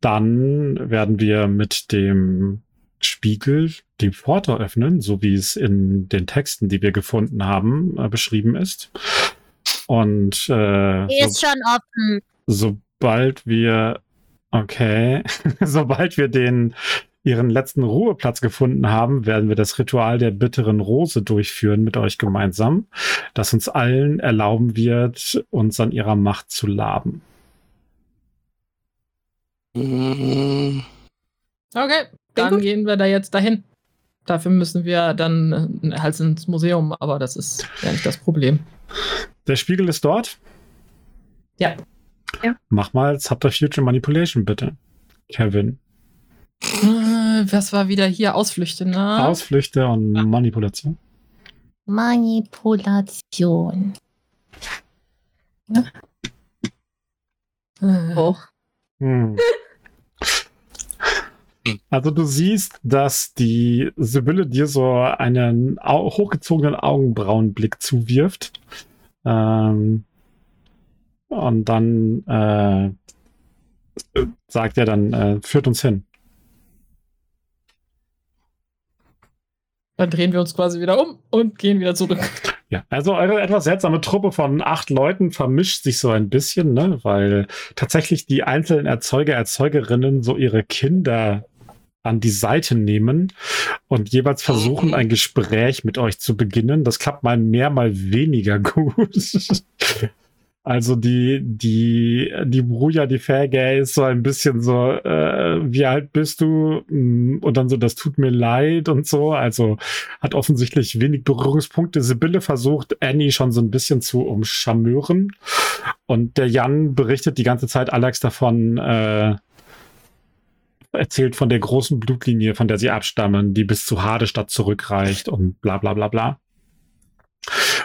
Dann werden wir mit dem Spiegel die Pforte öffnen, so wie es in den Texten, die wir gefunden haben, äh, beschrieben ist. Und äh, Die so, ist schon offen. sobald wir, okay, [laughs] sobald wir den ihren letzten Ruheplatz gefunden haben, werden wir das Ritual der bitteren Rose durchführen mit euch gemeinsam, das uns allen erlauben wird, uns an ihrer Macht zu laben. Mm, Okay, dann gehen wir da jetzt dahin. Dafür müssen wir dann äh, halt ins Museum, aber das ist ja nicht das Problem. Der Spiegel ist dort. Ja. Ja. Mach mal Subterfuge Manipulation, bitte. Kevin. Äh, Was war wieder hier? Ausflüchte, ne? Ausflüchte und Manipulation. Manipulation. Äh, Oh. Hm. [laughs] Also du siehst, dass die Sibylle dir so einen au hochgezogenen Augenbrauenblick zuwirft. Ähm, und dann äh, sagt er dann, äh, führt uns hin. Dann drehen wir uns quasi wieder um und gehen wieder zurück. Ja, also eure etwas seltsame Truppe von acht Leuten vermischt sich so ein bisschen, ne? weil tatsächlich die einzelnen Erzeuger, Erzeugerinnen so ihre Kinder an die Seite nehmen und jeweils versuchen, ein Gespräch mit euch zu beginnen. Das klappt mal mehr, mal weniger [laughs] gut. Also die, die, die Bruja, die Fairgay ist so ein bisschen so, äh, wie alt bist du? Mm, Und dann so, das tut mir leid und so. Also hat offensichtlich wenig Berührungspunkte. Sibylle versucht, Annie schon so ein bisschen zu umschamören. Und der Jan berichtet die ganze Zeit Alex davon, äh, erzählt von der großen Blutlinie, von der sie abstammen, die bis zu Hadestadt zurückreicht und bla bla bla bla.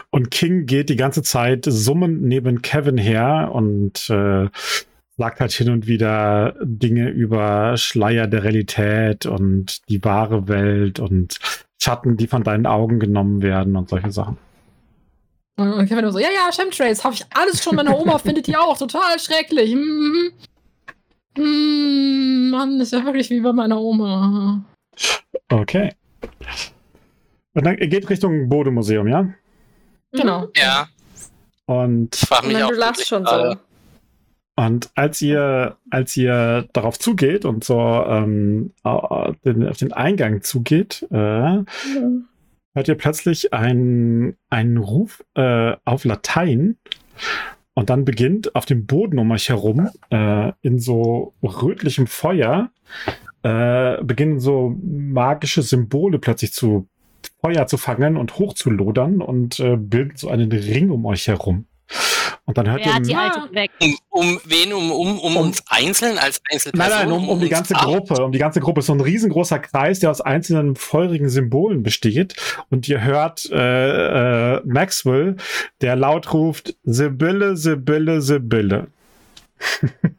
Und King geht die ganze Zeit summend neben Kevin her und äh, sagt halt hin und wieder Dinge über Schleier der Realität und die wahre Welt und Schatten, die von deinen Augen genommen werden und solche Sachen. Und Kevin immer so, ja, ja, Chemtrails, habe ich alles schon. Meine Oma [laughs] findet die auch total schrecklich. Mm. Mm, Mann, ist ja wirklich wie bei meiner Oma. Okay. Und dann geht Richtung Bodemuseum, ja? Genau. ja, Und ich frage Ich mich meine, auch. du lachst schon so. Und als ihr, als ihr darauf zugeht und so ähm, den, auf den Eingang zugeht, äh, hört ihr plötzlich einen, einen Ruf äh, auf Latein und dann beginnt auf dem Boden um euch herum äh, in so rötlichem Feuer äh, beginnen so magische Symbole plötzlich zu Feuer zu fangen und hochzulodern und äh, bilden so einen Ring um euch herum. Und dann hört Wer hat die ihr alte weg? Um, um wen? Um, um, um, uns einzeln als Nein, Einzelperson? nein, um, um die ganze acht? Gruppe, um die ganze Gruppe. So ein riesengroßer Kreis, der aus einzelnen feurigen Symbolen besteht. Und ihr hört äh, äh, Maxwell, der laut ruft, Sibylle, Sibylle, Sibylle. [laughs]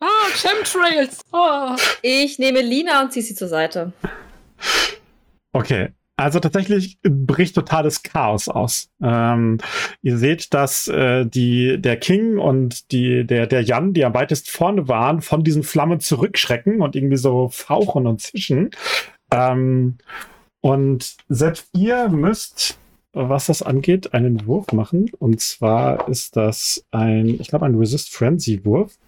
Ah, Chemtrails. Ah. Ich nehme Lina und ziehe sie zur Seite. Okay. Also tatsächlich bricht totales Chaos aus. Ähm, ihr seht, dass äh, die, der King und die, der, der Jan, die am weitest vorne waren, von diesen Flammen zurückschrecken und irgendwie so fauchen und zischen. Ähm, und selbst ihr müsst, was das angeht, einen Wurf machen. Und zwar ist das ein, ich glaube, ein Resist Frenzy Wurf.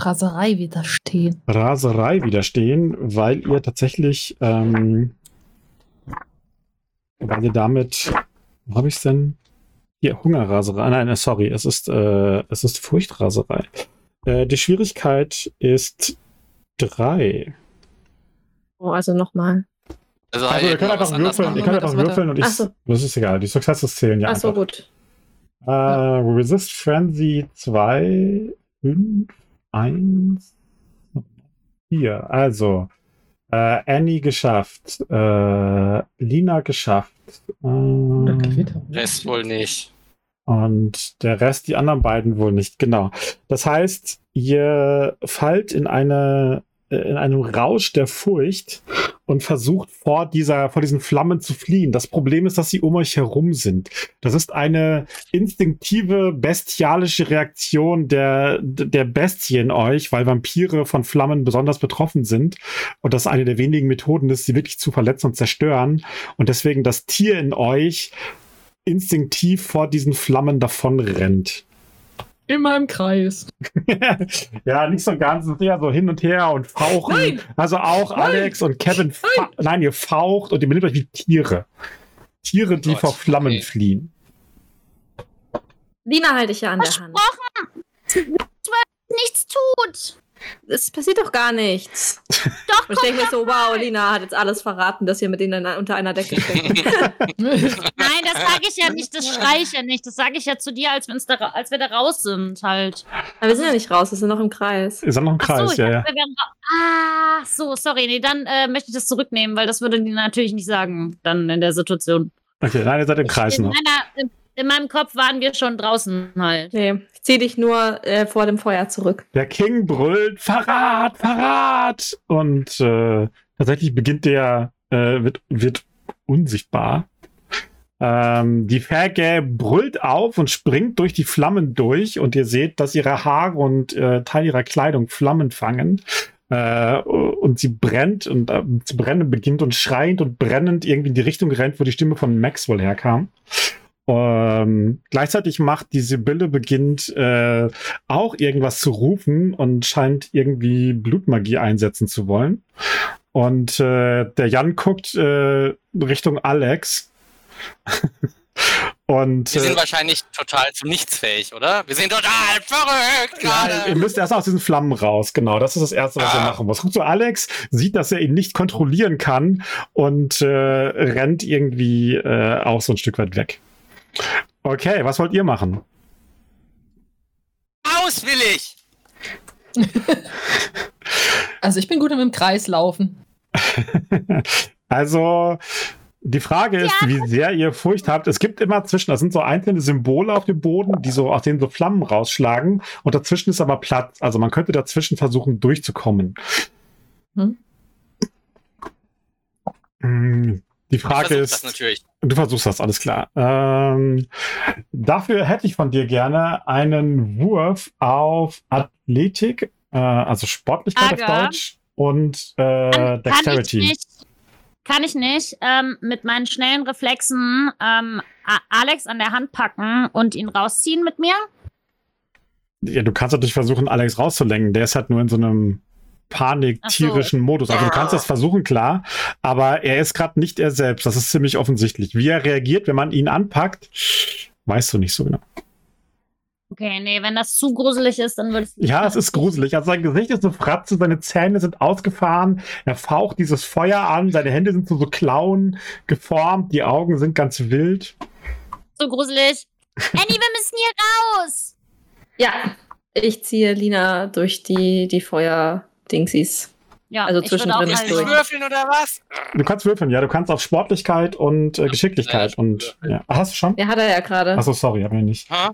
Raserei widerstehen. Raserei widerstehen, weil ihr tatsächlich, ähm, weil ihr damit, wo habe ich es denn? Hier, Hungerraserei. Nein, äh, sorry, es ist, äh, es ist Furchtraserei. Äh, die Schwierigkeit ist drei. Oh, also nochmal. Also, Also ihr könnt einfach würfeln, ihr könnt einfach würfeln und ich, so. das ist egal, die Successes zählen ja Ach so, einfach. gut. Äh, Resist Frenzy 2, 5, 1, 4. Also, Äh, Annie geschafft. Äh, Lina geschafft. Ähm. Rest wohl nicht. und der Rest, die anderen beiden wohl nicht, genau. Das heißt, ihr fallt in eine in einem Rausch der Furcht und versucht vor dieser, vor diesen Flammen zu fliehen. Das Problem ist, dass sie um euch herum sind. Das ist eine instinktive, bestialische Reaktion der, der Bestie in euch, weil Vampire von Flammen besonders betroffen sind. Und das eine der wenigen Methoden ist, sie wirklich zu verletzen und zerstören. Und deswegen das Tier in euch instinktiv vor diesen Flammen davon rennt. Immer im Kreis. [laughs] ja, nicht so ganz, eher so hin und her und fauchen. Nein! Also auch Nein! Alex und Kevin, fa- nein. ihr faucht und ihr benimmt euch wie Tiere. Tiere, die Gott, vor Flammen okay. fliehen. Lina halte ich ja an der Hand. Versprochen! Nichts tut! Es passiert doch gar nichts. [laughs] Doch, Und ich denke mir so, wow, Lina hat jetzt alles verraten, dass ihr mit denen unter einer Decke steckt. [laughs] Nein, das sage ich ja nicht, das schreie ich ja nicht. Das sage ich ja zu dir, als, da, als wir da raus sind, halt. Aber wir sind ja nicht raus, wir sind noch im Kreis. Ihr seid noch im Ach Kreis, so, ich ja, ja. wir Ah, so, sorry. Nee, dann äh, möchte ich das zurücknehmen, weil das würde die natürlich nicht sagen, dann in der Situation. Okay, nein, ihr seid im Kreis in, noch. meiner, in, in meinem Kopf waren wir schon draußen halt. Nee, ich zieh dich nur äh, vor dem Feuer zurück. Der King brüllt, Verrat, Verrat! Und äh, tatsächlich beginnt der, äh, wird, wird unsichtbar. Ähm, die Ferge brüllt auf und springt durch die Flammen durch und ihr seht, dass ihre Haare und äh, Teil ihrer Kleidung Flammen fangen. Äh, und sie brennt und äh, zu brennen beginnt und schreiend und brennend irgendwie in die Richtung rennt, wo die Stimme von Maxwell herkam. Ähm, gleichzeitig macht die Sibylle beginnt äh, auch irgendwas zu rufen und scheint irgendwie Blutmagie einsetzen zu wollen. Und äh, der Jan guckt äh, Richtung Alex. Und Wir äh, sind wahrscheinlich total zu nichts fähig, oder? Wir sind total verrückt ja, ihr gerade. müsst erst aus diesen Flammen raus, genau. Das ist das Erste, was ihr Ah. machen muss. Guckt so, Alex sieht, dass er ihn nicht kontrollieren kann und äh, rennt irgendwie äh, auch so ein Stück weit weg. Okay, was wollt ihr machen? Aus will ich! [laughs] Also ich bin gut im Kreis laufen. [laughs] Also, die Frage ist, wie sehr ihr Furcht habt. Es gibt immer zwischen, das sind so einzelne Symbole auf dem Boden, die so, aus denen so Flammen rausschlagen. Und dazwischen ist aber Platz. Also man könnte dazwischen versuchen, durchzukommen. Hm? Hm, Die Frage ist. das natürlich. Du versuchst das, alles klar. Ähm, dafür hätte ich von dir gerne einen Wurf auf Athletik, äh, also Sportlichkeit auf Aga. Deutsch und äh, Kann ich Dexterity. Kann ich nicht. Ähm, mit meinen schnellen Reflexen ähm, Alex an der Hand packen und ihn rausziehen mit mir. Ja, du kannst natürlich versuchen, Alex rauszulenken. Der ist halt nur in so einem panik-tierischen Modus. Also du kannst das versuchen, klar, aber er ist gerade nicht er selbst. Das ist ziemlich offensichtlich. Wie er reagiert, wenn man ihn anpackt, weißt du nicht so genau. Okay, nee, wenn das zu gruselig ist, dann würde ich Ja, es ist gruselig. Also sein Gesicht ist eine Fratze, seine Zähne sind ausgefahren, er faucht dieses Feuer an, seine Hände sind zu so Klauen geformt, die Augen sind ganz wild. so gruselig. Annie, wir müssen hier raus. Ja, ich ziehe Lina durch die, die Feuerdingsies. Ja, Also zwischendrin ist halt- durch. würfeln oder was? Du kannst würfeln, ja, du kannst auf Sportlichkeit und äh, Geschicklichkeit und ja. Ach, hast du schon? Ja, hat er ja gerade. Achso, sorry, hab ich nicht. Ha?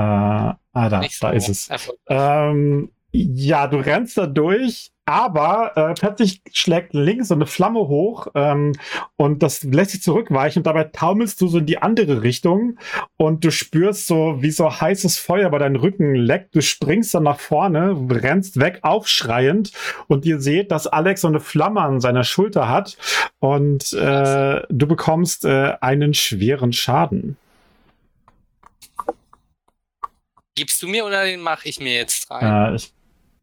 Äh, ah, da, so da ist es. Ähm, ja, du rennst da durch, aber äh, plötzlich schlägt links so eine Flamme hoch ähm, und das lässt sich zurückweichen und dabei taumelst du so in die andere Richtung und du spürst so, wie so heißes Feuer bei deinem Rücken leckt. Du springst dann nach vorne, rennst weg, aufschreiend und ihr seht, dass Alex so eine Flamme an seiner Schulter hat und äh, du bekommst äh, einen schweren Schaden. Gibst du mir oder den mache ich mir jetzt rein? Äh, ich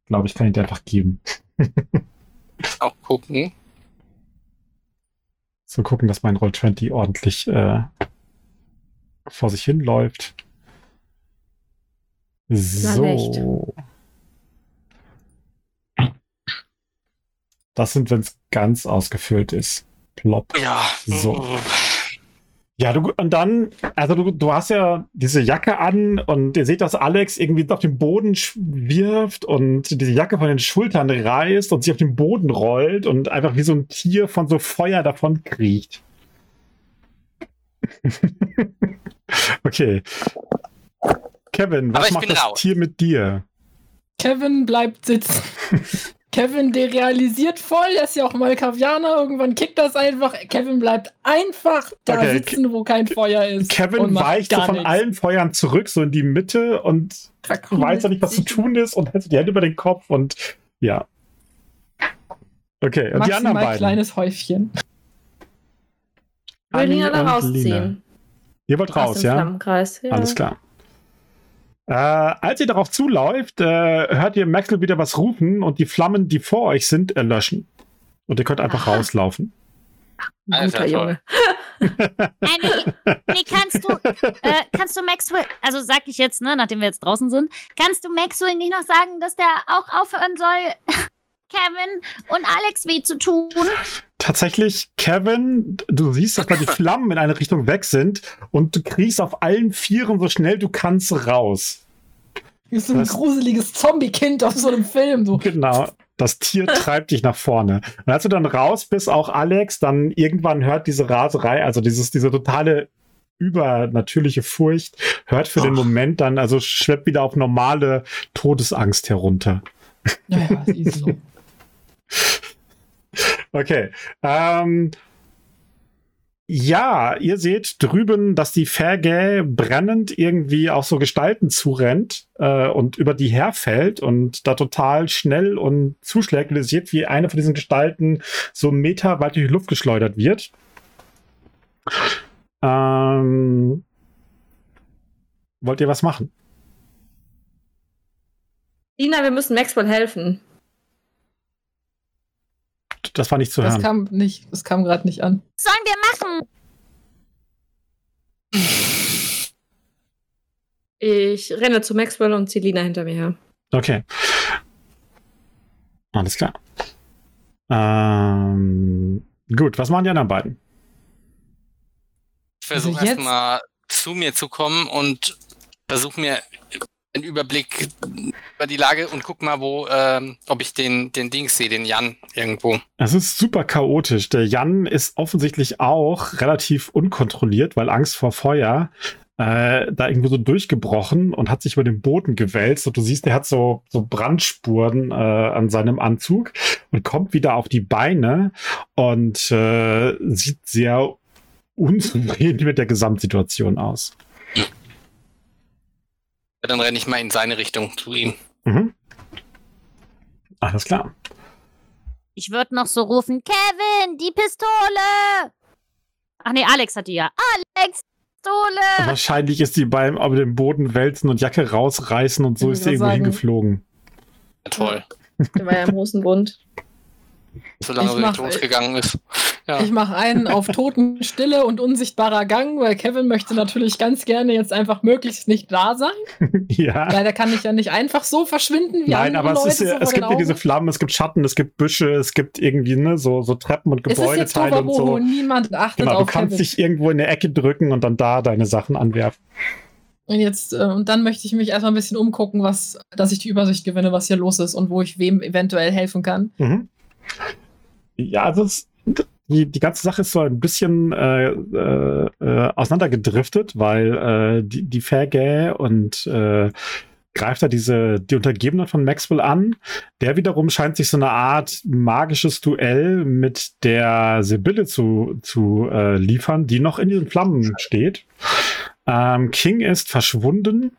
glaube, ich kann ihn dir einfach geben. [laughs] Auch gucken. zu gucken, dass mein Roll20 ordentlich äh, vor sich hinläuft. So. Das sind, wenn es ganz ausgefüllt ist. Plop. Ja. So. Ja, du, und dann, also du, du hast ja diese Jacke an und ihr seht, dass Alex irgendwie auf den Boden wirft und diese Jacke von den Schultern reißt und sich auf den Boden rollt und einfach wie so ein Tier von so Feuer davon kriecht. [laughs] okay. Kevin, was macht das raus. Tier mit dir? Kevin bleibt sitzen. [laughs] Kevin derealisiert voll, er ist ja auch Malkavianer, irgendwann kickt das einfach. Kevin bleibt einfach da Okay, sitzen, wo kein Feuer ist. Kevin weicht so von nichts. allen Feuern zurück, so in die Mitte und Verkrümelt weiß ja nicht, was zu tun ist und hält die Hände über den Kopf und ja. Okay, und die anderen Maximal beiden. kleines Häufchen. Ich will Lina da rausziehen. Ihr wollt Aus raus, ja? Ja. Alles klar. Äh, als ihr darauf zuläuft, äh, hört ihr Maxwell wieder was rufen und die Flammen, die vor euch sind, erlöschen. Und ihr könnt einfach Aha. rauslaufen. Ein guter Alter, Junge. Nee, nee, kannst du, äh, kannst du Maxwell, also sag ich jetzt, ne, nachdem wir jetzt draußen sind, kannst du Maxwell nicht noch sagen, dass der auch aufhören soll, Kevin und Alex weh zu tun? Tatsächlich, Kevin, du siehst, dass da die Flammen in eine Richtung weg sind und du kriegst auf allen Vieren so schnell du kannst raus. Wie so ein Was? gruseliges Zombie-Kind aus so einem Film. So. Genau. Das Tier [laughs] treibt dich nach vorne. Und als du dann raus bist, auch Alex, dann irgendwann hört diese Raserei, also dieses, diese totale übernatürliche Furcht, hört für den Moment dann, also schwebt wieder auf normale Todesangst herunter. Naja, ist so. Okay. Ähm, ja, ihr seht drüben, dass die Fergä brennend irgendwie auf so Gestalten zurennt äh, und über die herfällt und da total schnell und zuschlägt. Und wie eine von diesen Gestalten so einen Meter weit durch die Luft geschleudert wird. Ähm, wollt ihr was machen? Lina, wir müssen Maxwell helfen. Das war nicht zu Das hören. kam nicht, das kam gerade nicht an. Was sollen wir machen? Ich renne zu Maxwell und ziehe Lina hinter mir her. Okay. Alles klar. Ähm, gut, was machen die anderen beiden? Ich versuche Also jetzt- erstmal zu mir zu kommen und versuche mir einen Überblick über die Lage und guck mal, wo, ähm, ob ich den, den Dings sehe, den Jan irgendwo. Es ist super chaotisch. Der Jan ist offensichtlich auch relativ unkontrolliert, weil Angst vor Feuer äh, da irgendwo so durchgebrochen und hat sich über den Boden gewälzt. Und du siehst, er hat so, so Brandspuren äh, an seinem Anzug und kommt wieder auf die Beine und äh, sieht sehr unzufrieden mit der Gesamtsituation aus. Dann renne ich mal in seine Richtung zu ihm. Mhm. Alles klar. Ich würde noch so rufen, Kevin, die Pistole! Ach nee, Alex hat die ja. Alex, Pistole! Wahrscheinlich ist sie beim auf dem Boden wälzen und Jacke rausreißen und so Ich ist sie irgendwo sagen- hingeflogen. Ja, toll. Der war ja im Hosenbund. Solange er mach- nicht losgegangen ist. Ja. Ich mache einen auf Totenstille und unsichtbarer Gang, weil Kevin möchte natürlich ganz gerne jetzt einfach möglichst nicht da sein. [laughs] ja. Leider kann ich ja nicht einfach so verschwinden wie Nein, aber es, Leute ist, ja- es gibt ja diese Augen. Flammen, es gibt Schatten, es gibt Büsche, es gibt irgendwie ne, so, so Treppen und Gebäudeteile und so. und niemand achtet Genau, du auf kannst Kevin. dich irgendwo in der Ecke drücken und dann da deine Sachen anwerfen. Und jetzt, äh, und dann möchte ich mich erstmal ein bisschen umgucken, was, dass ich die Übersicht gewinne, was hier los ist und wo ich wem eventuell helfen kann. Mhm. Ja, also es, die, die ganze Sache ist so ein bisschen äh, äh, äh, auseinandergedriftet, weil äh, die, die Fergä und äh, greift da diese, die Untergebenen von Maxwell an. Der wiederum scheint sich so eine Art magisches Duell mit der Sibylle zu, zu äh, liefern, die noch in diesen Flammen steht. Ähm, King ist verschwunden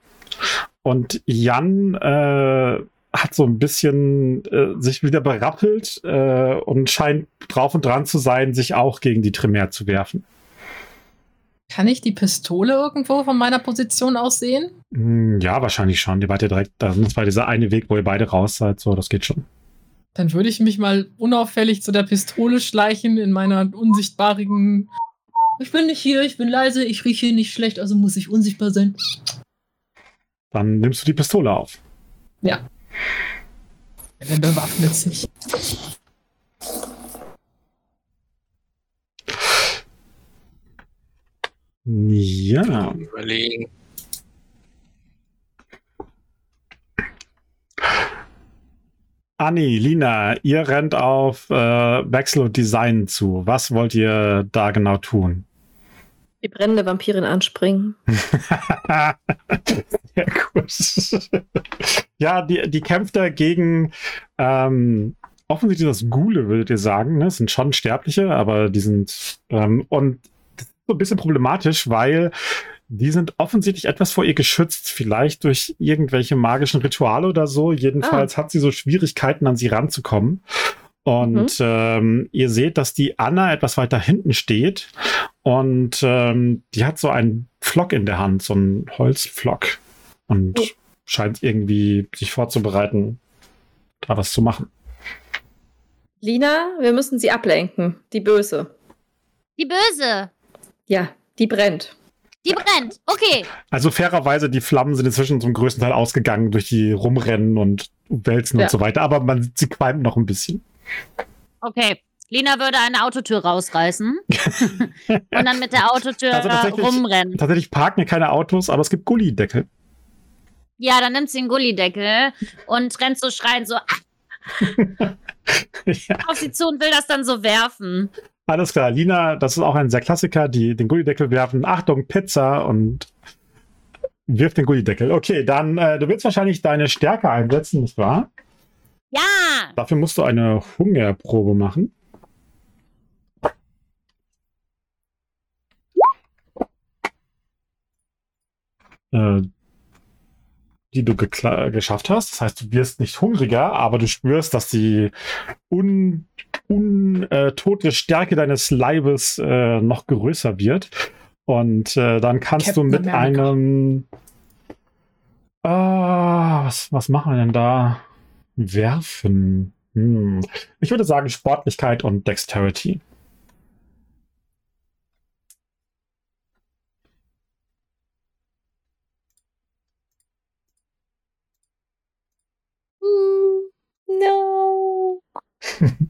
und Jan äh, hat so ein bisschen äh, sich wieder berappelt äh, und scheint drauf und dran zu sein, sich auch gegen die Tremere zu werfen. Kann ich die Pistole irgendwo von meiner Position aus sehen? Hm, ja, wahrscheinlich schon. Ihr wart ja direkt, das war dieser eine Weg, wo ihr beide raus seid, so, das geht schon. Dann würde ich mich mal unauffällig zu der Pistole schleichen in meiner unsichtbaren. Ich bin nicht hier, ich bin leise, ich rieche nicht schlecht, also muss ich unsichtbar sein. Dann nimmst du die Pistole auf. Wer bewaffnet sich? Ja. Überlegen. Anni, Lina, ihr rennt auf äh, Wechsel und Design zu. Was wollt ihr da genau tun? Die brennende Vampirin anspringen. [laughs] Sehr gut. ja, die, die kämpft da gegen ähm, offensichtlich das Gule, würdet ihr sagen. Ne? Das sind schon Sterbliche, aber die sind ähm, und das ist so ein bisschen problematisch, weil die sind offensichtlich etwas vor ihr geschützt, vielleicht durch irgendwelche magischen Rituale oder so. Jedenfalls hat sie so Schwierigkeiten, an sie ranzukommen. Und ähm, ihr seht, dass die Anna etwas weiter hinten steht und ähm, die hat so einen Pflock in der Hand, so einen Holzpflock und Oh. scheint irgendwie sich vorzubereiten, da was zu machen. Lina, wir müssen sie ablenken. Die Böse. Die Böse. Ja, die brennt. Die brennt. Okay. Also fairerweise, die Flammen sind inzwischen zum größten Teil ausgegangen durch die Rumrennen und Wälzen Ja. und so weiter, aber man, sie qualmt noch ein bisschen. Okay. Lina würde eine Autotür rausreißen [laughs] und dann mit der Autotür Also tatsächlich- rumrennen. Tatsächlich parken keine Autos, aber es gibt Gullideckel. Ja, dann nimmt sie einen Gullideckel und rennt so schreien so [laughs] ja, auf sie zu und will das dann so werfen. alles klar. Lina, das ist auch ein sehr Klassiker, die den Gullideckel werfen. Achtung, Pizza und wirft den Gullideckel. Okay, dann, äh, du willst wahrscheinlich deine Stärke einsetzen, nicht wahr? Ja. Dafür musst du eine Hungerprobe machen. Äh, die du geschafft hast. Das heißt, du wirst nicht hungriger, aber du spürst, dass die un untote Stärke deines Leibes äh, noch größer wird. Und äh, dann kannst Captain du mit America. einem. Ah, was, was machen wir denn da? Werfen. Hm. Ich würde sagen Sportlichkeit und Dexterity. No. [laughs]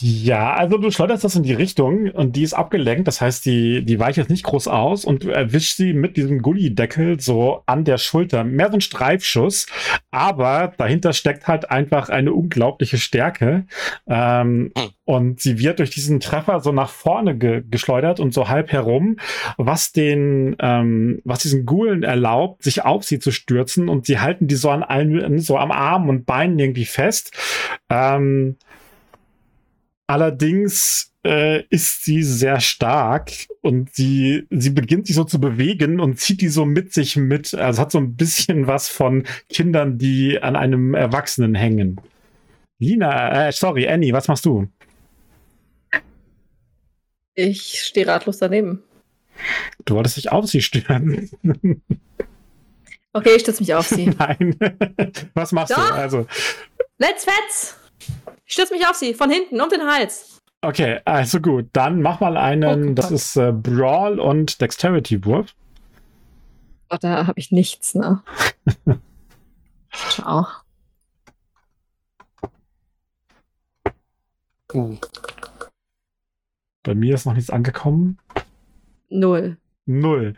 Ja, also du schleuderst das in die Richtung und die ist abgelenkt. Das heißt, die, die weicht jetzt nicht groß aus und du erwischst sie mit diesem Gullideckel so an der Schulter. Mehr so ein Streifschuss, aber dahinter steckt halt einfach eine unglaubliche Stärke. Ähm, Hm. und sie wird durch diesen Treffer so nach vorne ge geschleudert und so halb herum, was den, ähm, was diesen Gulen erlaubt, sich auf sie zu stürzen und sie halten die so an allen, so am Arm und Beinen irgendwie fest. Ähm, Allerdings äh, ist sie sehr stark und sie, sie beginnt sich so zu bewegen und zieht die so mit sich mit. Also hat so ein bisschen was von Kindern, die an einem Erwachsenen hängen. Lina, äh, sorry, Annie, was machst du? Ich stehe ratlos daneben. Du wolltest dich auf sie stürzen. Okay, ich stütze mich auf sie. [laughs] Nein. was machst Doch. du? Also, Let's fetz! Ich stütze mich auf sie, von hinten, um den Hals. okay, also gut. Dann mach mal einen, Oh das ist äh, Brawl und Dexterity-Wurf. Oh, da habe ich nichts, ne? Ciao. Uh. Bei mir ist noch nichts angekommen. Null. Null.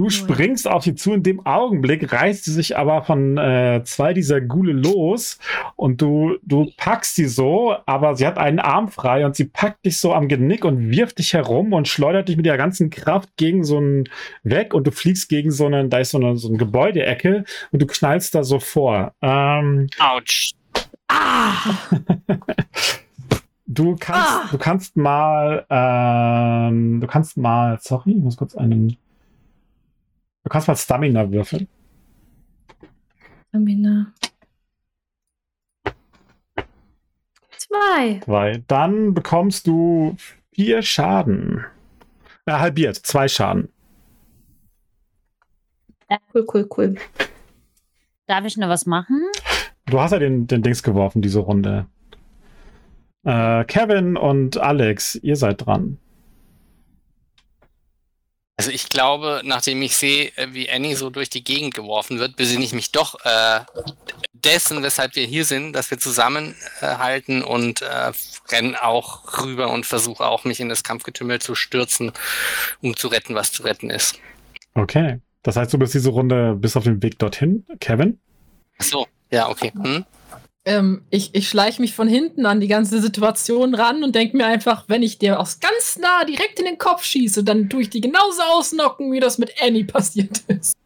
Du springst auf sie zu, in dem Augenblick reißt sie sich aber von äh, zwei dieser Gule los und du, du packst sie so, aber sie hat einen Arm frei und sie packt dich so am Genick und wirft dich herum und schleudert dich mit ihrer ganzen Kraft gegen so einen weg und du fliegst gegen so einen, da ist so eine, so eine Gebäudeecke und du knallst da so vor. Ähm, Autsch. Ah! [laughs] du kannst, Ah. du kannst mal, ähm, du kannst mal, sorry, ich muss kurz einen, du kannst mal Stamina würfeln. Amina. Zwei. Zwei. Dann bekommst du vier Schaden. Äh, halbiert, zwei Schaden. Cool, cool, cool. Darf ich noch was machen? Du hast ja den, den Dings geworfen, diese Runde. Äh, Kevin und Alex, ihr seid dran. Also ich glaube, nachdem ich sehe, äh, wie Annie so durch die Gegend geworfen wird, besinne ich mich doch äh, dessen, weshalb wir hier sind, dass wir zusammenhalten und äh, renne auch rüber und versuche auch, mich in das Kampfgetümmel zu stürzen, um zu retten, was zu retten ist. Okay. Das heißt, du bist diese Runde bis auf den Weg dorthin, Kevin? Ach so, ja, okay. Hm? Ähm, ich ich schleiche mich von hinten an die ganze Situation ran und denke mir einfach, wenn ich dir aus ganz nah direkt in den Kopf schieße, dann tue ich die genauso ausnocken, wie das mit Annie passiert ist.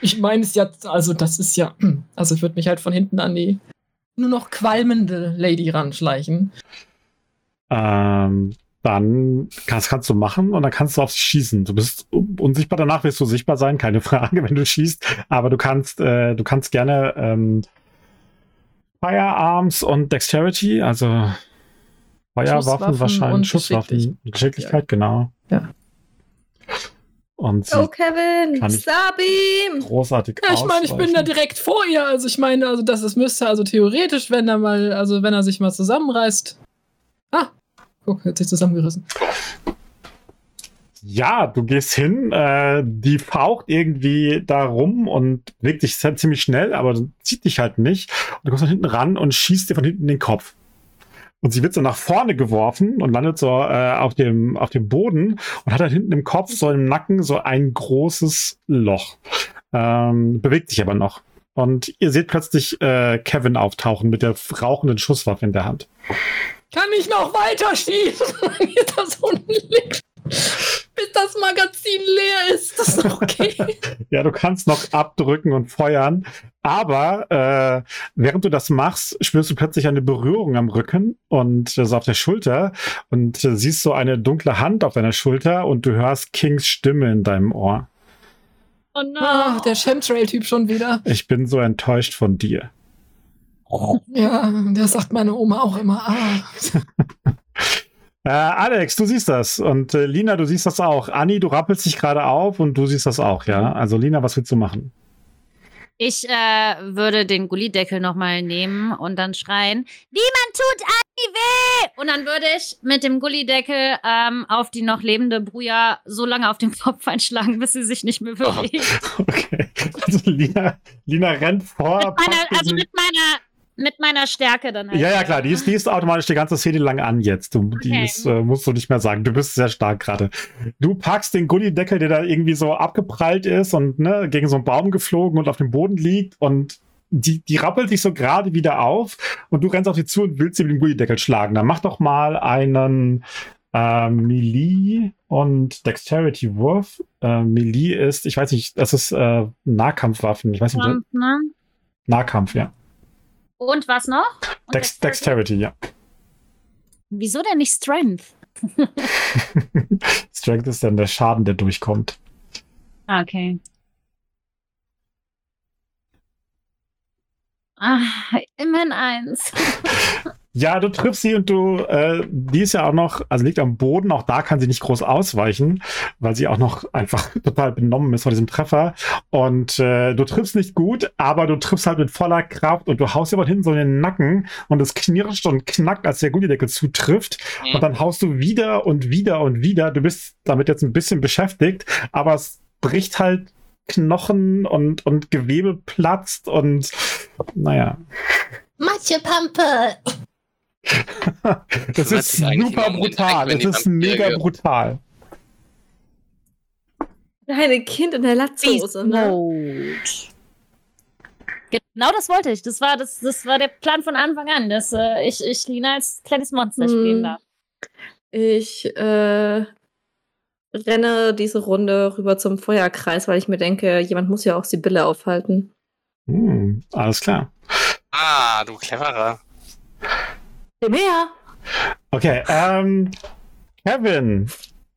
Ich meine es ja, also das ist ja, [clears throat] also ich würde mich halt von hinten an die nur noch qualmende Lady ranschleichen. Ähm, dann kannst, kannst du machen und dann kannst du auf sie schießen. Du bist unsichtbar, danach wirst du sichtbar sein, keine [laughs] Frage, wenn du schießt. Aber du kannst, äh, du kannst gerne ähm, Firearms und Dexterity, also Feuerwaffen wahrscheinlich, Schusswaffen, Geschicklich- Geschicklichkeit, genau. Ja. Und Oh, Kevin, ihm! großartig Ja, ich meine, ich bin da direkt vor ihr. Also ich meine, also das, das müsste also theoretisch, wenn er mal, also wenn er sich mal zusammenreißt. Ah, guck, er hat sich zusammengerissen. Ja, du gehst hin, äh, die faucht irgendwie da rum und bewegt dich sehr- ziemlich schnell, aber zieht dich halt nicht. Und du kommst von hinten ran und schießt dir von hinten in den Kopf. Und sie wird so nach vorne geworfen und landet so äh, auf, dem, auf dem Boden und hat halt hinten im Kopf, so im Nacken, so ein großes Loch. Ähm, bewegt sich aber noch. Und ihr seht plötzlich äh, Kevin auftauchen mit der rauchenden Schusswaffe in der Hand. Kann ich noch weiter schießen, [laughs] das? Bis das Magazin leer ist. Das ist okay. [laughs] Ja, du kannst noch abdrücken und feuern, aber äh, während du das machst, spürst du plötzlich eine Berührung am Rücken und äh, so auf der Schulter und äh, siehst so eine dunkle Hand auf deiner Schulter und du hörst Kings Stimme in deinem Ohr. Oh no. Ah, der Chemtrail-Typ schon wieder. Ich bin so enttäuscht von dir. Ja, der sagt meine Oma auch immer. Ah. [laughs] Äh, Alex, du siehst das und äh, Lina, du siehst das auch. Anni, du rappelst dich gerade auf und du siehst das auch, ja? Also Lina, was willst du machen? Ich äh, würde den Gullideckel nochmal nehmen und dann schreien, niemand tut Anni weh! Und dann würde ich mit dem Gullideckel ähm, auf die noch lebende Bruja so lange auf den Kopf einschlagen, bis sie sich nicht mehr bewegt. [laughs] Okay. Also Lina, Lina rennt vor. Mit meiner, also mit meiner, mit meiner Stärke dann halt. Ja, ja, klar, die ist, die ist automatisch die ganze Szene lang an jetzt. Du, die Okay. ist, äh, musst du nicht mehr sagen. Du bist sehr stark gerade. Du packst den Gullideckel, der da irgendwie so abgeprallt ist und ne, gegen so einen Baum geflogen und auf dem Boden liegt und die, die rappelt sich so gerade wieder auf und du rennst auf sie zu und willst sie mit dem Gullideckel schlagen. Dann mach doch mal einen äh, Melee und Dexterity-Wurf. Äh, Melee ist, ich weiß nicht, das ist äh, Nahkampfwaffen. Ich weiß nicht, Und, ne? Nahkampf, ja. Und was noch? Und Dex Dexterity, ja. Wieso denn nicht Strength? [laughs] Strength ist dann der Schaden, der durchkommt. Ah, Okay. Ah, immerhin eins. [laughs] Ja, du triffst sie und du, äh, die ist ja auch noch, also liegt am Boden, auch da kann sie nicht groß ausweichen, weil sie auch noch einfach [laughs] total benommen ist von diesem Treffer. Und äh, du triffst nicht gut, aber du triffst halt mit voller Kraft und du haust ihr von hinten so in den Nacken und es knirscht und knackt, als der Gullideckel zutrifft. Und dann haust du wieder und wieder und wieder. Du bist damit jetzt ein bisschen beschäftigt, aber es bricht halt Knochen und, und Gewebe platzt und naja. Matschepampe! [laughs] Das ist super brutal. Das ist mega Vampire- brutal. Deine Kind in der Latzhose, ne? Genau das wollte ich. Das war, das, das war der Plan von Anfang an, dass äh, ich, ich Lina als kleines Monster Hm. spielen darf. Ich äh, renne diese Runde rüber zum Feuerkreis, weil ich mir denke, jemand muss ja auch Sibylle aufhalten. Hm, alles klar. Ah, du cleverer. Dem her! Okay, ähm, Kevin,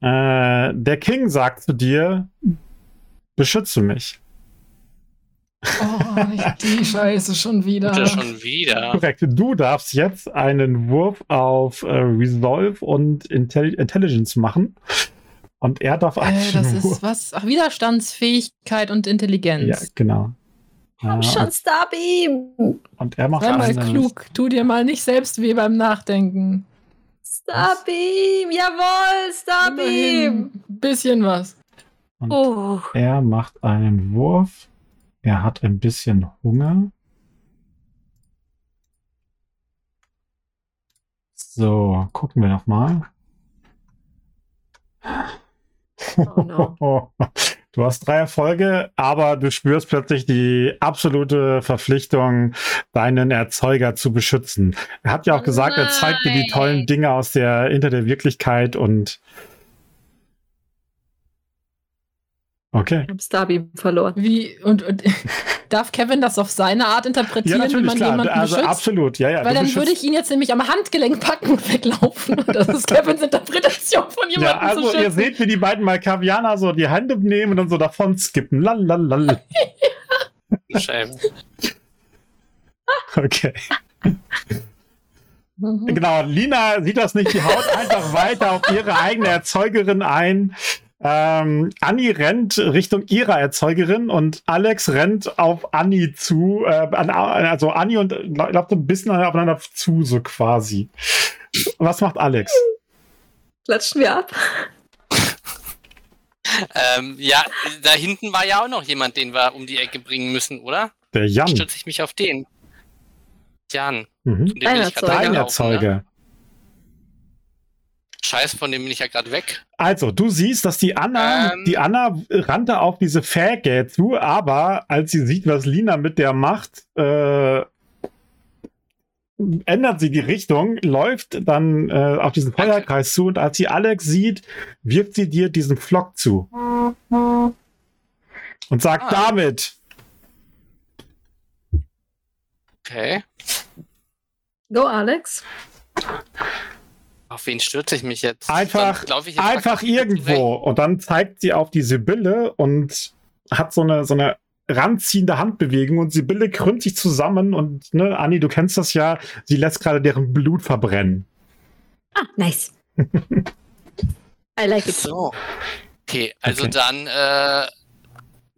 äh, der King sagt zu dir, beschütze mich. Oh, nicht die Scheiße schon wieder. Ja. schon wieder. Korrekt. Du darfst jetzt einen Wurf auf äh, Resolve und Intelli Intelligence machen. Und er darf einen Äh, das Wurf. ist was? Ach, Widerstandsfähigkeit und Intelligenz. Ja, genau. Komm schon, stab ihm! Und er macht Sei mal klug, tu dir mal nicht selbst weh beim Nachdenken. Stab ihm! Jawohl, stab ihm! Bisschen was. Und oh. Er macht einen Wurf. Er hat ein bisschen Hunger. So, gucken wir noch mal. Oh no. [laughs] Du hast drei Erfolge, aber du spürst plötzlich die absolute Verpflichtung, deinen Erzeuger zu beschützen. Er hat ja auch gesagt, er zeigt dir die tollen nein. Dinge aus der hinter der Wirklichkeit und okay. Ich habe Starbeam verloren. Wie, und, und [laughs] darf Kevin das auf seine Art Ja, interpretieren, wie natürlich, man klar. jemanden Also beschützt? absolut, ja, ja. Weil dann würde beschützt- ich ihn jetzt nämlich am Handgelenk packen und weglaufen. Und [laughs] das ist Kevins Interpretation von Ja, jemandem also zu ihr schützen. seht, wie die beiden Malkavianer so die Hände nehmen und dann so davon skippen. Lalalal. Scheibe. [laughs] Okay. Mhm. Genau, Lina sieht das nicht, die haut einfach weiter auf ihre eigene Erzeugerin ein. Ähm, Anni rennt Richtung ihrer Erzeugerin und Alex rennt auf Anni zu, äh, an, also Anni und so ein bisschen aufeinander zu, so quasi. Was macht Alex? Klatschen wir ab. Ähm, ja, da hinten war ja auch noch jemand, den wir um die Ecke bringen müssen, oder? Der Jan. Stütze ich mich auf den. Jan. Mhm. Dein Erzeuger. Dein Ne? Erzeuger. Scheiße, von dem bin ich ja gerade weg. Also, du siehst, dass die Anna, Ähm. die Anna rannte auf diese Fähigkeit zu, aber als sie sieht, was Lina mit der macht, äh, ändert sie die Richtung, läuft dann äh, auf diesen Feuerkreis zu und als sie Alex sieht, wirft sie dir diesen Flock zu. Und sagt Ah. damit, Okay. Go, Alex. Auf wen stürze ich mich jetzt? Einfach- ich jetzt einfach irgendwo. Und dann zeigt sie auf die Sibylle und hat so eine, so eine ranziehende Handbewegung und Sibylle krümmt sich zusammen und, ne, Anni, du kennst das ja, sie lässt gerade deren Blut verbrennen. Ah, nice. [laughs] I like it. So. Okay, also Okay. dann, äh,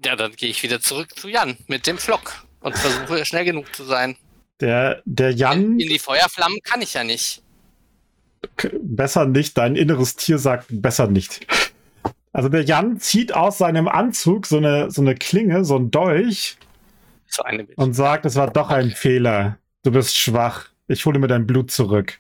ja, dann gehe ich wieder zurück zu Jan mit dem Flock und versuche schnell genug zu sein. Der, der Jan, In die Feuerflammen kann ich ja nicht. Besser nicht, dein inneres Tier sagt besser nicht. Also der Jan zieht aus seinem Anzug so eine, so eine Klinge, so ein Dolch So eine Bitte. und sagt, es war doch ein Fehler. Du bist schwach. Ich hole mir dein Blut zurück.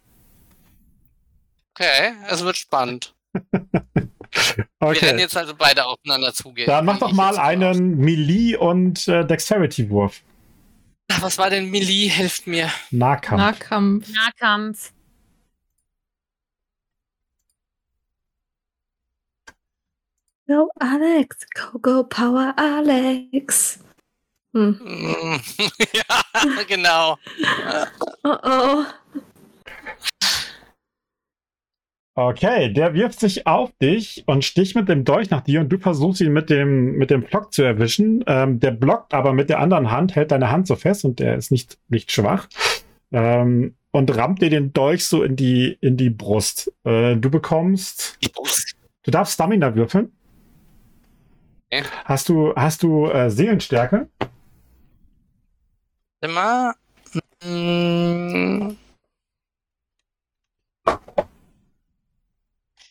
Okay, es wird spannend. [laughs] Wir Okay. rennen jetzt also beide aufeinander zugehen. Dann mach doch mal einen Melee- und äh, Dexterity-Wurf. Was war denn Melee? Hilft mir. Nahkampf. Nahkampf. Nahkampf. Go, Alex. Go, go, Power, Alex. Hm. [laughs] Ja, genau. Oh, oh. Okay, der wirft sich auf dich und sticht mit dem Dolch nach dir und du versuchst ihn mit dem, mit dem Block zu erwischen. Ähm, der blockt aber mit der anderen Hand, hält deine Hand so fest und der ist nicht, nicht schwach. Ähm, und rammt dir den Dolch so in die, in die Brust. Äh, du bekommst. Die Brust. Du darfst Stamina würfeln. Hast du, hast du äh, Seelenstärke? Immer. Mm.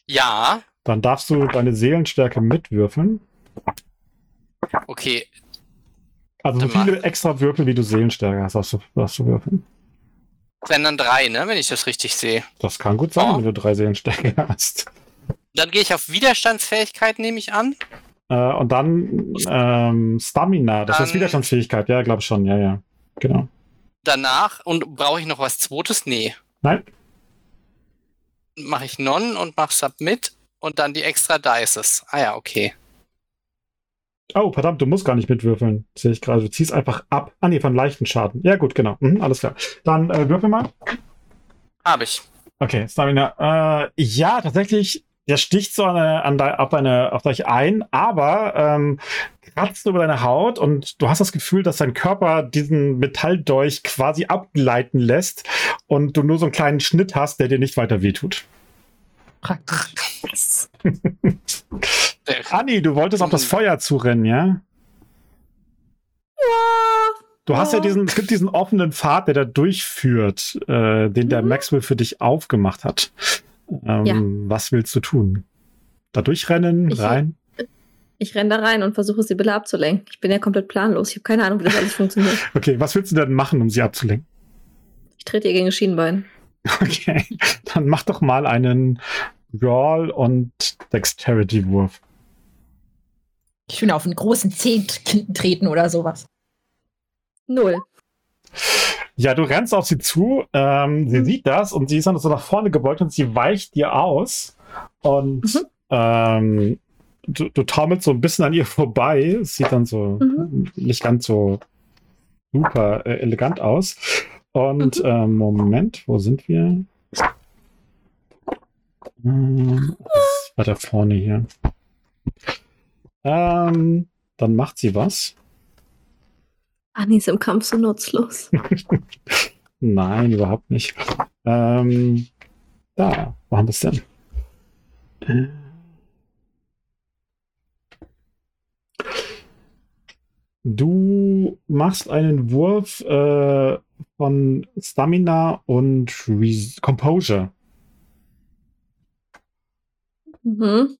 Ja, Dann darfst du deine Seelenstärke mitwürfeln. okay. Also so viele extra Würfel, wie du Seelenstärke hast, darfst du, darfst du würfeln. Das wären dann drei, ne, wenn ich das richtig sehe. Das kann gut sein, Oh. wenn du drei Seelenstärke [laughs] hast. Dann gehe ich auf Widerstandsfähigkeit, nehme ich an. Äh, und dann ähm, Stamina, das ist Dann- Widerstandsfähigkeit, ja, glaub schon, ja, ja. Genau. Danach, und brauche ich noch was Zweites? Nee. Nein? Mache ich Non und mache Submit und dann die extra Dices. Ah ja, okay. Oh, verdammt, du musst gar nicht mitwürfeln. Sehe ich gerade. Du ziehst einfach ab. Ah, nee, von leichten Schaden. Ja, gut, genau. Mhm, alles klar. Dann äh, würfel mal. Habe ich. Okay, Stamina. Äh, ja, tatsächlich, der sticht so an, deine- an de, auf, deine, auf dich ein, aber ähm, kratzt über deine Haut und du hast das Gefühl, dass dein Körper diesen Metalldolch quasi abgleiten lässt und du nur so einen kleinen Schnitt hast, der dir nicht weiter wehtut. Praktisch. Anni, du wolltest auf das Feuer zurennen, ja? Du hast ja Ja. diesen, es gibt diesen offenen Pfad, der da durchführt, äh, den der Mhm. Maxwell für dich aufgemacht hat. Ähm, Ja. Was willst du tun? Da durchrennen, Ich- rein? Ich renne da rein und versuche Sibylle abzulenken. Ich bin ja komplett planlos. Ich habe keine Ahnung, wie das alles funktioniert. [laughs] Okay, was willst du denn machen, um sie abzulenken? Ich trete ihr gegen das Schienbein. [laughs] Okay, dann mach doch mal einen Brawl und Dexterity-Wurf. Ich will auf einen großen Zeh treten oder sowas. Null. Ja, du rennst auf sie zu, ähm, sie Mhm. sieht das und sie ist dann so nach vorne gebeugt und sie weicht dir aus und Mhm. ähm, du, du taumelst so ein bisschen an ihr vorbei. Es sieht dann so Mhm. nicht ganz so super äh, elegant aus. Und ähm, Moment, wo sind wir? Ist weiter vorne hier. Ähm, dann macht sie was. Anni ist im Kampf so nutzlos. [laughs] Nein, überhaupt nicht. Ähm, da, wo haben wir es denn? Du machst einen Wurf äh, von Stamina und Res Composure. Mhm.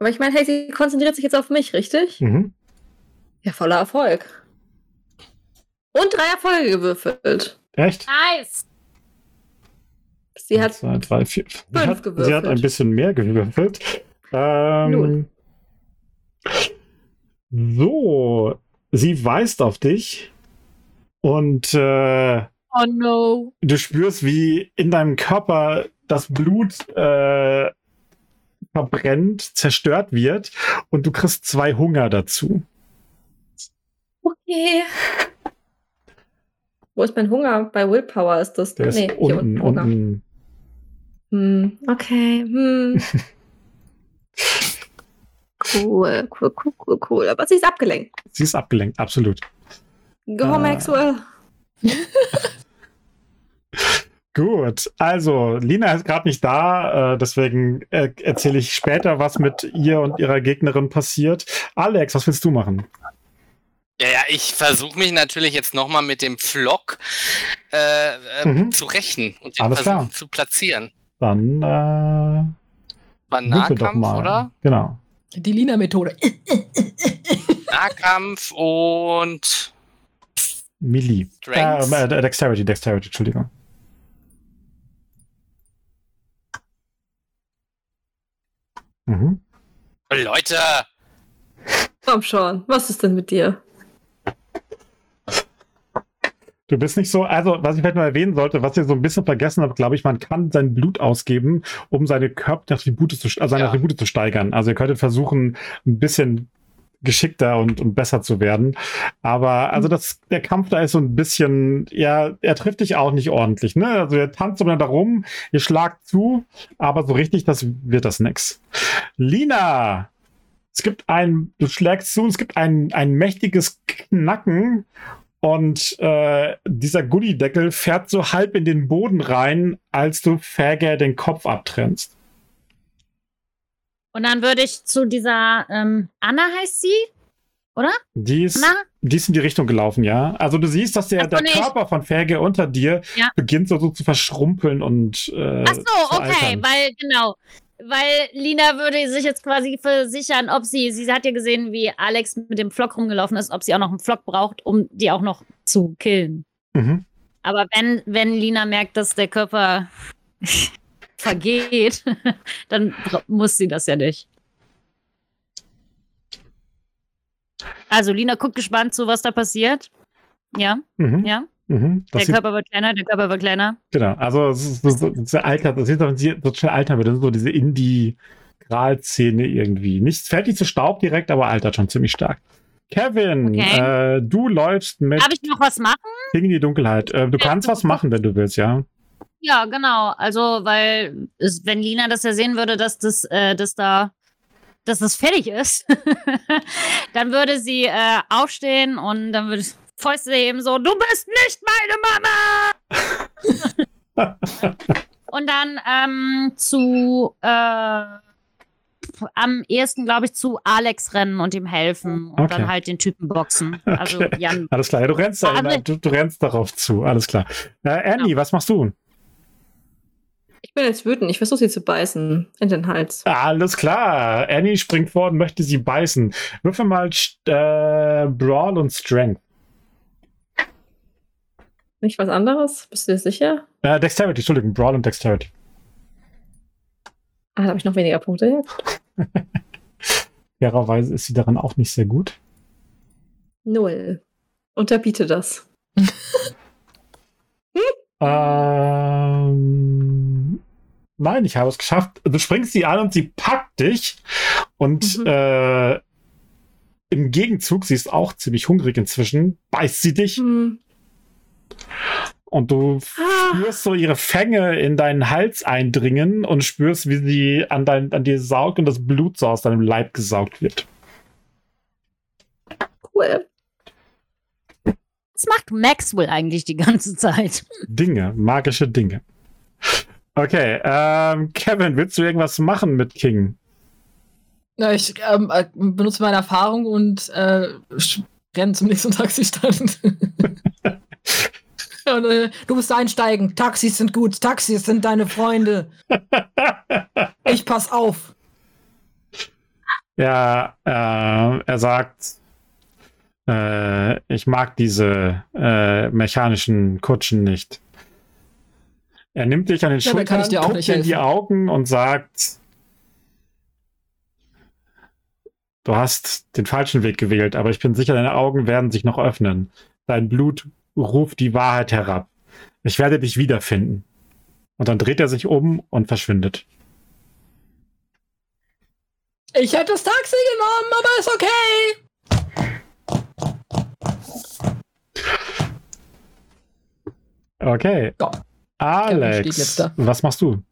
Aber ich meine, hey, sie konzentriert sich jetzt auf mich, richtig? Mhm. Ja, voller Erfolg. Und drei Erfolge gewürfelt. Echt? Nice. Sie hat. Zwei, drei, vier. Sie fünf hat, sie hat gewürfelt. ein bisschen mehr gewürfelt. Ähm, Null. So, sie weist auf dich und äh, Oh no. du spürst, wie in deinem Körper das Blut äh, verbrennt, zerstört wird und du kriegst zwei Hunger dazu. Okay. Wo ist mein Hunger? Bei Willpower ist das. Der ist nee, hier unten, unten Hunger. unten. Hm, okay. Hm. [laughs] cool, cool, cool, cool, cool. Aber sie ist abgelenkt. Sie ist abgelenkt, absolut. Go Ah. Maxwell. [laughs] Gut, also Lina ist gerade nicht da, äh, deswegen äh, erzähle ich später, was mit ihr und ihrer Gegnerin passiert. Alex, was willst du machen? Ja, ja, ich versuche mich natürlich jetzt nochmal mit dem Flock äh, äh, Mhm. zu rächen und den Alles versuchen klar. zu platzieren. Dann äh, War Nahkampf, mal. oder? Genau. Die Lina-Methode. [laughs] Nahkampf und Melee. Äh, äh, Dexterity, Dexterity, Entschuldigung. Mhm. Leute, Komm schon. Was ist denn mit dir? Du bist nicht so, also was ich vielleicht mal erwähnen sollte, was ihr so ein bisschen vergessen habt, glaube ich, man kann sein Blut ausgeben, um seine Körperattribute zu, also seine Ja. Attribute zu steigern. Also ihr könntet versuchen, ein bisschen geschickter und, und besser zu werden. Aber also das, der Kampf da ist so ein bisschen, ja, er trifft dich auch nicht ordentlich, ne? Also ihr tanzt miteinander rum, ihr schlagt zu, aber so richtig, das wird das nix. Lina, es gibt ein, du schlägst zu, und es gibt ein, ein mächtiges Knacken und äh, dieser Gullideckel fährt so halb in den Boden rein, als du Fäger den Kopf abtrennst. Und dann würde ich zu dieser ähm, Anna heißt sie, oder? Die ist, Anna? die ist in die Richtung gelaufen, ja. Also du siehst, dass der, so, der nee, Körper von Fäger unter dir Ja. beginnt so, so zu verschrumpeln und äh, Ach so, okay, weil genau, weil Lina würde sich jetzt quasi versichern, ob sie, sie hat ja gesehen, wie Alex mit dem Flock rumgelaufen ist, ob sie auch noch einen Flock braucht, um die auch noch zu killen. Mhm. Aber wenn, wenn Lina merkt, dass der Körper [laughs] vergeht, [laughs] dann muss sie das ja nicht. Also Lina guckt gespannt zu, was da passiert. Ja, Mhm. ja. Mhm. Das Der Körper wird kleiner, der Körper wird kleiner. genau. Also es ist so, so Alter, das doch so schnell altern wird. Das ist so diese Indie-Gralszene irgendwie. Nicht, fällt nicht zu Staub direkt, aber altert schon ziemlich stark. Kevin, Okay. äh, du läufst mit Darf ich noch was machen? In die Dunkelheit. Äh, du kannst was machen, wenn du willst, ja. Ja, genau. Also, weil es, wenn Lina das ja sehen würde, dass das, äh, dass da, dass das fertig ist, [laughs] dann würde sie äh, aufstehen und dann würde Fäuste heben so, du bist nicht meine Mama! [laughs] und dann ähm, zu äh, am ehesten, glaube ich, zu Alex rennen und ihm helfen und Okay. dann halt den Typen boxen. [laughs] Also Okay. Jan. Alles klar, ja, du rennst, da, Also- du, du rennst darauf zu, alles klar. Äh, Annie, was machst du? Ich bin jetzt wütend. Ich versuche sie zu beißen in den Hals. Alles klar. Annie springt vor und möchte sie beißen. Würfel mal äh, Brawl und Strength. Nicht was anderes? Bist du dir sicher? Äh, Dexterity, Entschuldigung, Brawl und Dexterity. Ah, da habe ich noch weniger Punkte jetzt. [laughs] Fairerweise ist sie daran auch nicht sehr gut. Null. Unterbiete das. [laughs] Ähm, nein, ich habe es geschafft. Du springst sie an und sie packt dich. Und Mhm. äh, im Gegenzug, sie ist auch ziemlich hungrig inzwischen, beißt sie dich Hm. Und du Ah. spürst so ihre Fänge in deinen Hals eindringen und spürst, wie sie an, dein, an dir saugt und das Blut so aus deinem Leib gesaugt wird. Cool. Was macht Maxwell eigentlich die ganze Zeit? Dinge, magische Dinge. Okay, ähm, Kevin, willst du irgendwas machen mit King? Na, ich ähm, äh, benutze meine Erfahrung und äh, renne zum nächsten Taxistand. [laughs] und, äh, du musst einsteigen. Taxis sind gut. Taxis sind deine Freunde. [laughs] Ich pass auf. Ja, äh, er sagt, äh, ich mag diese äh, mechanischen Kutschen nicht. Er nimmt dich an den Ja, Schultern, guckt in die. Augen und sagt, du hast den falschen Weg gewählt, aber ich bin sicher, deine Augen werden sich noch öffnen. Dein Blut ruft die Wahrheit herab. Ich werde dich wiederfinden. Und dann dreht er sich um und verschwindet. Ich hätte das Taxi genommen, aber ist okay. Okay. Ja. Alex, was machst du?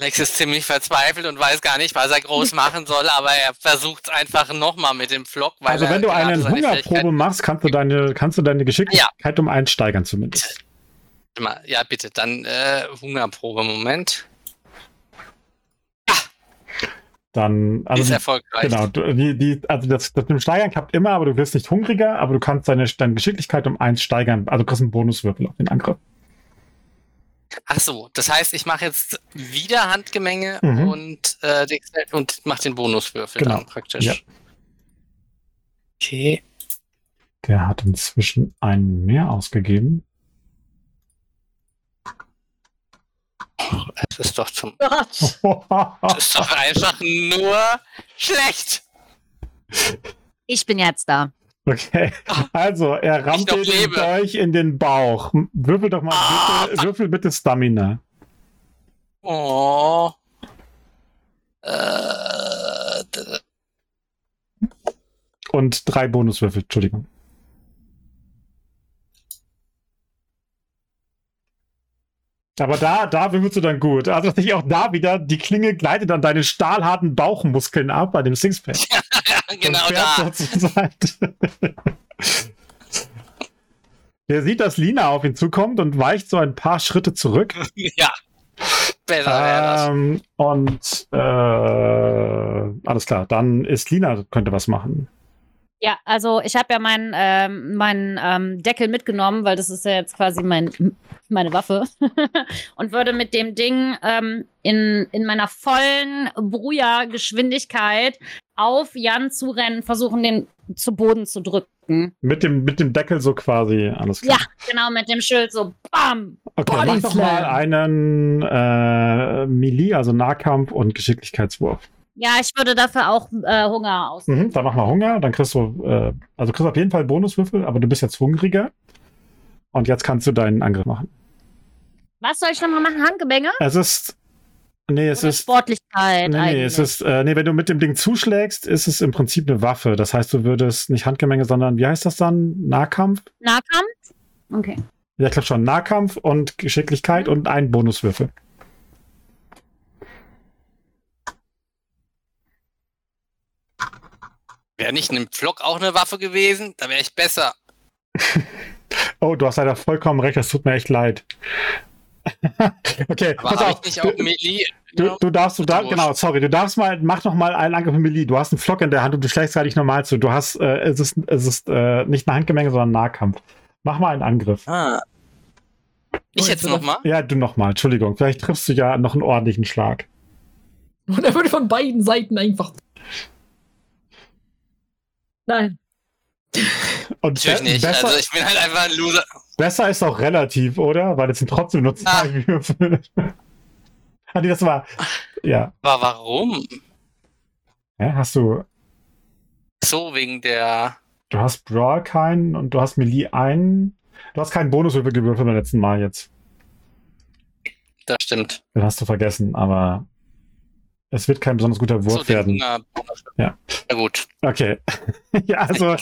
Lex ist ziemlich verzweifelt und weiß gar nicht, was er groß [laughs] machen soll, aber er versucht es einfach nochmal mit dem Flock, also wenn du eine Hungerprobe machst, kannst du deine, kannst du deine Geschicklichkeit um eins steigern zumindest. Ja, bitte, dann äh, Hungerprobe, Moment. Dann, Die ist also erfolgreich. genau, die, die, also das, das mit dem Steigern klappt immer, aber du wirst nicht hungriger, aber du kannst deine, deine Geschicklichkeit um eins steigern. Also du kriegst einen Bonuswürfel auf den Angriff. Ach so, das heißt, ich mache jetzt wieder Handgemenge Mhm. und, äh, und mache den Bonuswürfel Genau. dann praktisch. Ja. Okay. Der hat inzwischen einen mehr ausgegeben. Es ist doch zum. Gott. [laughs] Es ist doch einfach nur schlecht. Ich bin jetzt da. Okay, [laughs] also er rammt den. Dolch in den Bauch. Würfel doch mal, Ah, bitte, würfel bitte Stamina. Oh. Äh, Und drei Bonuswürfel, Entschuldigung. Aber da, da würfelst du dann gut. Also tatsächlich auch da wieder, die Klinge gleitet an deine stahlharten Bauchmuskeln ab bei dem Sixpack. ja, [laughs] genau da. so. Der sieht, dass Lina auf ihn zukommt und weicht so ein paar Schritte zurück. [laughs] Ja. Besser wäre das. Ähm, und äh, alles klar, dann ist Lina, könnte was machen. Ja, also ich habe ja meinen ähm, meinen ähm, Deckel mitgenommen, weil das ist ja jetzt quasi mein, meine Waffe. [laughs] und würde mit dem Ding ähm, in, in meiner vollen Bruja-Geschwindigkeit auf Jan zurennen, versuchen, den zu Boden zu drücken. Mit dem, mit dem Deckel so quasi, alles klar. Ja, genau, mit dem Schild so BAM! Okay, mach Body doch mal einen äh, Melee, also Nahkampf und Geschicklichkeitswurf. Ja, ich würde dafür auch äh, Hunger aus. Mhm, dann mach mal Hunger, dann kriegst du, äh, also kriegst auf jeden Fall Bonuswürfel, aber du bist jetzt hungriger. Und jetzt kannst du deinen Angriff machen. Was soll ich nochmal machen? Handgemenge? Es ist, nee, es Oder ist, Sportlichkeit nee, nee, es ist, äh, nee, wenn du mit dem Ding zuschlägst, ist es im Prinzip eine Waffe. Das heißt, du würdest nicht Handgemenge, sondern, wie heißt das dann? Nahkampf? Nahkampf? Okay. Ja, ich glaube schon. Nahkampf und Geschicklichkeit und ein Bonuswürfel. Wäre nicht ein Flock auch eine Waffe gewesen, da wäre ich besser. [laughs] Oh, du hast leider vollkommen recht, das tut mir echt leid. [laughs] okay, Aber pass auf. ich nicht auch Du, Melee? du, du darfst, du wurscht. genau, sorry, du darfst mal, mach noch mal einen Angriff mit Melee. Du hast einen Flock in der Hand und du schlägst gar nicht normal zu. Du hast, äh, es ist, es ist äh, nicht eine Handgemenge, sondern ein Nahkampf. Mach mal einen Angriff. Ah. Ich Oh, jetzt jetzt nochmal? Ja, du nochmal, Entschuldigung. Vielleicht triffst du ja noch einen ordentlichen Schlag. Und er würde von beiden Seiten einfach. Nein. Und Natürlich nicht. besser, Also ich bin halt einfach ein Loser. besser ist auch relativ, oder? Weil es sind trotzdem nur zwei Würfel. [laughs] Ah, nee, das war. Ja. Aber warum? ja. Hast du. So wegen der. Du hast Brawl keinen und du hast Melee einen. Du hast keinen Bonuswürfel gewürfelt beim letzten Mal jetzt. Das stimmt. Den hast du vergessen, aber es wird kein besonders guter Wurf so, den werden. Hunger- Ja. Na gut. Okay. [laughs] ja, also.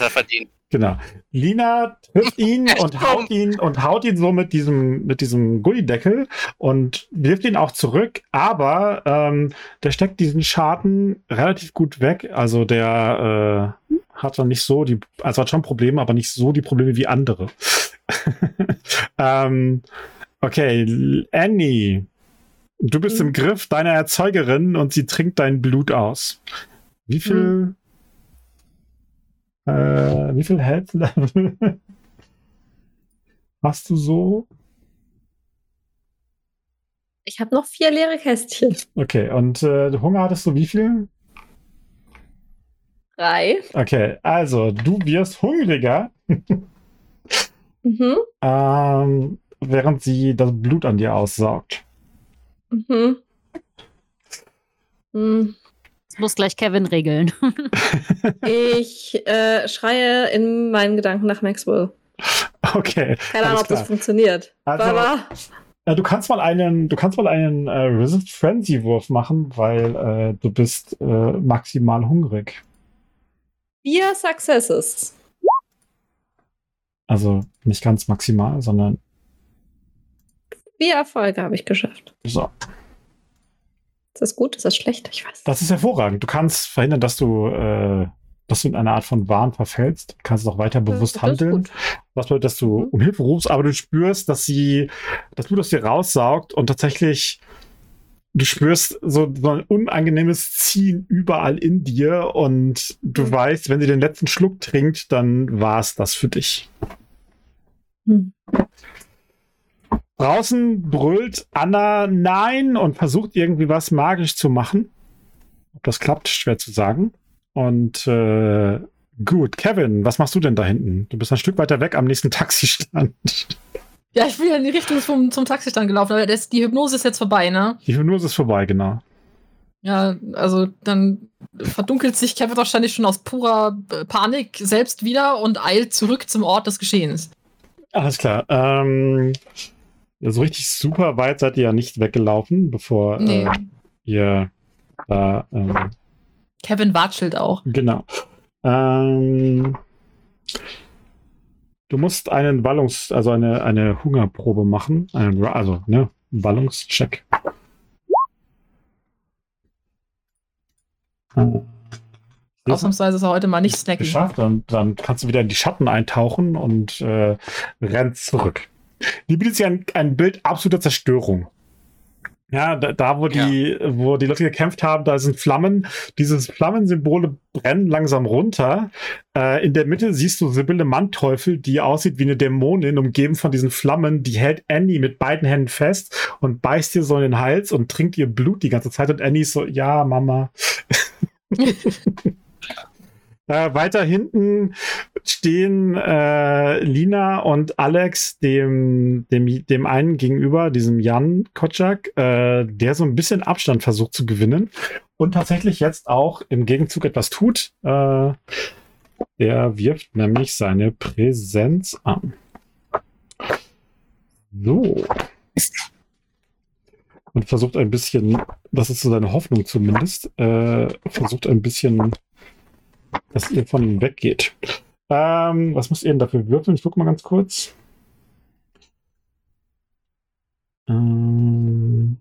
Genau. Lina trifft ihn [laughs] und haut ihn und haut ihn so mit diesem, mit diesem Gullideckel und wirft ihn auch zurück, aber ähm, der steckt diesen Schaden relativ gut weg. Also der äh, hat dann nicht so die, also hat schon Probleme, aber nicht so die Probleme wie andere. [laughs] ähm, okay, Annie. Du bist im Griff deiner Erzeugerin und sie trinkt dein Blut aus. Wie viel äh, wie viel Health Level [laughs] hast du so? Ich habe noch vier leere Kästchen. Okay, und äh, Hunger hattest du wie viel? Drei. Okay, also du wirst hungriger, Mhm. [laughs] ähm, während sie das Blut an dir aussaugt. Mhm. Hm. Das muss gleich Kevin regeln. [laughs] Ich äh, schreie in meinen Gedanken nach Maxwell. Okay. Keine Ahnung, ob das funktioniert. Also- Aber Äh, du kannst mal einen, du kannst mal einen äh, Resist Frenzy Wurf machen, weil äh, du bist äh, maximal hungrig. vier Successes. Also nicht ganz maximal, sondern Vier Erfolge habe ich geschafft. so. Ist das gut? Ist das schlecht? Ich weiß. Das ist hervorragend. Du kannst verhindern, dass du, äh, dass du in eine Art von Wahn verfällst. Du kannst auch weiter bewusst Das handeln. gut. Was bedeutet, dass du Mhm. um Hilfe rufst, aber du spürst, dass sie das Blut aus dir raussaugt und tatsächlich du spürst so, so ein unangenehmes Ziehen überall in dir und du Mhm. weißt, wenn sie den letzten Schluck trinkt, dann war es das für dich. Hm. Draußen brüllt Anna Nein und versucht irgendwie was magisch zu machen. Ob das klappt, schwer zu sagen. Und äh, gut, Kevin, was machst du denn da hinten? Du bist ein Stück weiter weg am nächsten Taxistand. Ja, ich bin ja in die Richtung vom, zum Taxistand gelaufen, aber das, die Hypnose ist jetzt vorbei, ne? Die Hypnose ist vorbei, genau. Ja, also dann verdunkelt sich Kevin wahrscheinlich schon aus purer äh, Panik selbst wieder und eilt zurück zum Ort des Geschehens. Alles klar. Ähm, so richtig super weit seid ihr ja nicht weggelaufen, bevor Nee. äh, ihr da. Ähm, Kevin watschelt auch. genau. Ähm, du musst einen Ballungs-, also eine, eine Hungerprobe machen. Einen, also, ne, Ballungscheck. Äh, Ausnahmsweise ist er heute mal nicht snacky. geschafft. Dann, dann kannst du wieder in die Schatten eintauchen und äh, rennst zurück. Die bietet sich ein, ein Bild absoluter Zerstörung. Ja, da, da wo die, wo die Leute gekämpft haben, da sind Flammen. Diese Flammensymbole brennen langsam runter. Äh, in der Mitte siehst du Sibylle Manteuffel, die aussieht wie eine Dämonin, umgeben von diesen Flammen. Die hält Annie mit beiden Händen fest und beißt ihr so in den Hals und trinkt ihr Blut die ganze Zeit. Und Annie ist so, ja, Mama. [laughs] [laughs] Äh, weiter hinten stehen äh, Lina und Alex dem, dem, dem einen gegenüber, diesem Jan Kotschak, äh, der so ein bisschen Abstand versucht zu gewinnen und tatsächlich jetzt auch im Gegenzug etwas tut. Äh, der wirft nämlich seine Präsenz an. So. Und versucht ein bisschen, das ist so seine Hoffnung zumindest, äh, versucht ein bisschen dass ihr von ihm weggeht. Ähm, was müsst ihr denn dafür würfeln? Ich gucke mal ganz kurz. Ähm,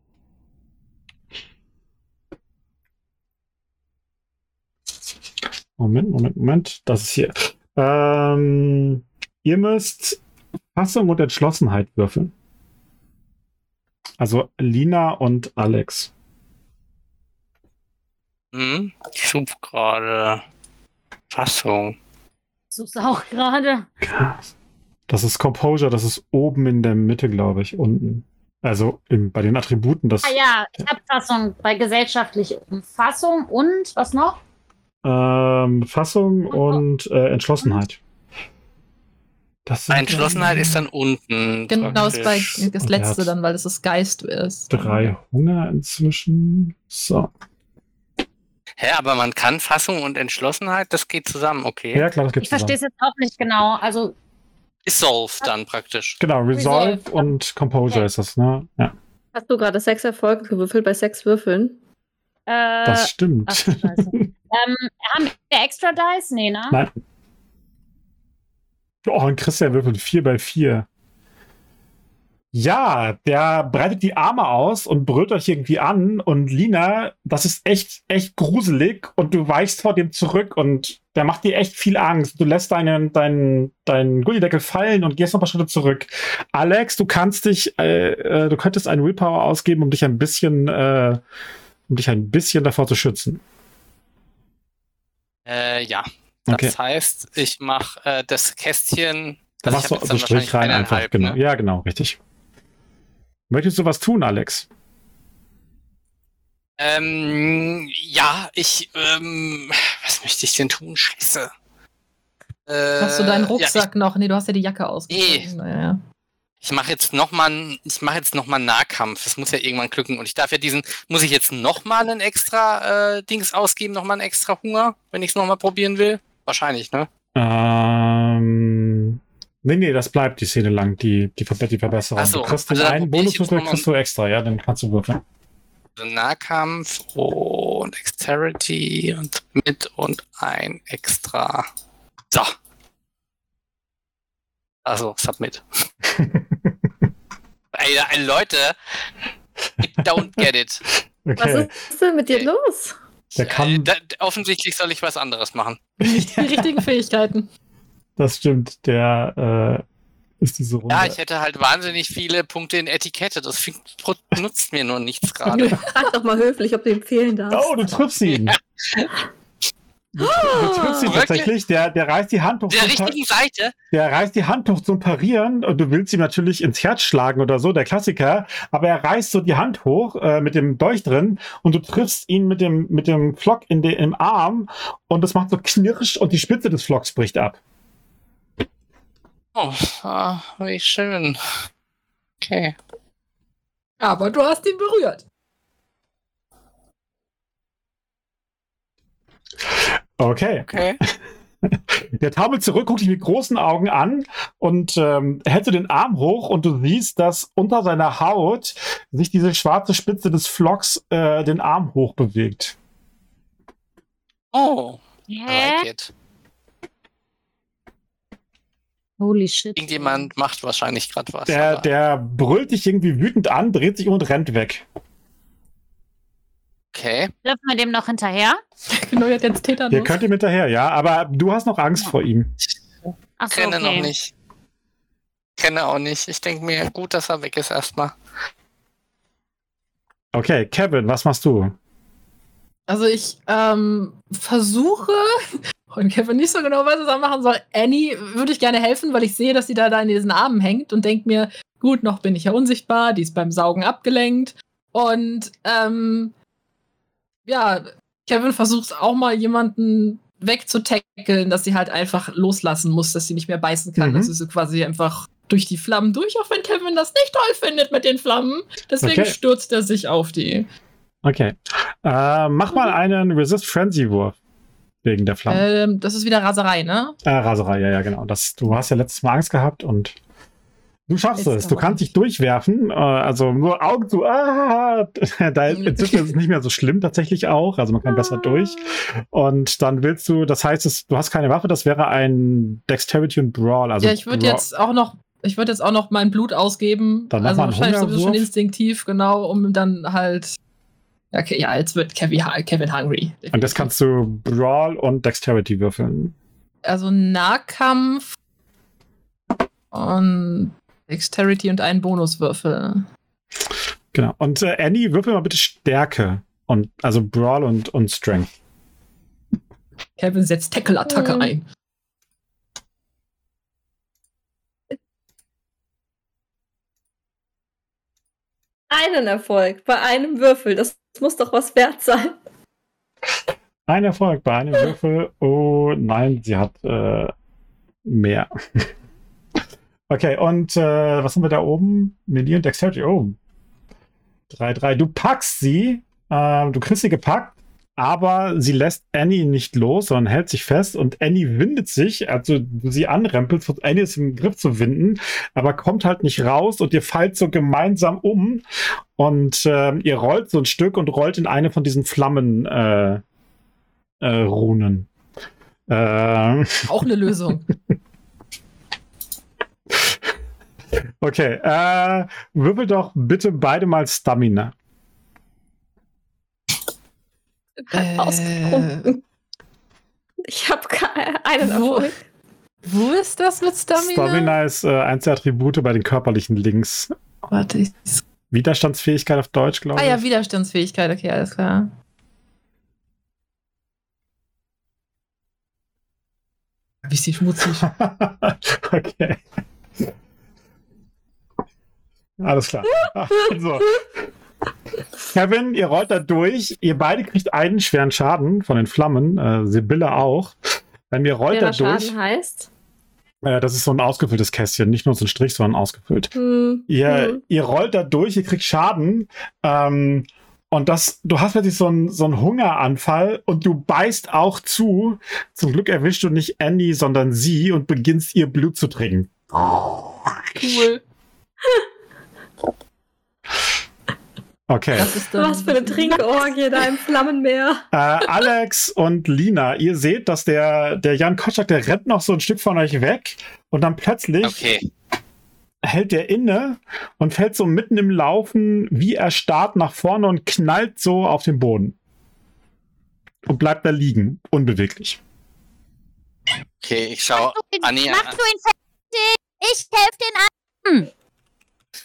Moment, Moment, Moment. Das ist hier. Ähm, ihr müsst Fassung und Entschlossenheit würfeln. Also Lina und Alex. Hm? Ich suche gerade Fassung. Such's auch gerade. Das ist Composure, das ist oben in der Mitte, glaube ich, unten. Also im, bei den Attributen, das Ah ja, ich habe Fassung bei gesellschaftlich Fassung und was noch? ähm, Fassung und äh, Entschlossenheit. Das sind Entschlossenheit ist dann unten. Genau, ist bei das Und letzte dann, weil das das Geist ist. drei Hunger inzwischen. So. Hä, aber man kann Fassung und Entschlossenheit, das geht zusammen, okay. Ja, klar, das Ich gibt's verstehe es jetzt auch nicht genau. Also, Dissolve dann praktisch. Genau, Resolve, Resolve. und Composure Okay. ist das, ne? Ja, Hast du gerade sechs Erfolge gewürfelt bei sechs Würfeln? äh, das stimmt. ach, scheiße. [laughs] ähm, haben wir extra Dice? Nee, ne? Nein. Oh, und Christian würfelt 4 bei 4. Ja, der breitet die Arme aus und brüllt euch irgendwie an. Und Lina, das ist echt, echt gruselig. Und du weichst vor dem zurück und der macht dir echt viel Angst. Du lässt deinen, deinen, deinen Gullideckel fallen und gehst noch ein paar Schritte zurück. Alex, du kannst dich, äh, äh, du könntest einen Willpower ausgeben, um dich ein bisschen, äh, um dich ein bisschen davor zu schützen. Äh, ja. Das Okay. heißt, ich mache äh, das Kästchen. Da also machst du so dann Strich rein einfach. Genau. ne? Ja, genau, richtig. Möchtest du was tun, Alex? Ähm, ja, ich, ähm, was möchte ich denn tun? Scheiße. Äh, Hast du deinen ja, Rucksack noch? Nee, du hast ja die Jacke ausgezogen. Nee. Naja. ich ich mache jetzt nochmal, ich mache jetzt noch mal einen Nahkampf. Das muss ja irgendwann glücken. Und ich darf ja diesen, muss ich jetzt nochmal einen extra äh, Dings ausgeben, nochmal einen extra Hunger, wenn ich es nochmal probieren will? Wahrscheinlich, ne? Ähm, nee, nee, das bleibt die Szene lang, die, die, die Verbesserung. Ach so, du kriegst also den einen Bonuswürfel, kriegst du extra, ja, dann kannst du würfeln. Also Nahkampf und Dexterity und mit und ein extra. So. Also, Submit. [laughs] Ey, ey, Leute, I don't get it. Was Okay, ist denn mit dir los? der Äh, kann, da, offensichtlich soll ich was anderes machen. Nicht die richtigen [laughs] Fähigkeiten. Das stimmt, der äh, ist diese Runde. Ja, ich hätte halt wahnsinnig viele Punkte in Etikette. Das [laughs] nutzt mir nur nichts gerade. [laughs] Frag doch mal höflich, ob du empfehlen darfst. Oh, du triffst ihn. Du, du triffst ihn Wirklich? tatsächlich. Der, der reißt die Hand hoch. Der Pa- richtigen Seite. der reißt die Hand hoch zum Parieren und du willst ihm natürlich ins Herz schlagen oder so, der Klassiker. Aber er reißt so die Hand hoch äh, mit dem Dolch drin und du triffst ihn mit dem, mit dem Flock in den, im Arm und das macht so knirsch und die Spitze des Flocks bricht ab. Oh, ah, wie schön. Okay. Aber du hast ihn berührt. Okay. Okay. [laughs] Der taumelt zurück, guckt dich mit großen Augen an und ähm, hält so den Arm hoch und du siehst, dass unter seiner Haut sich diese schwarze Spitze des Flocks äh, den Arm hoch bewegt. Oh, I like it. Holy shit. Irgendjemand macht wahrscheinlich gerade was. Der, aber- der brüllt dich irgendwie wütend an, dreht sich um und rennt weg. okay. Dürfen wir dem noch hinterher? Genau, jetzt jetzt Täter Ihr könnt ihm hinterher, ja, aber du hast noch Angst vor ihm. Ach so, Kenne okay. noch nicht. Kenne auch nicht. Ich denke mir, gut, dass er weg ist erstmal. Okay, Kevin, was machst du? Also ich ähm, versuche, und Kevin nicht so genau weiß, was er machen soll. Annie würde ich gerne helfen, weil ich sehe, dass sie da, da in diesen Armen hängt und denke mir, gut, noch bin ich ja unsichtbar, die ist beim Saugen abgelenkt. Und ähm, ja, Kevin versucht auch mal jemanden wegzutackeln, dass sie halt einfach loslassen muss, dass sie nicht mehr beißen kann. Mhm. Dass sie so quasi einfach durch die Flammen durch, auch wenn Kevin das nicht toll findet mit den Flammen. Deswegen Okay. stürzt er sich auf die. Okay. Äh, mach mal einen Resist Frenzy Wurf. Wegen der Flamme. Ähm, das ist wieder Raserei, ne? Äh, Raserei, ja, ja, genau. Das, du hast ja letztes Mal Angst gehabt und du schaffst Jetzt es. Du kannst dich durchwerfen. Äh, also nur Augen zu. Ah, [laughs] da ist, inzwischen ist es nicht mehr so schlimm tatsächlich auch. Also man kann besser durch. Und dann willst du, das heißt, es, du hast keine Waffe, das wäre ein Dexterity und Brawl. Also ja, ich würde jetzt auch noch, ich würde jetzt auch noch mein Blut ausgeben. Dann also wahrscheinlich sowieso schon Hungerwurf. instinktiv, genau, um dann halt. Ja, Okay, ja, jetzt wird Kevin, Kevin hungry. Und das kannst du Brawl und Dexterity würfeln. Also Nahkampf und Dexterity und einen Bonuswürfel. Genau. Und äh, Annie, würfel mal bitte Stärke. Und, also Brawl und, und Strength. Kevin setzt Tackle-Attacke Mhm. ein. Einen Erfolg bei einem Würfel. Das muss doch was wert sein. Ein Erfolg bei einem Würfel. Oh nein, sie hat äh, mehr. [laughs] Okay, und äh, was haben wir da oben? Melee und Dexterity. Oh. 3-3. Du packst sie. Äh, du kriegst sie gepackt. Aber sie lässt Annie nicht los, sondern hält sich fest und Annie windet sich, also sie anrempelst, versucht Annie ist im Griff zu winden, aber kommt halt nicht raus und ihr fallt so gemeinsam um und äh, ihr rollt so ein Stück und rollt in eine von diesen Flammen äh, äh, Runen. Äh, Auch eine Lösung. [laughs] okay, äh, würfel doch bitte beide mal Stamina. Äh, Ausgetrunken. Ich habe einen Wo- Erfolg. Wo ist das mit Stamina? Stamina ist äh, eins der Attribute bei den körperlichen Links. Warte, ich. Widerstandsfähigkeit auf Deutsch, glaube Ah ich. ja, Widerstandsfähigkeit, okay, alles klar. Wie ist die schmutzig? [laughs] okay. Alles klar. [laughs] Also. Kevin, ihr rollt da durch. Ihr beide kriegt einen schweren Schaden von den Flammen. Äh, Sibylle auch. Ähm, ihr rollt da Schwerer durch. Schaden heißt. Äh, das ist so ein ausgefülltes Kästchen. Nicht nur so ein Strich, sondern ausgefüllt. Hm, Ihr, hm. ihr rollt da durch, ihr kriegt Schaden. Ähm, und das, du hast plötzlich so einen so einen Hungeranfall und du beißt auch zu. Zum Glück erwischst du nicht Annie, sondern sie und beginnst ihr Blut zu trinken. Cool. Okay. Das ist dann Was für eine [laughs] Trinkorgie da im Flammenmeer. Äh, Alex und Lina, ihr seht, dass der, der Jan Kotschak, der rennt noch so ein Stück von euch weg und dann plötzlich Okay. hält der inne und fällt so mitten im Laufen wie erstarrt nach vorne und knallt so auf den Boden. Und bleibt da liegen, unbeweglich. Okay, ich schau Anni Mach an. du ihn fertig. Ich helfe den an.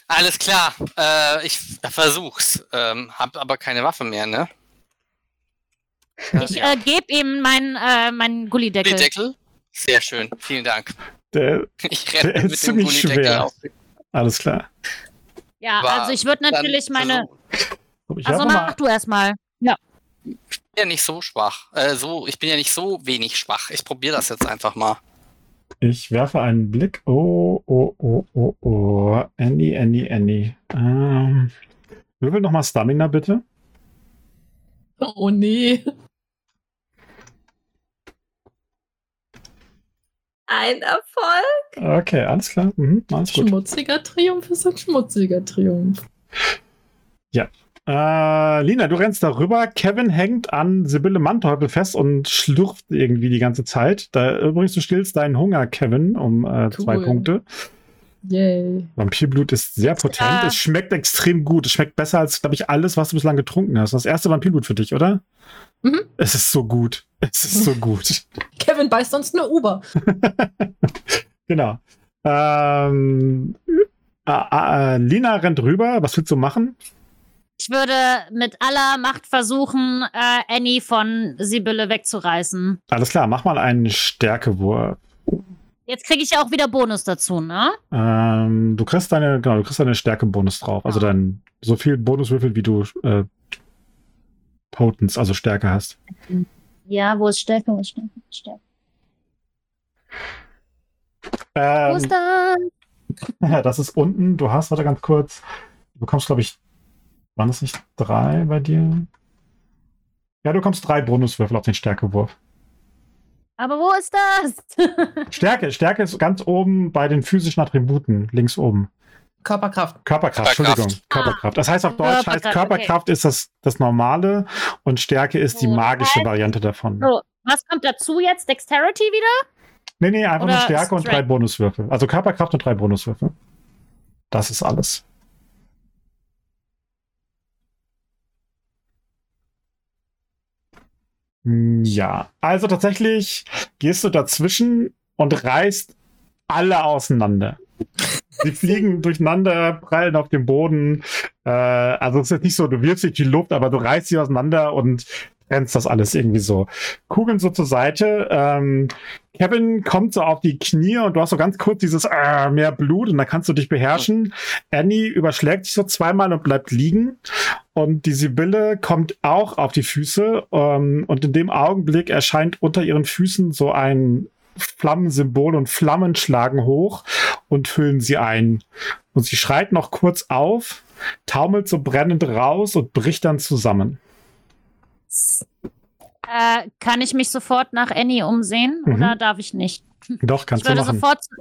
Alles klar, äh, ich versuch's. Ähm, hab aber keine Waffe mehr, ne? Ich äh, gebe ihm meinen äh, meinen Gullideckel. Die Deckel? Sehr schön, vielen Dank. Der, [laughs] Ich Der renne ist mit dem ziemlich Gullideckel schwer. auf. alles klar. Ja, Aber also ich würde natürlich meine. versuch- Ich Also mach mal, du erstmal. Ich bin ja nicht so schwach. Äh, so, ich bin ja nicht so wenig schwach. Ich probiere das jetzt einfach mal. Ich werfe einen Blick. Oh, oh, oh, oh, oh. Annie, Annie, Annie. Ähm, würfel nochmal Stamina, bitte. Oh nee. Ein Erfolg. Okay, alles klar. Mhm, alles. Schmutziger Triumph ist ein schmutziger Triumph. Äh, Lina, du rennst darüber. Kevin hängt an Sibylle Manteuffel fest und schlürft irgendwie die ganze Zeit. Da übrigens, du stillst deinen Hunger, Kevin, um äh, zwei Cool. Punkte. Yay. Vampirblut ist sehr potent. Ja. Es schmeckt extrem gut. Es schmeckt besser als, glaube ich, alles, was du bislang getrunken hast. Das erste Vampirblut für dich, oder? Mhm. Es ist so gut. Es ist so gut. [laughs] Kevin beißt sonst eine Uber. [laughs] genau. Ähm, äh, äh, Lina rennt rüber. Was willst du machen? Ich würde mit aller Macht versuchen, äh, Annie von Sibylle wegzureißen. Alles klar, mach mal einen Stärkewurf. Jetzt kriege ich ja auch wieder Bonus dazu, ne? Ähm, du kriegst deine, genau, du kriegst deine Stärke-Bonus drauf. Also Ja. dein so viel Bonuswürfel, wie du äh, Potence, also Stärke hast. Ja, wo ist Stärke? Wo ist Stärke? Wo Stärke? Wo Ähm, ist das? [laughs] das ist unten. Du hast, warte ganz kurz. Du bekommst, glaube ich, waren das nicht drei bei dir? Ja, du bekommst drei Bonuswürfel auf den Stärkewurf. Aber wo ist das? [laughs] Stärke, Stärke ist ganz oben bei den physischen Attributen, links oben. Körperkraft. Körperkraft, Körperkraft. Entschuldigung. Körperkraft. Das heißt auf Deutsch heißt Körperkraft, Körperkraft ist das, das Normale und Stärke ist die magische Variante davon. so, was kommt dazu jetzt? Dexterity wieder? Nee, nee, einfach nur Oder Stärke und drei Strength? Bonuswürfel. Also Körperkraft und drei Bonuswürfel. Das ist alles. Ja, also tatsächlich gehst du dazwischen und reißt alle auseinander. [laughs] Sie fliegen durcheinander, prallen auf dem Boden. Äh, also es ist jetzt nicht so, du wirfst dich die Luft, aber du reißt sie auseinander und trennst das alles irgendwie so. Kugeln so zur Seite. Ähm, Kevin kommt so auf die Knie und du hast so ganz kurz dieses äh, mehr Blut und dann kannst du dich beherrschen. Annie überschlägt sich so zweimal und bleibt liegen. Und die Sibylle kommt auch auf die Füße. Ähm, und in dem Augenblick erscheint unter ihren Füßen so ein Flammensymbol und Flammen schlagen hoch. und füllen sie ein. Und sie schreit noch kurz auf, taumelt so brennend raus und bricht dann zusammen. Äh, kann ich mich sofort nach Annie umsehen Mhm. oder darf ich nicht? Doch, Ich kannst du würde, machen. sofort, zu-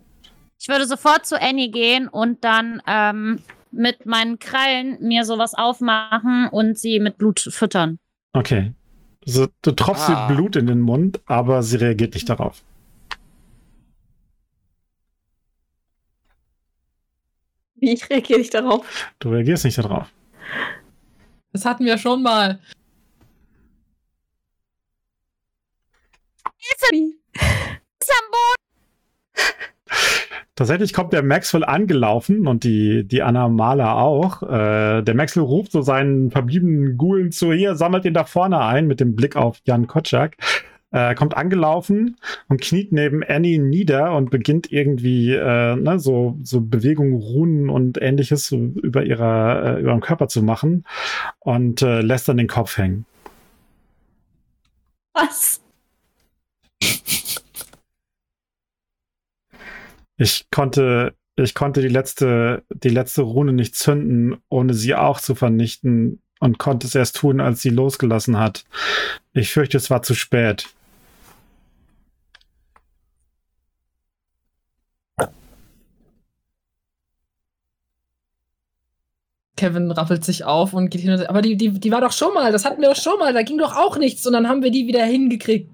ich würde sofort zu Annie gehen und dann ähm, mit meinen Krallen mir sowas aufmachen und sie mit Blut füttern. Okay. So, du tropfst Ah. ihr Blut in den Mund, aber sie reagiert nicht darauf. Wie reagiere ich darauf? Du reagierst nicht darauf. Das hatten wir schon mal. Wie? Ist am Boden. Tatsächlich kommt der Maxwell angelaufen und die, die Anna Mahler auch. Äh, der Maxwell ruft so seinen verbliebenen Gulen zu hier, sammelt ihn da vorne ein mit dem Blick auf Jan Kotschak. Äh, kommt angelaufen und kniet neben Annie nieder und beginnt irgendwie äh, ne, so, so Bewegungen, Runen und ähnliches über, ihrer, äh, über ihrem Körper zu machen und äh, lässt dann den Kopf hängen. Was? Ich konnte, ich konnte die letzte, die letzte Rune nicht zünden, ohne sie auch zu vernichten und konnte es erst tun, als sie losgelassen hat. Ich fürchte, es war zu spät. Kevin rappelt sich auf und geht hin und sagt, aber die, die, die war doch schon mal, das hatten wir doch schon mal, da ging doch auch nichts und dann haben wir die wieder hingekriegt.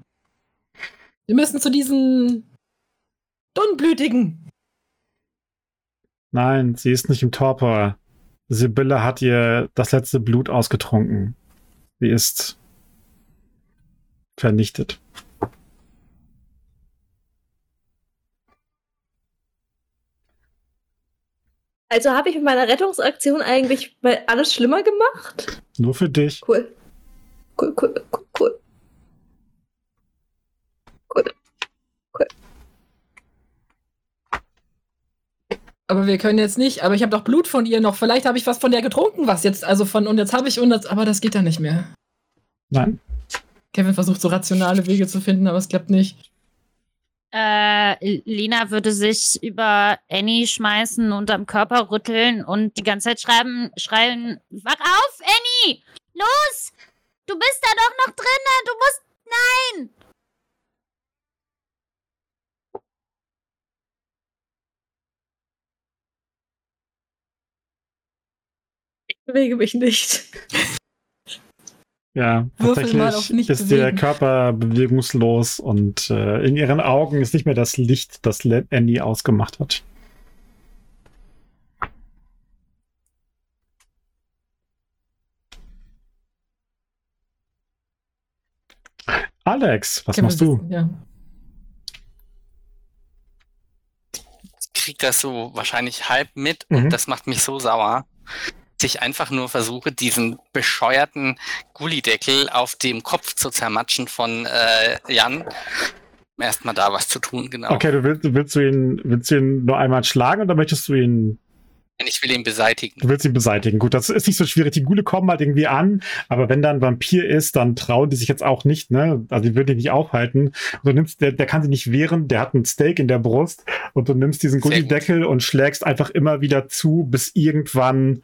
Wir müssen zu diesen Dunblütigen. Nein, sie ist nicht im Torpor. Sibylle hat ihr das letzte Blut ausgetrunken. Sie ist vernichtet. Also habe ich mit meiner Rettungsaktion eigentlich mal alles schlimmer gemacht? Nur für dich. Cool. Cool, cool, cool, cool. Cool. Aber wir können jetzt nicht, aber ich habe doch Blut von ihr noch. Vielleicht habe ich was von der getrunken, was jetzt, also von, und jetzt habe ich, und das, aber das geht dann nicht mehr. Nein. Kevin versucht so rationale Wege zu finden, aber es klappt nicht. Äh, Lina würde sich über Annie schmeißen und am Körper rütteln und die ganze Zeit schreiben, schreien, wach auf, Annie! Los! Du bist da doch noch drinne! Du musst. Nein! Bewege mich nicht. Ja, Würfel tatsächlich nicht ist der bewegen. Körper bewegungslos und äh, in ihren Augen ist nicht mehr das Licht, das Annie ausgemacht hat. Alex, was machst du? Ja. krieg das so wahrscheinlich halb mit Mhm. und das macht mich so sauer, ich einfach nur versuche, diesen bescheuerten Gullideckel auf dem Kopf zu zermatschen von äh, Jan. Erstmal da was zu tun, genau. Okay, du willst, willst, du ihn, willst du ihn nur einmal schlagen oder möchtest du ihn Ich will ihn beseitigen. Du willst ihn beseitigen. Gut, das ist nicht so schwierig. Die Gule kommen halt irgendwie an, aber wenn da ein Vampir ist, dann trauen die sich jetzt auch nicht, ne? Also die würden dich nicht aufhalten. Und du nimmst, der, der kann sich nicht wehren, der hat ein Steak in der Brust und du nimmst diesen. Gullideckel und schlägst einfach immer wieder zu, bis irgendwann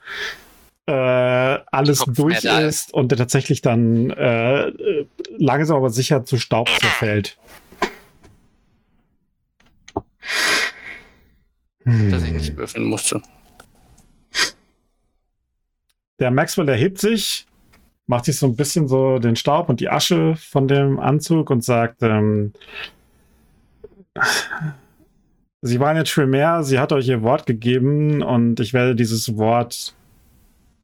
äh, alles durch da ist und der tatsächlich dann äh, langsam aber sicher zu Staub zerfällt. dass ich nicht würfeln musste. Der Maxwell erhebt sich, macht sich so ein bisschen so den Staub und die Asche von dem Anzug und sagt, ähm, Sie waren jetzt Tremere, sie hat euch ihr Wort gegeben und ich werde dieses Wort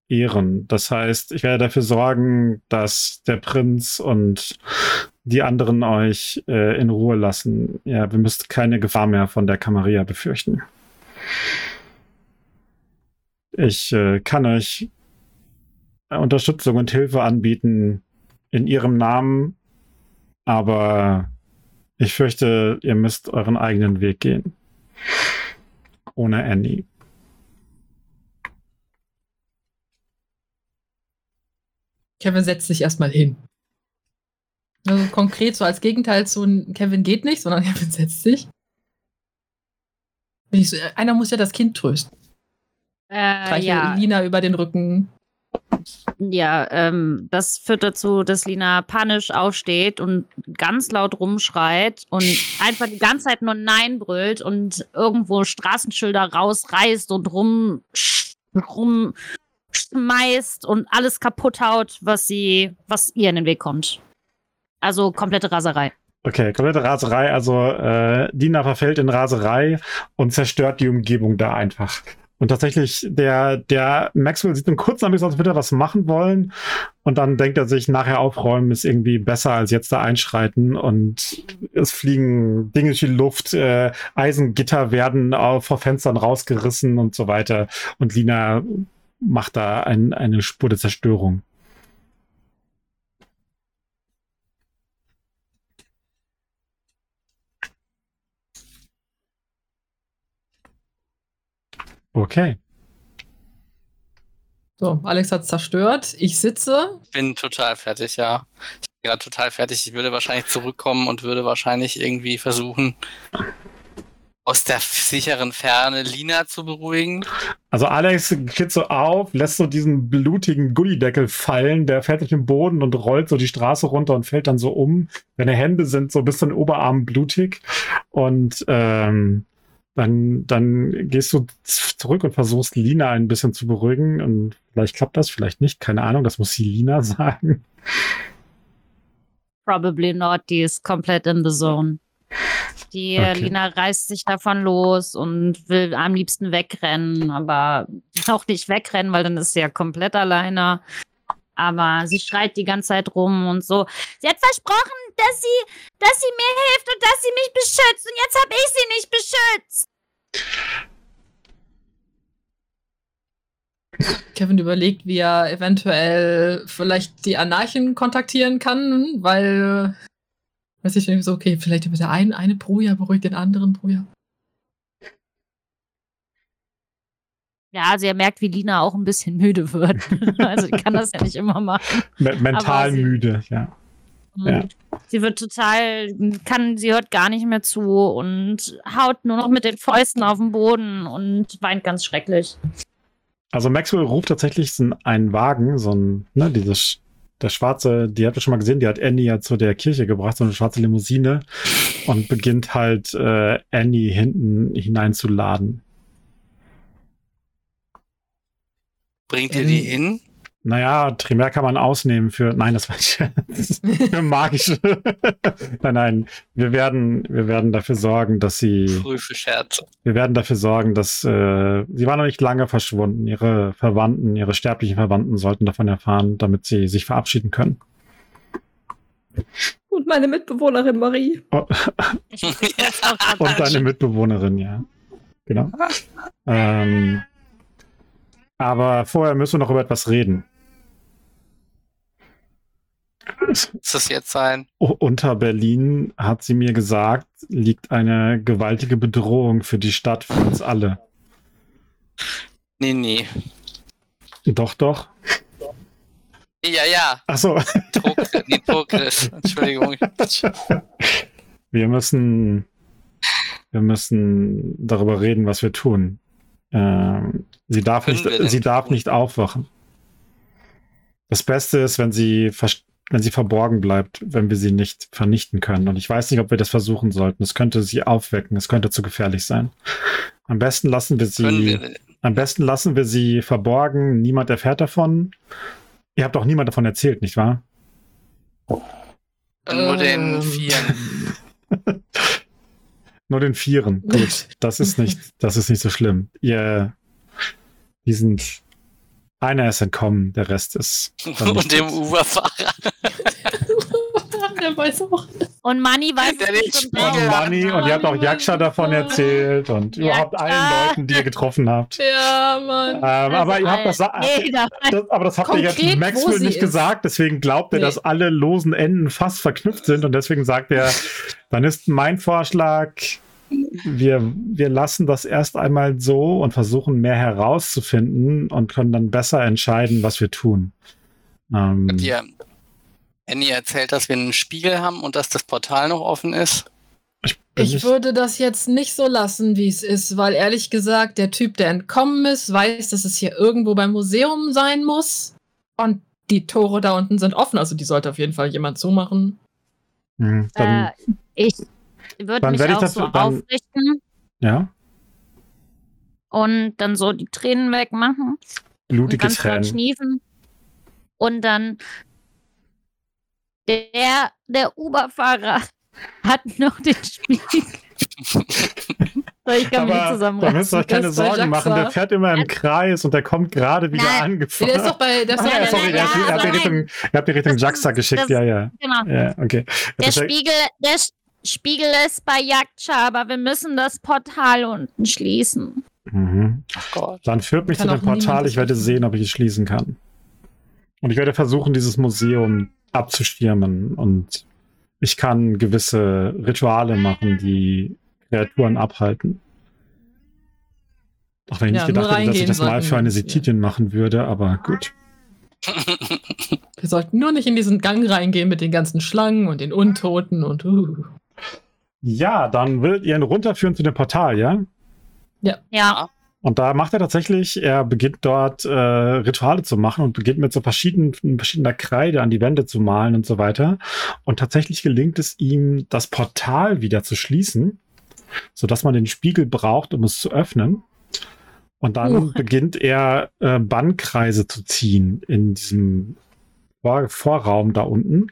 ehren. Das heißt, ich werde dafür sorgen, dass der Prinz und die anderen euch äh, in Ruhe lassen. Ja, wir müsst keine Gefahr mehr von der Camarilla befürchten. Ich äh, kann euch Unterstützung und Hilfe anbieten in ihrem Namen, aber ich fürchte, ihr müsst euren eigenen Weg gehen. Ohne Annie. Kevin setzt sich erstmal hin. Also konkret so als Gegenteil zu Kevin geht nicht, sondern [laughs] Kevin setzt sich. Ich so, einer muss ja das Kind trösten. Äh, Streiche ja, Lina über den Rücken. Ja ähm, das führt dazu, dass Lina panisch aufsteht und ganz laut rumschreit und einfach die ganze Zeit nur Nein brüllt und irgendwo Straßenschilder rausreißt und rum, rumschmeißt und alles kaputt haut, was sie, was ihr in den Weg kommt. Also komplette Raserei. Okay, komplette Raserei. Also äh, Dina verfällt in Raserei und zerstört die Umgebung da einfach. Und tatsächlich, der, der Maxwell sieht im kurzen Anblick als würde er was machen wollen. Und dann denkt er sich, nachher aufräumen ist irgendwie besser als jetzt da einschreiten. Und es fliegen Dinge durch die Luft, äh, Eisengitter werden vor Fenstern rausgerissen und so weiter. Und Lina macht da ein, eine Spur der Zerstörung. Okay. So, Alex hat zerstört. Ich sitze. Bin total fertig, ja. Ich bin gerade total fertig. Ich würde wahrscheinlich zurückkommen und würde wahrscheinlich irgendwie versuchen, aus der sicheren Ferne Lina zu beruhigen. Also Alex geht so auf, lässt so diesen blutigen Gullideckel fallen, der fällt auf den Boden und rollt so die Straße runter und fällt dann so um. Seine Hände sind so bis zu den Oberarmen blutig und ähm, dann, dann gehst du zurück und versuchst Lina ein bisschen zu beruhigen und vielleicht klappt das, vielleicht nicht, keine Ahnung, das muss sie Lina [laughs] sagen. Probably not, die ist komplett in the zone. Die Okay. äh, Lina reißt sich davon los und will am liebsten wegrennen, aber auch nicht wegrennen, weil dann ist sie ja komplett alleine. Aber sie schreit die ganze Zeit rum und so. Sie hat versprochen, dass sie, dass sie mir hilft und dass sie mich beschützt. Und jetzt habe ich sie nicht beschützt. Kevin überlegt, wie er eventuell vielleicht die Anarchen kontaktieren kann, weil. Weiß ich nicht so, okay, vielleicht über der einen, eine Bruja beruhigt den anderen Bruja. Ja, also ihr merkt, wie Lina auch ein bisschen [laughs] müde wird. also ich kann das ja nicht immer machen. Me mental sie- müde, ja. Ja. Sie wird total, kann, sie hört gar nicht mehr zu und haut nur noch mit den Fäusten auf den Boden und weint ganz schrecklich. Also Maxwell ruft tatsächlich so einen Wagen, so ein, ne, dieses, der schwarze, die habt ihr schon mal gesehen, die hat Annie ja zu der Kirche gebracht, so eine schwarze Limousine und beginnt halt äh, Annie hinten hineinzuladen. Bringt ihr die hin? Naja, Tremere kann man ausnehmen für, nein, das war [laughs] für magische. [laughs] nein, nein, wir werden, wir werden dafür sorgen, dass sie, Früh für Scherze. wir werden dafür sorgen, dass, äh, sie war noch nicht lange verschwunden. Ihre Verwandten, ihre sterblichen Verwandten sollten davon erfahren, damit sie sich verabschieden können. Und meine Mitbewohnerin Marie. [laughs] Grad Und deine Mitbewohnerin, ja. Genau. ähm, aber vorher müssen wir noch über etwas reden. Muss das jetzt sein? Unter Berlin, hat sie mir gesagt, liegt eine gewaltige Bedrohung für die Stadt, für uns alle. Nee, nee. Doch, doch. Ja, ja. Ach so, Trokris. Nee. Entschuldigung. wir müssen, wir müssen darüber reden, was wir tun. Ähm, sie darf Können nicht, sie darf nicht aufwachen. Das Beste ist, wenn sie, wenn sie verborgen bleibt, wenn wir sie nicht vernichten können. Und ich weiß nicht, ob wir das versuchen sollten. Es könnte sie aufwecken. Es könnte zu gefährlich sein. Am besten lassen wir sie. Wir, Am besten lassen wir sie verborgen. Niemand erfährt davon. Ihr habt auch niemand davon erzählt, nicht wahr? nur den Ähm. Vieren. [laughs] Nur den Vieren. Gut, [laughs] das ist nicht, das ist nicht so schlimm. Ihr, die sind, einer ist entkommen, der Rest ist. [laughs] Und dem Uberfahrer. Der weiß auch. Und Manni weiß Der es Spiegel Und. Money und ihr habt auch Yaksha davon erzählt und überhaupt Yaksha. allen Leuten, die ihr getroffen habt. Ja, Mann. Ähm, aber ihr habt das, Jeder. das, aber das habt ihr jetzt Maxwell nicht ist. gesagt, deswegen glaubt er, Nee. dass alle losen Enden fast verknüpft sind und deswegen sagt er, [laughs] dann ist mein Vorschlag, wir, wir lassen das erst einmal so und versuchen mehr herauszufinden und können dann besser entscheiden, was wir tun. Ähm, Annie erzählt, dass wir einen Spiegel haben und dass das Portal noch offen ist? Ich würde das jetzt nicht so lassen, wie es ist, weil ehrlich gesagt, der Typ, der entkommen ist, weiß, dass es hier irgendwo beim Museum sein muss. Und die Tore da unten sind offen, also die sollte auf jeden Fall jemand zumachen. Hm, dann, Äh, ich würde mich werde ich auch das- so dann- aufrichten ja, und dann so die Tränen wegmachen und blutige ganz laut Tränen. schniefen. Und dann der, der Uberfahrer hat noch den Spiegel. [laughs] So, ich kann mich nicht Aber da zusammenreißen. müsst ihr euch keine Sorgen machen. Der fährt immer im Kreis und der kommt gerade wieder Nein. angefahren. Der ist doch bei. Der ist Ah, doch ja, bei sorry, ja, er hat die. Richtung, die Richtung Jaxa geschickt. das- Ja, ja. Genau. Ja, okay. Der ja- Spiegel, der Spiegel ist bei Jagdschar, aber wir müssen das Portal unten schließen. Mhm. Oh Gott. Dann führt mich zu dem Portal. Ich werde sehen, ob ich es schließen kann. Und ich werde versuchen, dieses Museum abzuschirmen. Und ich kann gewisse Rituale machen, die Kreaturen abhalten. Auch wenn ich Ja, nicht gedacht hätte, dass ich das mal sollten für eine wir, ja. Machen würde, aber gut. Wir sollten nur nicht in diesen Gang reingehen mit den ganzen Schlangen und den Untoten und. Uh. Ja, dann würdet ihr ihn runterführen zu dem Portal, ja? Ja. Und da macht er tatsächlich, er beginnt dort äh, Rituale zu machen und beginnt mit so verschiedenen, verschiedener Kreide an die Wände zu malen und so weiter. Und tatsächlich gelingt es ihm, das Portal wieder zu schließen, sodass man den Spiegel braucht, um es zu öffnen. Und dann Uh. beginnt er äh, Bannkreise zu ziehen in diesem Vor Vorraum da unten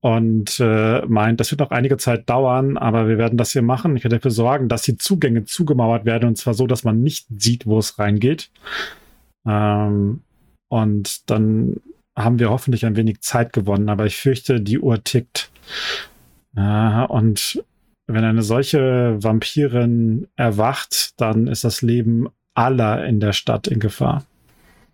und äh, meint, das wird noch einige Zeit dauern, aber wir werden das hier machen. Ich werde dafür sorgen, dass die Zugänge zugemauert werden und zwar so, dass man nicht sieht, wo es reingeht. Ähm, und dann haben wir hoffentlich ein wenig Zeit gewonnen, aber ich fürchte, die Uhr tickt. Äh, und wenn eine solche Vampirin erwacht, dann ist das Leben aller in der Stadt in Gefahr.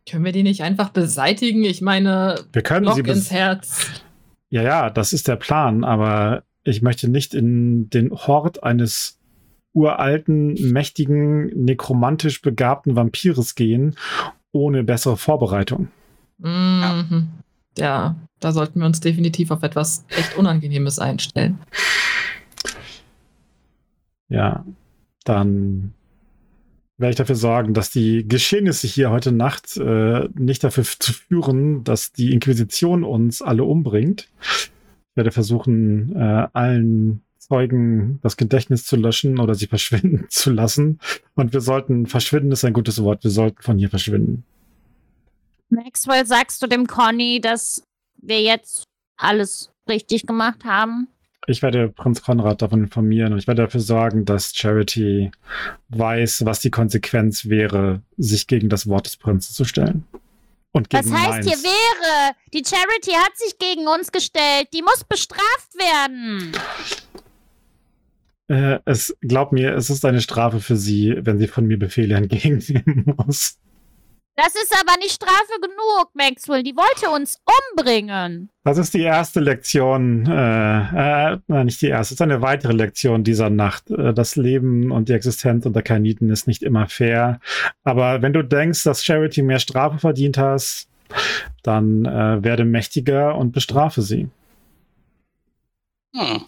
Können wir die nicht einfach beseitigen? Ich meine, Wir können Lock sie ins Herz. Ja, ja, das ist der Plan, aber ich möchte nicht in den Hort eines uralten, mächtigen, nekromantisch begabten Vampires gehen, ohne bessere Vorbereitung. Mhm. Ja, da sollten wir uns definitiv auf etwas echt Unangenehmes einstellen. Ja, dann werde ich dafür sorgen, dass die Geschehnisse hier heute Nacht äh, nicht dafür zu führen, dass die Inquisition uns alle umbringt. Ich werde versuchen, äh, allen Zeugen das Gedächtnis zu löschen oder sie [laughs] verschwinden zu lassen. Und wir sollten, verschwinden ist ein gutes Wort, wir sollten von hier verschwinden. Maxwell, sagst du dem Conny, dass wir jetzt alles richtig gemacht haben? Ich werde Prinz Konrad davon informieren und ich werde dafür sorgen, dass Charity weiß, was die Konsequenz wäre, sich gegen das Wort des Prinzen zu stellen. Und gegen Was heißt meins. hier wäre? Die Charity hat sich gegen uns gestellt. Die muss bestraft werden. Äh, es, glaub mir, es ist eine Strafe für sie, wenn sie von mir Befehle entgegennehmen muss. Das ist aber nicht Strafe genug, Maxwell. Die wollte uns umbringen. Das ist die erste Lektion, äh, äh, nein, nicht die erste, es ist eine weitere Lektion dieser Nacht. Äh, das Leben und die Existenz unter Kaniten ist nicht immer fair. Aber wenn du denkst, dass Charity mehr Strafe verdient hast, dann äh, werde mächtiger und bestrafe sie. Hm.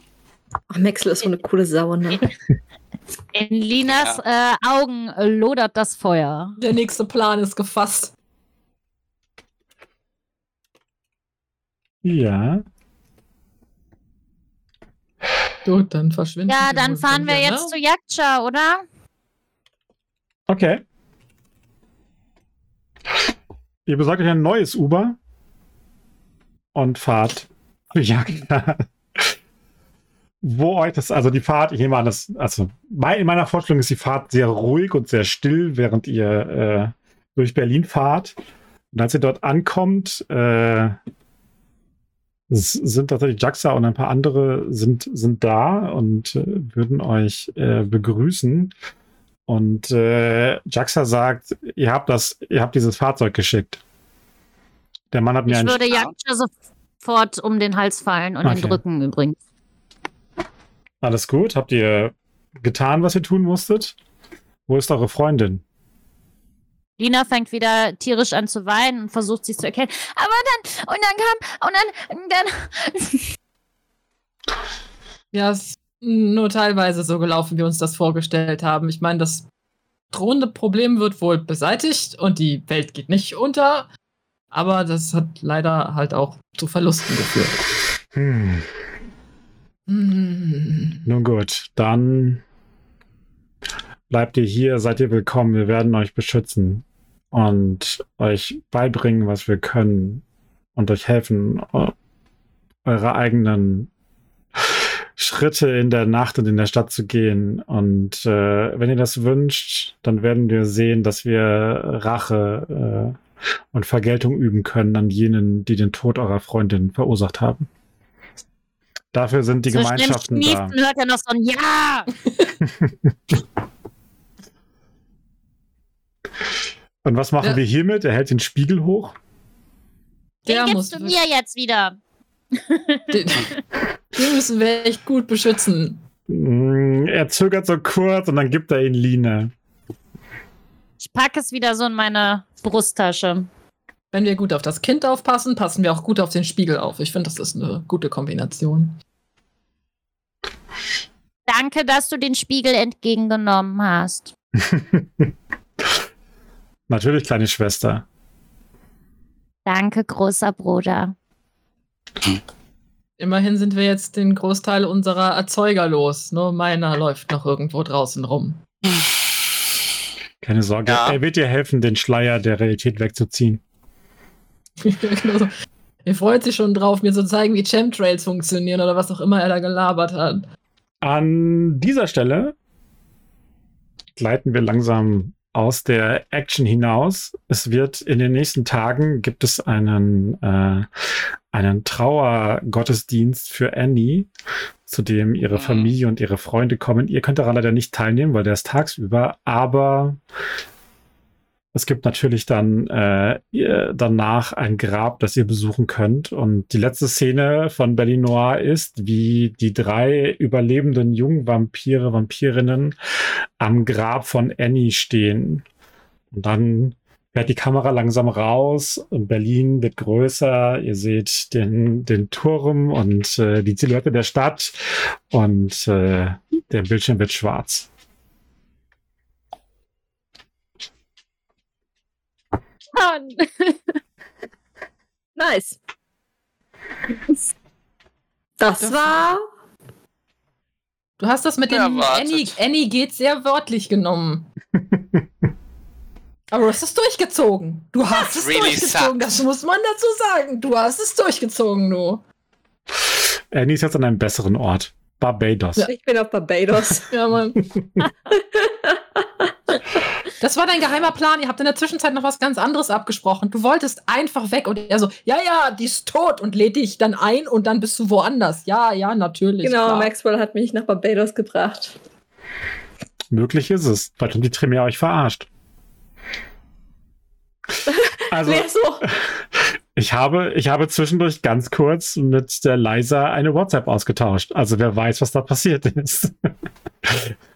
Oh, Maxwell ist so eine coole Sau, ne? [laughs] In Linas äh, Augen lodert das Feuer. Der nächste Plan ist gefasst. Ja. Gut, dann verschwinden Ja, dann fahren wir jetzt ne? zu Jagdschar, oder? Okay. Ihr besorgt euch ein neues Uber und fahrt für Jagd. Wo euch das, also die Fahrt, ich nehme an, das, also mein, in meiner Vorstellung ist die Fahrt sehr ruhig und sehr still, während ihr äh, durch Berlin fahrt. Und als ihr dort ankommt, äh, sind tatsächlich Jaxa und ein paar andere sind, sind da und äh, würden euch äh, begrüßen. Und äh, Jaxa sagt, ihr habt das, ihr habt dieses Fahrzeug geschickt. Der Mann hat mir Ich ein würde Jagdschar sofort um den Hals fallen und Okay. ihn drücken übrigens. Alles gut? Habt ihr getan, was ihr tun musstet? Wo ist eure Freundin? Lina fängt wieder tierisch an zu weinen und versucht sich zu erkennen. Aber dann, und dann kam, und dann, und dann. [laughs] Ja, es nur teilweise so gelaufen, wie wir uns das vorgestellt haben. Ich meine, das drohende Problem wird wohl beseitigt und die Welt geht nicht unter. Aber das hat leider halt auch zu Verlusten geführt. Hm. Hm. Nun gut, dann bleibt ihr hier, seid ihr willkommen. Wir werden euch beschützen und euch beibringen, was wir können und euch helfen, eu- eure eigenen Schritte in der Nacht und in der Stadt zu gehen. Und äh, wenn ihr das wünscht, dann werden wir sehen, dass wir Rache äh, und Vergeltung üben können an jenen, die den Tod eurer Freundin verursacht haben. Dafür sind die Zwischen dem Gemeinschaften da. Schniefen hört er noch so ein Ja. [laughs] Und was machen Ja. wir hiermit? Er hält den Spiegel hoch. Der Den muss gibst du mir jetzt wieder. [laughs] Den, den müssen wir echt gut beschützen. Mm, Er zögert so kurz und dann gibt er ihn Line. Ich packe es wieder so in meine Brusttasche. Wenn wir gut auf das Kind aufpassen, passen wir auch gut auf den Spiegel auf. Ich finde, das ist eine gute Kombination. Danke, dass du den Spiegel entgegengenommen hast. [laughs] Natürlich, kleine Schwester. Danke, großer Bruder. Immerhin sind wir jetzt den Großteil unserer Erzeuger los. Nur meiner läuft noch irgendwo draußen rum. Keine Sorge. Ja. Er wird dir helfen, den Schleier der Realität wegzuziehen. [laughs] Genau. er freut sich schon drauf, mir zu zeigen, wie Chemtrails funktionieren oder was auch immer er da gelabert hat. An dieser Stelle gleiten wir langsam aus der Action hinaus. Es wird in den nächsten Tagen gibt es einen, äh, einen Trauergottesdienst für Annie, zu dem ihre Mhm. Familie und ihre Freunde kommen. Ihr könnt daran leider nicht teilnehmen, weil der ist tagsüber, aber es gibt natürlich dann äh, danach ein Grab, das ihr besuchen könnt. Und die letzte Szene von Berlin Noir ist, wie die drei überlebenden jungen Vampire, Vampirinnen am Grab von Annie stehen. Und dann fährt die Kamera langsam raus und Berlin wird größer. Ihr seht den, den Turm und äh, die Silhouette der Stadt und äh, der Bildschirm wird schwarz. [laughs] Nice. Das, war. Du hast das mit dem. Annie, Annie geht sehr wörtlich genommen. Aber du hast es durchgezogen. Du hast es really durchgezogen. sucked. Das muss man dazu sagen. Du hast es durchgezogen, du. Annie ist jetzt an einem besseren Ort. Barbados. Ja. Ich bin auf Barbados. [laughs] Ja, Mann. [laughs] Das war dein geheimer Plan. Ihr habt in der Zwischenzeit noch was ganz anderes abgesprochen. Du wolltest einfach weg und er so, ja, ja, die ist tot und lädt dich dann ein und dann bist du woanders. Ja, ja, natürlich. genau, klar. Maxwell hat mich nach Barbados gebracht. Möglich ist es. Vielleicht haben die Tremere euch verarscht. [laughs] Also, Wer so? [laughs] ich habe, ich habe zwischendurch ganz kurz mit der Liza eine WhatsApp ausgetauscht. Also, wer weiß, was da passiert ist. [laughs]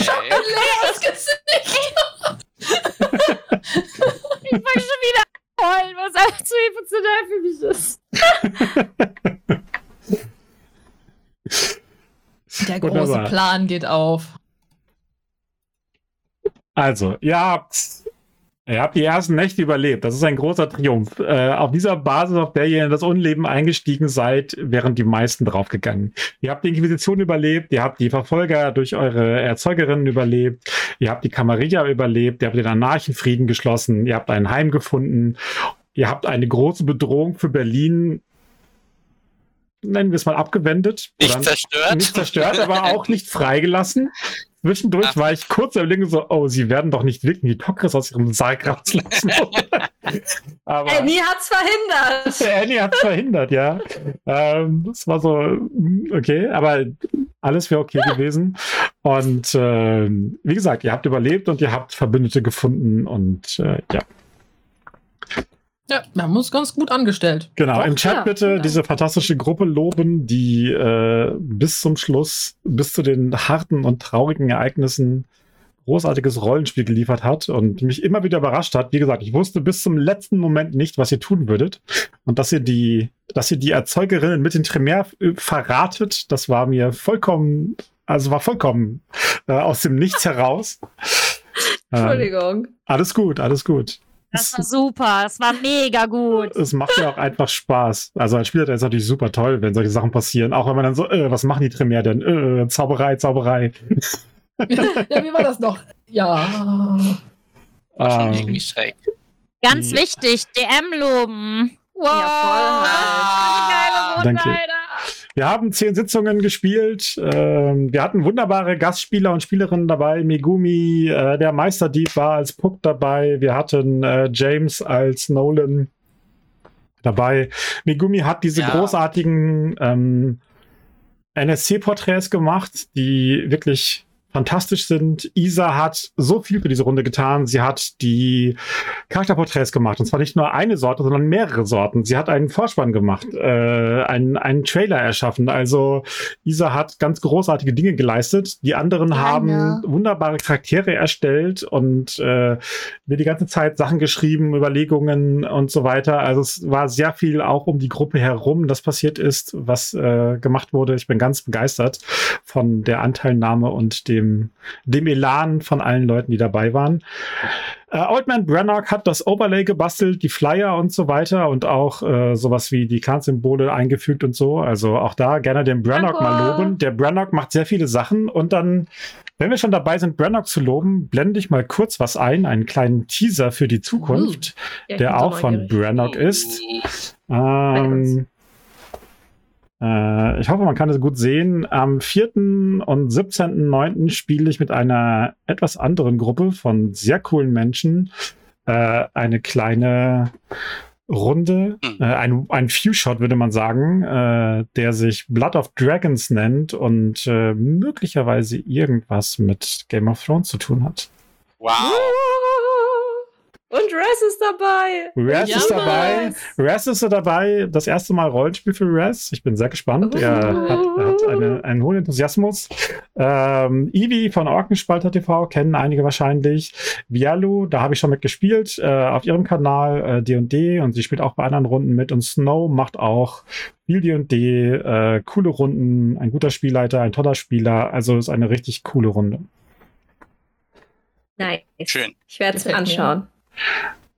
Okay. Leeres Gesicht. Ich wollte schon wieder heulen, was alles zu emotional für mich ist. Der große Wunderbar. Plan geht auf. Also, ihr habt, ihr habt die ersten Nächte überlebt. Das ist ein großer Triumph. Äh, auf dieser Basis, auf der ihr in das Unleben eingestiegen seid, wären die meisten draufgegangen. Ihr habt die Inquisition überlebt, ihr habt die Verfolger durch eure Erzeugerinnen überlebt, ihr habt die Camarilla überlebt, ihr habt den Anarchenfrieden geschlossen, ihr habt ein Heim gefunden, ihr habt eine große Bedrohung für Berlin, nennen wir es mal abgewendet. Nicht zerstört. nicht zerstört, aber auch nicht freigelassen. Zwischendurch Ach. war ich kurz überlegen so, oh, sie werden doch nicht wirklich die Tokris aus ihrem Sarg rauslassen. [laughs] aber Annie hat's verhindert. [laughs] Annie hat verhindert, ja. Ähm, das war so, mm, okay, aber alles wäre okay gewesen. Und ähm, wie gesagt, ihr habt überlebt und ihr habt Verbündete gefunden und äh, ja. Ja, wir haben uns ganz gut angestellt. Genau, Doch, im Chat ja, bitte ja. diese fantastische Gruppe loben, die äh, bis zum Schluss, bis zu den harten und traurigen Ereignissen großartiges Rollenspiel geliefert hat und mich immer wieder überrascht hat. Wie gesagt, ich wusste bis zum letzten Moment nicht, was ihr tun würdet. Und dass ihr die, dass ihr die Erzeugerinnen mit den Tremere äh, verratet, das war mir vollkommen, also war vollkommen äh, aus dem Nichts heraus. [laughs] Ähm, Entschuldigung. alles gut, alles gut. Das war [laughs] super, das war mega gut. Es macht ja auch einfach Spaß. Also als Spieler ist es natürlich super toll, wenn solche Sachen passieren. Auch wenn man dann so, äh, was machen die Tremere denn? Äh, Zauberei, Zauberei. [laughs] ja, wie war das noch? Ja. War schon Ähm, irgendwie schräg. Ganz Ja. wichtig, DM loben. Wow, Ja, voll eine geile Runde, Danke. Wir haben zehn Sitzungen gespielt. Ähm, wir hatten wunderbare Gastspieler und Spielerinnen dabei. Megumi, äh, der Meisterdieb war als Puck dabei. Wir hatten äh, James als Nolan dabei. Megumi hat diese Ja. großartigen ähm, NSC-Porträts gemacht, die wirklich fantastisch sind. Isa hat so viel für diese Runde getan. Sie hat die Charakterporträts gemacht. Und zwar nicht nur eine Sorte, sondern mehrere Sorten. Sie hat einen Vorspann gemacht, äh, einen, einen Trailer erschaffen. Also Isa hat ganz großartige Dinge geleistet. Die anderen Gerne. haben wunderbare Charaktere erstellt und äh, mir die ganze Zeit Sachen geschrieben, Überlegungen und so weiter. Also es war sehr viel auch um die Gruppe herum, das passiert ist, was äh, gemacht wurde. Ich bin ganz begeistert von der Anteilnahme und dem, dem Elan von allen Leuten, die dabei waren. Äh, Oldman Brannock hat das Overlay gebastelt, die Flyer und so weiter und auch äh, sowas wie die Clan-Symbole eingefügt und so. Also auch da gerne den Brannock mal loben. Der Brannock macht sehr viele Sachen und dann, wenn wir schon dabei sind, Brannock zu loben, blende ich mal kurz was ein, einen kleinen Teaser für die Zukunft, ich der auch von. Brannock ist. Ähm, äh, ich hoffe, man kann es gut sehen. Am 4. und 17.09. spiele ich mit einer etwas anderen Gruppe von sehr coolen Menschen äh, eine kleine Runde, Hm. äh, ein, ein Few-Shot würde man sagen, äh, der sich Blood of Dragons nennt und äh, möglicherweise irgendwas mit Game of Thrones zu tun hat. Wow. Und Rez ist dabei. Raz Ja, ist dabei. Raz ist dabei. Das erste Mal Rollenspiel für Raz. Ich bin sehr gespannt. Er hat, er hat eine, einen hohen Enthusiasmus. Ähm, Ivi von Orkenspalter TV kennen einige wahrscheinlich. Vialu, da habe ich schon mit gespielt äh, auf ihrem Kanal äh, D&D und sie spielt auch bei anderen Runden mit. Und Snow macht auch viel D&D, äh, coole Runden, ein guter Spielleiter, ein toller Spieler. Also ist eine richtig coole Runde. Nice. Schön. Ich werde es mir Gefällt mir.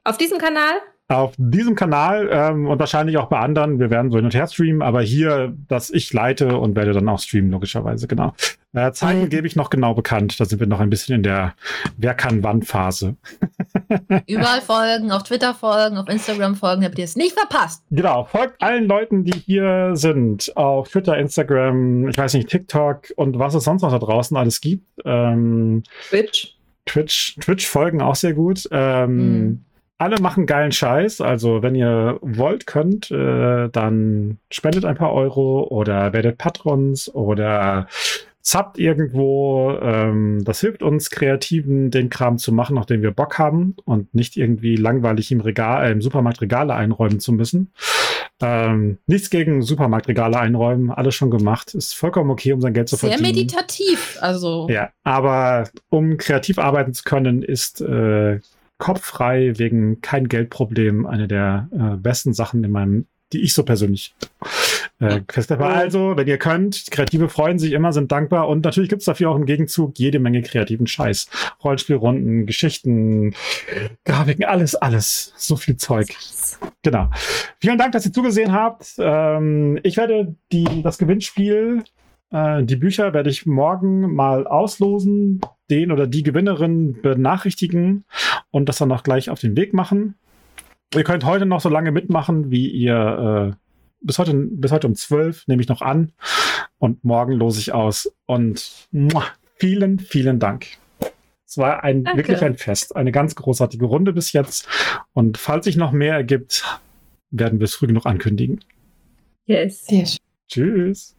Auf diesem Kanal? Auf diesem Kanal ähm, und wahrscheinlich auch bei anderen. Wir werden so hin und her streamen, aber hier, dass ich leite und werde dann auch streamen, logischerweise, genau. Äh, Zeiten Mhm. gebe ich noch genau bekannt. Da sind wir noch ein bisschen in der Wer kann wann Phase. [laughs] Überall folgen, auf Twitter folgen, auf Instagram folgen, habt ihr es nicht verpasst. Genau, folgt allen Leuten, die hier sind. Auf Twitter, Instagram, ich weiß nicht, TikTok und was es sonst noch da draußen alles gibt. Ähm, Twitch. Twitch, Twitch folgen auch sehr gut. Ähm, Mhm. Alle machen geilen Scheiß. Also, wenn ihr wollt, könnt, äh, dann spendet ein paar Euro oder werdet Patrons oder zappt irgendwo. Ähm, das hilft uns, Kreativen den Kram zu machen, auf den wir Bock haben und nicht irgendwie langweilig im Regal, äh, im Supermarkt Regale einräumen zu müssen. Ähm, nichts gegen Supermarktregale einräumen, alles schon gemacht. Ist vollkommen okay, um sein Geld zu Sehr verdienen. meditativ. Also, Ja, aber um kreativ arbeiten zu können, ist äh, kopffrei wegen kein Geldproblem eine der äh, besten Sachen in meinem, die ich so persönlich äh, habe. Also, wenn ihr könnt, Kreative freuen sich immer, sind dankbar und natürlich gibt's dafür auch im Gegenzug jede Menge kreativen Scheiß. Rollenspielrunden, Geschichten, Grafiken, alles, alles. So viel Zeug. Genau. Vielen Dank, dass ihr zugesehen habt. Ähm, ich werde die, das Gewinnspiel, äh, die Bücher werde ich morgen mal auslosen, den oder die Gewinnerin benachrichtigen und das dann auch gleich auf den Weg machen. Ihr könnt heute noch so lange mitmachen, wie ihr äh, bis heute, bis heute um 12 nehme ich noch an und morgen lose ich aus. Und muah, vielen, vielen Dank. Es war ein, Danke. wirklich ein Fest, eine ganz großartige Runde bis jetzt. Und falls sich noch mehr ergibt, werden wir es früh genug ankündigen. Yes. sehr schön. Tschüss.